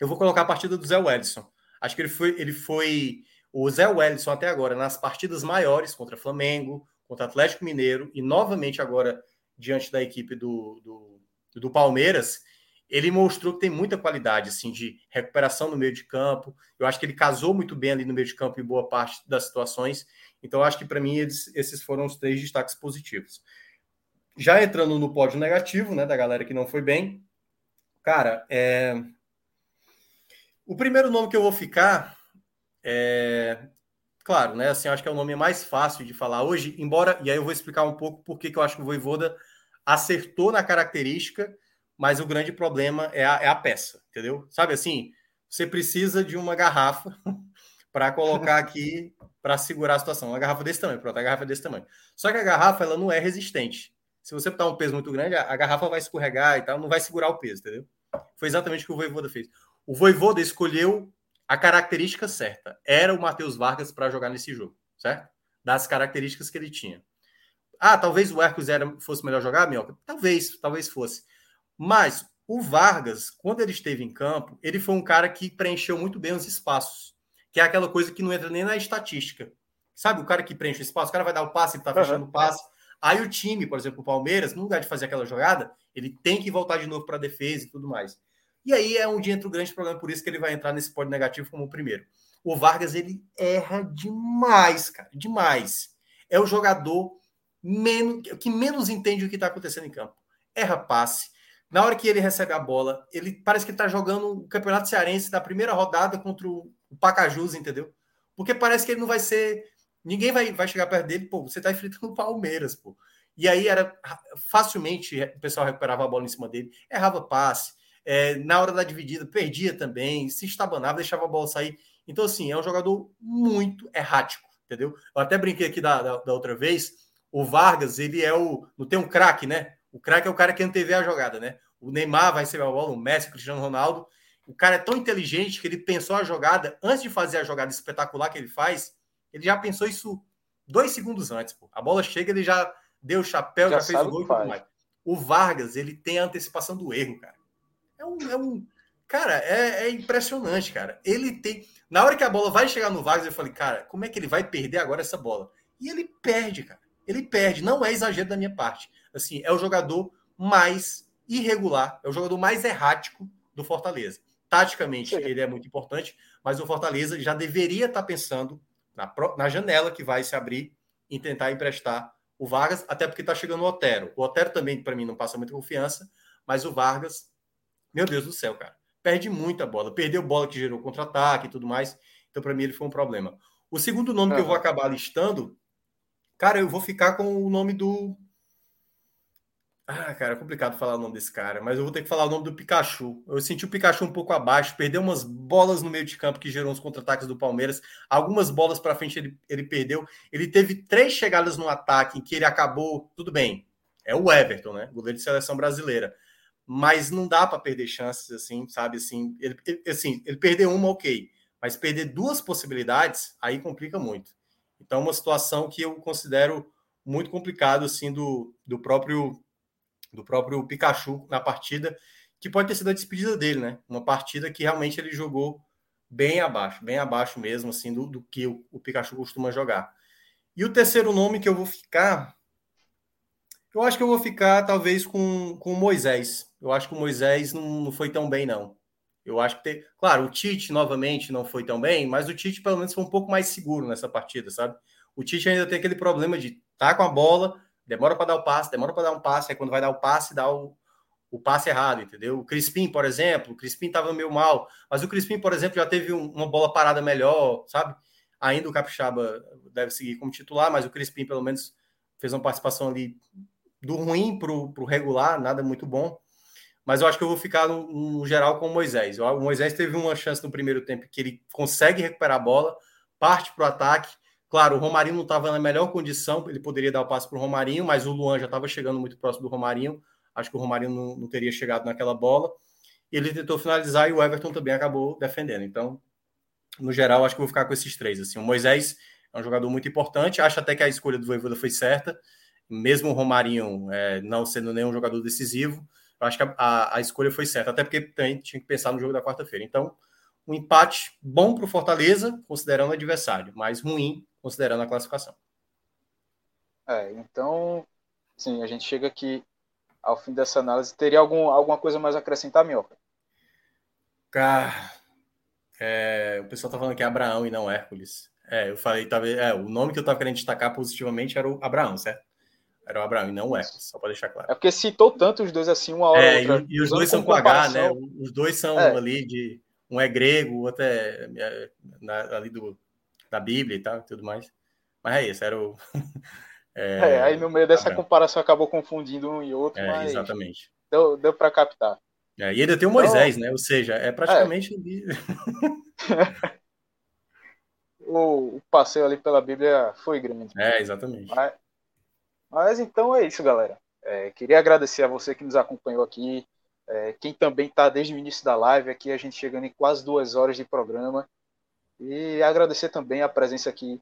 eu vou colocar a partida do Zé Wellison. Acho que ele foi, ele foi o Zé Wellison até agora nas partidas maiores contra Flamengo, contra Atlético Mineiro e novamente agora diante da equipe do, do, do Palmeiras ele mostrou que tem muita qualidade assim de recuperação no meio de campo. Eu acho que ele casou muito bem ali no meio de campo em boa parte das situações. Então, acho que para mim eles, esses foram os três destaques positivos. Já entrando no pódio negativo, né, da galera que não foi bem, cara, é... o primeiro nome que eu vou ficar é claro, né? Assim, acho que é o nome mais fácil de falar hoje, embora, e aí eu vou explicar um pouco por que eu acho que o Voivoda acertou na característica mas o grande problema é a, é a peça, entendeu? Sabe assim, você precisa de uma garrafa para colocar aqui para segurar a situação. Uma garrafa desse tamanho, pronto, a garrafa é desse tamanho. Só que a garrafa ela não é resistente. Se você botar um peso muito grande, a garrafa vai escorregar e tal, não vai segurar o peso, entendeu? Foi exatamente o que o Voivoda fez. O Voivoda escolheu a característica certa. Era o Matheus Vargas para jogar nesse jogo, certo? Das características que ele tinha. Ah, talvez o Hercules era, fosse melhor jogar, Minhoca? Talvez, talvez fosse. Mas o Vargas, quando ele esteve em campo, ele foi um cara que preencheu muito bem os espaços, que é aquela coisa que não entra nem na estatística. Sabe, o cara que preenche o espaço, o cara vai dar o passe, ele tá fechando uhum. o passe. Aí o time, por exemplo, o Palmeiras, no lugar de fazer aquela jogada, ele tem que voltar de novo para a defesa e tudo mais. E aí é onde entra o grande problema, por isso que ele vai entrar nesse pódio negativo como o primeiro. O Vargas, ele erra demais, cara, demais. É o jogador menos, que menos entende o que está acontecendo em campo. Erra passe, Na hora que ele recebe a bola, ele parece que ele tá jogando o Campeonato Cearense da primeira rodada contra o Pacajus, entendeu? Porque parece que ele não vai ser. Ninguém vai, vai chegar perto dele, pô, você tá enfrentando o Palmeiras, pô. E aí era facilmente o pessoal recuperava a bola em cima dele, errava passe, é, na hora da dividida perdia também, se estabanava, deixava a bola sair. Então, assim, é um jogador muito errático, entendeu? Eu até brinquei aqui da, da, da outra vez, o Vargas, ele é o. Não tem um craque, né? O craque é o cara que antevê a jogada, né? O Neymar vai ser a bola, o Messi, o Cristiano Ronaldo. O cara é tão inteligente que ele pensou a jogada, antes de fazer a jogada espetacular que ele faz, ele já pensou isso dois segundos antes. Pô. A bola chega, ele já deu o chapéu, já, já fez o gol e tudo mais. O Vargas, ele tem a antecipação do erro, cara. É um. É um cara, é, é impressionante, cara. Ele tem. Na hora que a bola vai chegar no Vargas, eu falei, cara, como é que ele vai perder agora essa bola? E ele perde, cara. Ele perde. Não é exagero da minha parte. Assim, é o jogador mais irregular, é o jogador mais errático do Fortaleza. Taticamente, Sim. ele é muito importante, mas o Fortaleza já deveria estar pensando na, na janela que vai se abrir em tentar emprestar o Vargas, até porque está chegando o Otero. O Otero também, para mim, não passa muita confiança, mas o Vargas, meu Deus do céu, cara, perde muita bola. Perdeu bola que gerou contra-ataque e tudo mais. Então, para mim, ele foi um problema. O segundo nome que eu vou acabar listando, cara, eu vou ficar com o nome do ah, cara, é complicado falar o nome desse cara, mas eu vou ter que falar o nome do Pikachu. Eu senti o Pikachu um pouco abaixo, perdeu umas bolas no meio de campo que gerou uns contra-ataques do Palmeiras. Algumas bolas para frente ele, ele perdeu. Ele teve três chegadas no ataque em que ele acabou. Tudo bem, é o Everton, né? Goleiro de seleção brasileira. Mas não dá para perder chances assim, sabe? Assim ele, assim, ele perder uma, ok. Mas perder duas possibilidades, aí complica muito. Então, uma situação que eu considero muito complicado, assim, do, do próprio do próprio Pikachu na partida, que pode ter sido a despedida dele, né? Uma partida que realmente ele jogou bem abaixo, bem abaixo mesmo, assim, do, do que o, o Pikachu costuma jogar. E o terceiro nome que eu vou ficar, eu acho que eu vou ficar talvez com, com o Moisés. Eu acho que o Moisés não, não foi tão bem, não. Eu acho que tem. Claro, o Tite novamente não foi tão bem, mas o Tite pelo menos foi um pouco mais seguro nessa partida, sabe? O Tite ainda tem aquele problema de tá com a bola, demora para dar o passe, demora para dar um passe, aí quando vai dar o passe, dá o, o passe errado, entendeu? O Crispim, por exemplo, o Crispim estava meio mal, mas o Crispim, por exemplo, já teve um, uma bola parada melhor, sabe? Ainda o Capixaba deve seguir como titular, mas o Crispim, pelo menos, fez uma participação ali do ruim para o regular, nada muito bom. Mas eu acho que eu vou ficar no, no geral com o Moisés. O Moisés teve uma chance no primeiro tempo que ele consegue recuperar a bola, parte para o ataque, Claro, o Romarinho não estava na melhor condição, ele poderia dar o passe para o Romarinho, mas o Luan já estava chegando muito próximo do Romarinho. Acho que o Romarinho não, não, teria chegado naquela bola. Ele tentou finalizar e o Everton também acabou defendendo. Então, no geral, acho que vou ficar com esses três. Assim, o Moisés é um jogador muito importante. Acho até que a escolha do Voivoda foi certa, mesmo o Romarinho é, não sendo nenhum jogador decisivo. Eu acho que a, a, a escolha foi certa, até porque tem, tinha que pensar no jogo da quarta-feira. Então, um empate bom para o Fortaleza, considerando o adversário, mas ruim considerando a classificação. É, então, sim, a gente chega aqui ao fim dessa análise. Teria algum, alguma coisa mais a acrescentar, Minhoca? Cara, é, o pessoal tá falando que é Abraão e não Hércules. É, eu falei, talvez, é, o nome que eu tava querendo destacar positivamente era o Abraão, certo? Era o Abraão e não Hércules, só para deixar claro. É porque citou tanto os dois assim, uma hora é, outra. E, e os dois são com H, né? Os dois são é. ali de. Um é grego, o outro é, é na, ali do, da Bíblia e tal, tudo mais. Mas é isso, era o. é, é, aí no meio dessa comparação acabou confundindo um e outro, é, mas. Exatamente. Deu, deu para captar. É, e ainda tem o Moisés, então, né? Ou seja, é praticamente. É. o, o, passeio ali pela Bíblia foi grande. É, exatamente. Mas, mas então é isso, galera. É, queria agradecer a você que nos acompanhou aqui. É, quem também está desde o início da live aqui, a gente chegando em quase duas horas de programa. E agradecer também a presença aqui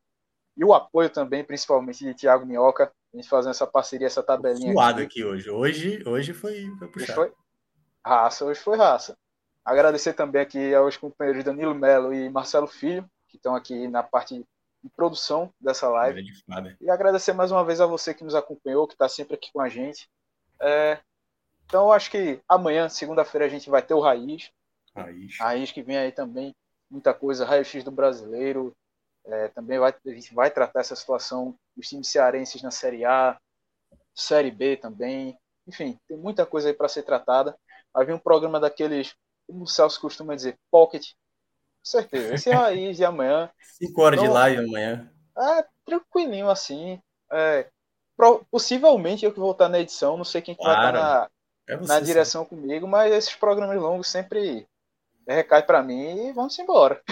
e o apoio também, principalmente de Thiago Minhoca, a gente fazendo essa parceria, essa tabelinha. Suado aqui. aqui hoje. Hoje, hoje foi, foi puxado. Hoje foi raça, hoje foi raça. Agradecer também aqui aos companheiros Danilo Melo e Marcelo Filho, que estão aqui na parte de produção dessa live. E agradecer mais uma vez a você que nos acompanhou, que está sempre aqui com a gente. É... Então, acho que amanhã, segunda-feira, a gente vai ter o Raiz. Raiz. Raiz que vem aí também muita coisa, raio-x do brasileiro, é, também vai, a gente vai tratar essa situação dos times cearenses na Série A, Série B também, enfim, tem muita coisa aí para ser tratada. Vai vir um programa daqueles, como o Celso costuma dizer, pocket. Com certeza. Esse é raiz de amanhã. Cinco horas então, de live amanhã. É, tranquilinho assim. É, possivelmente eu que vou estar na edição, não sei quem claro. vai estar na, é na direção comigo, mas esses programas longos sempre recai para mim e vamos embora.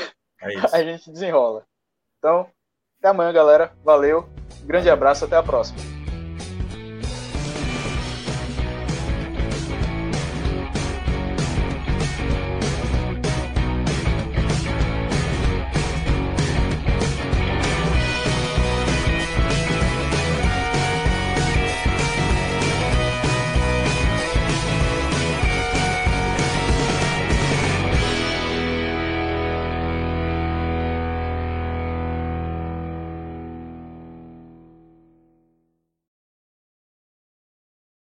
É a gente desenrola. Então, até amanhã, galera. Valeu. Grande abraço, até a próxima.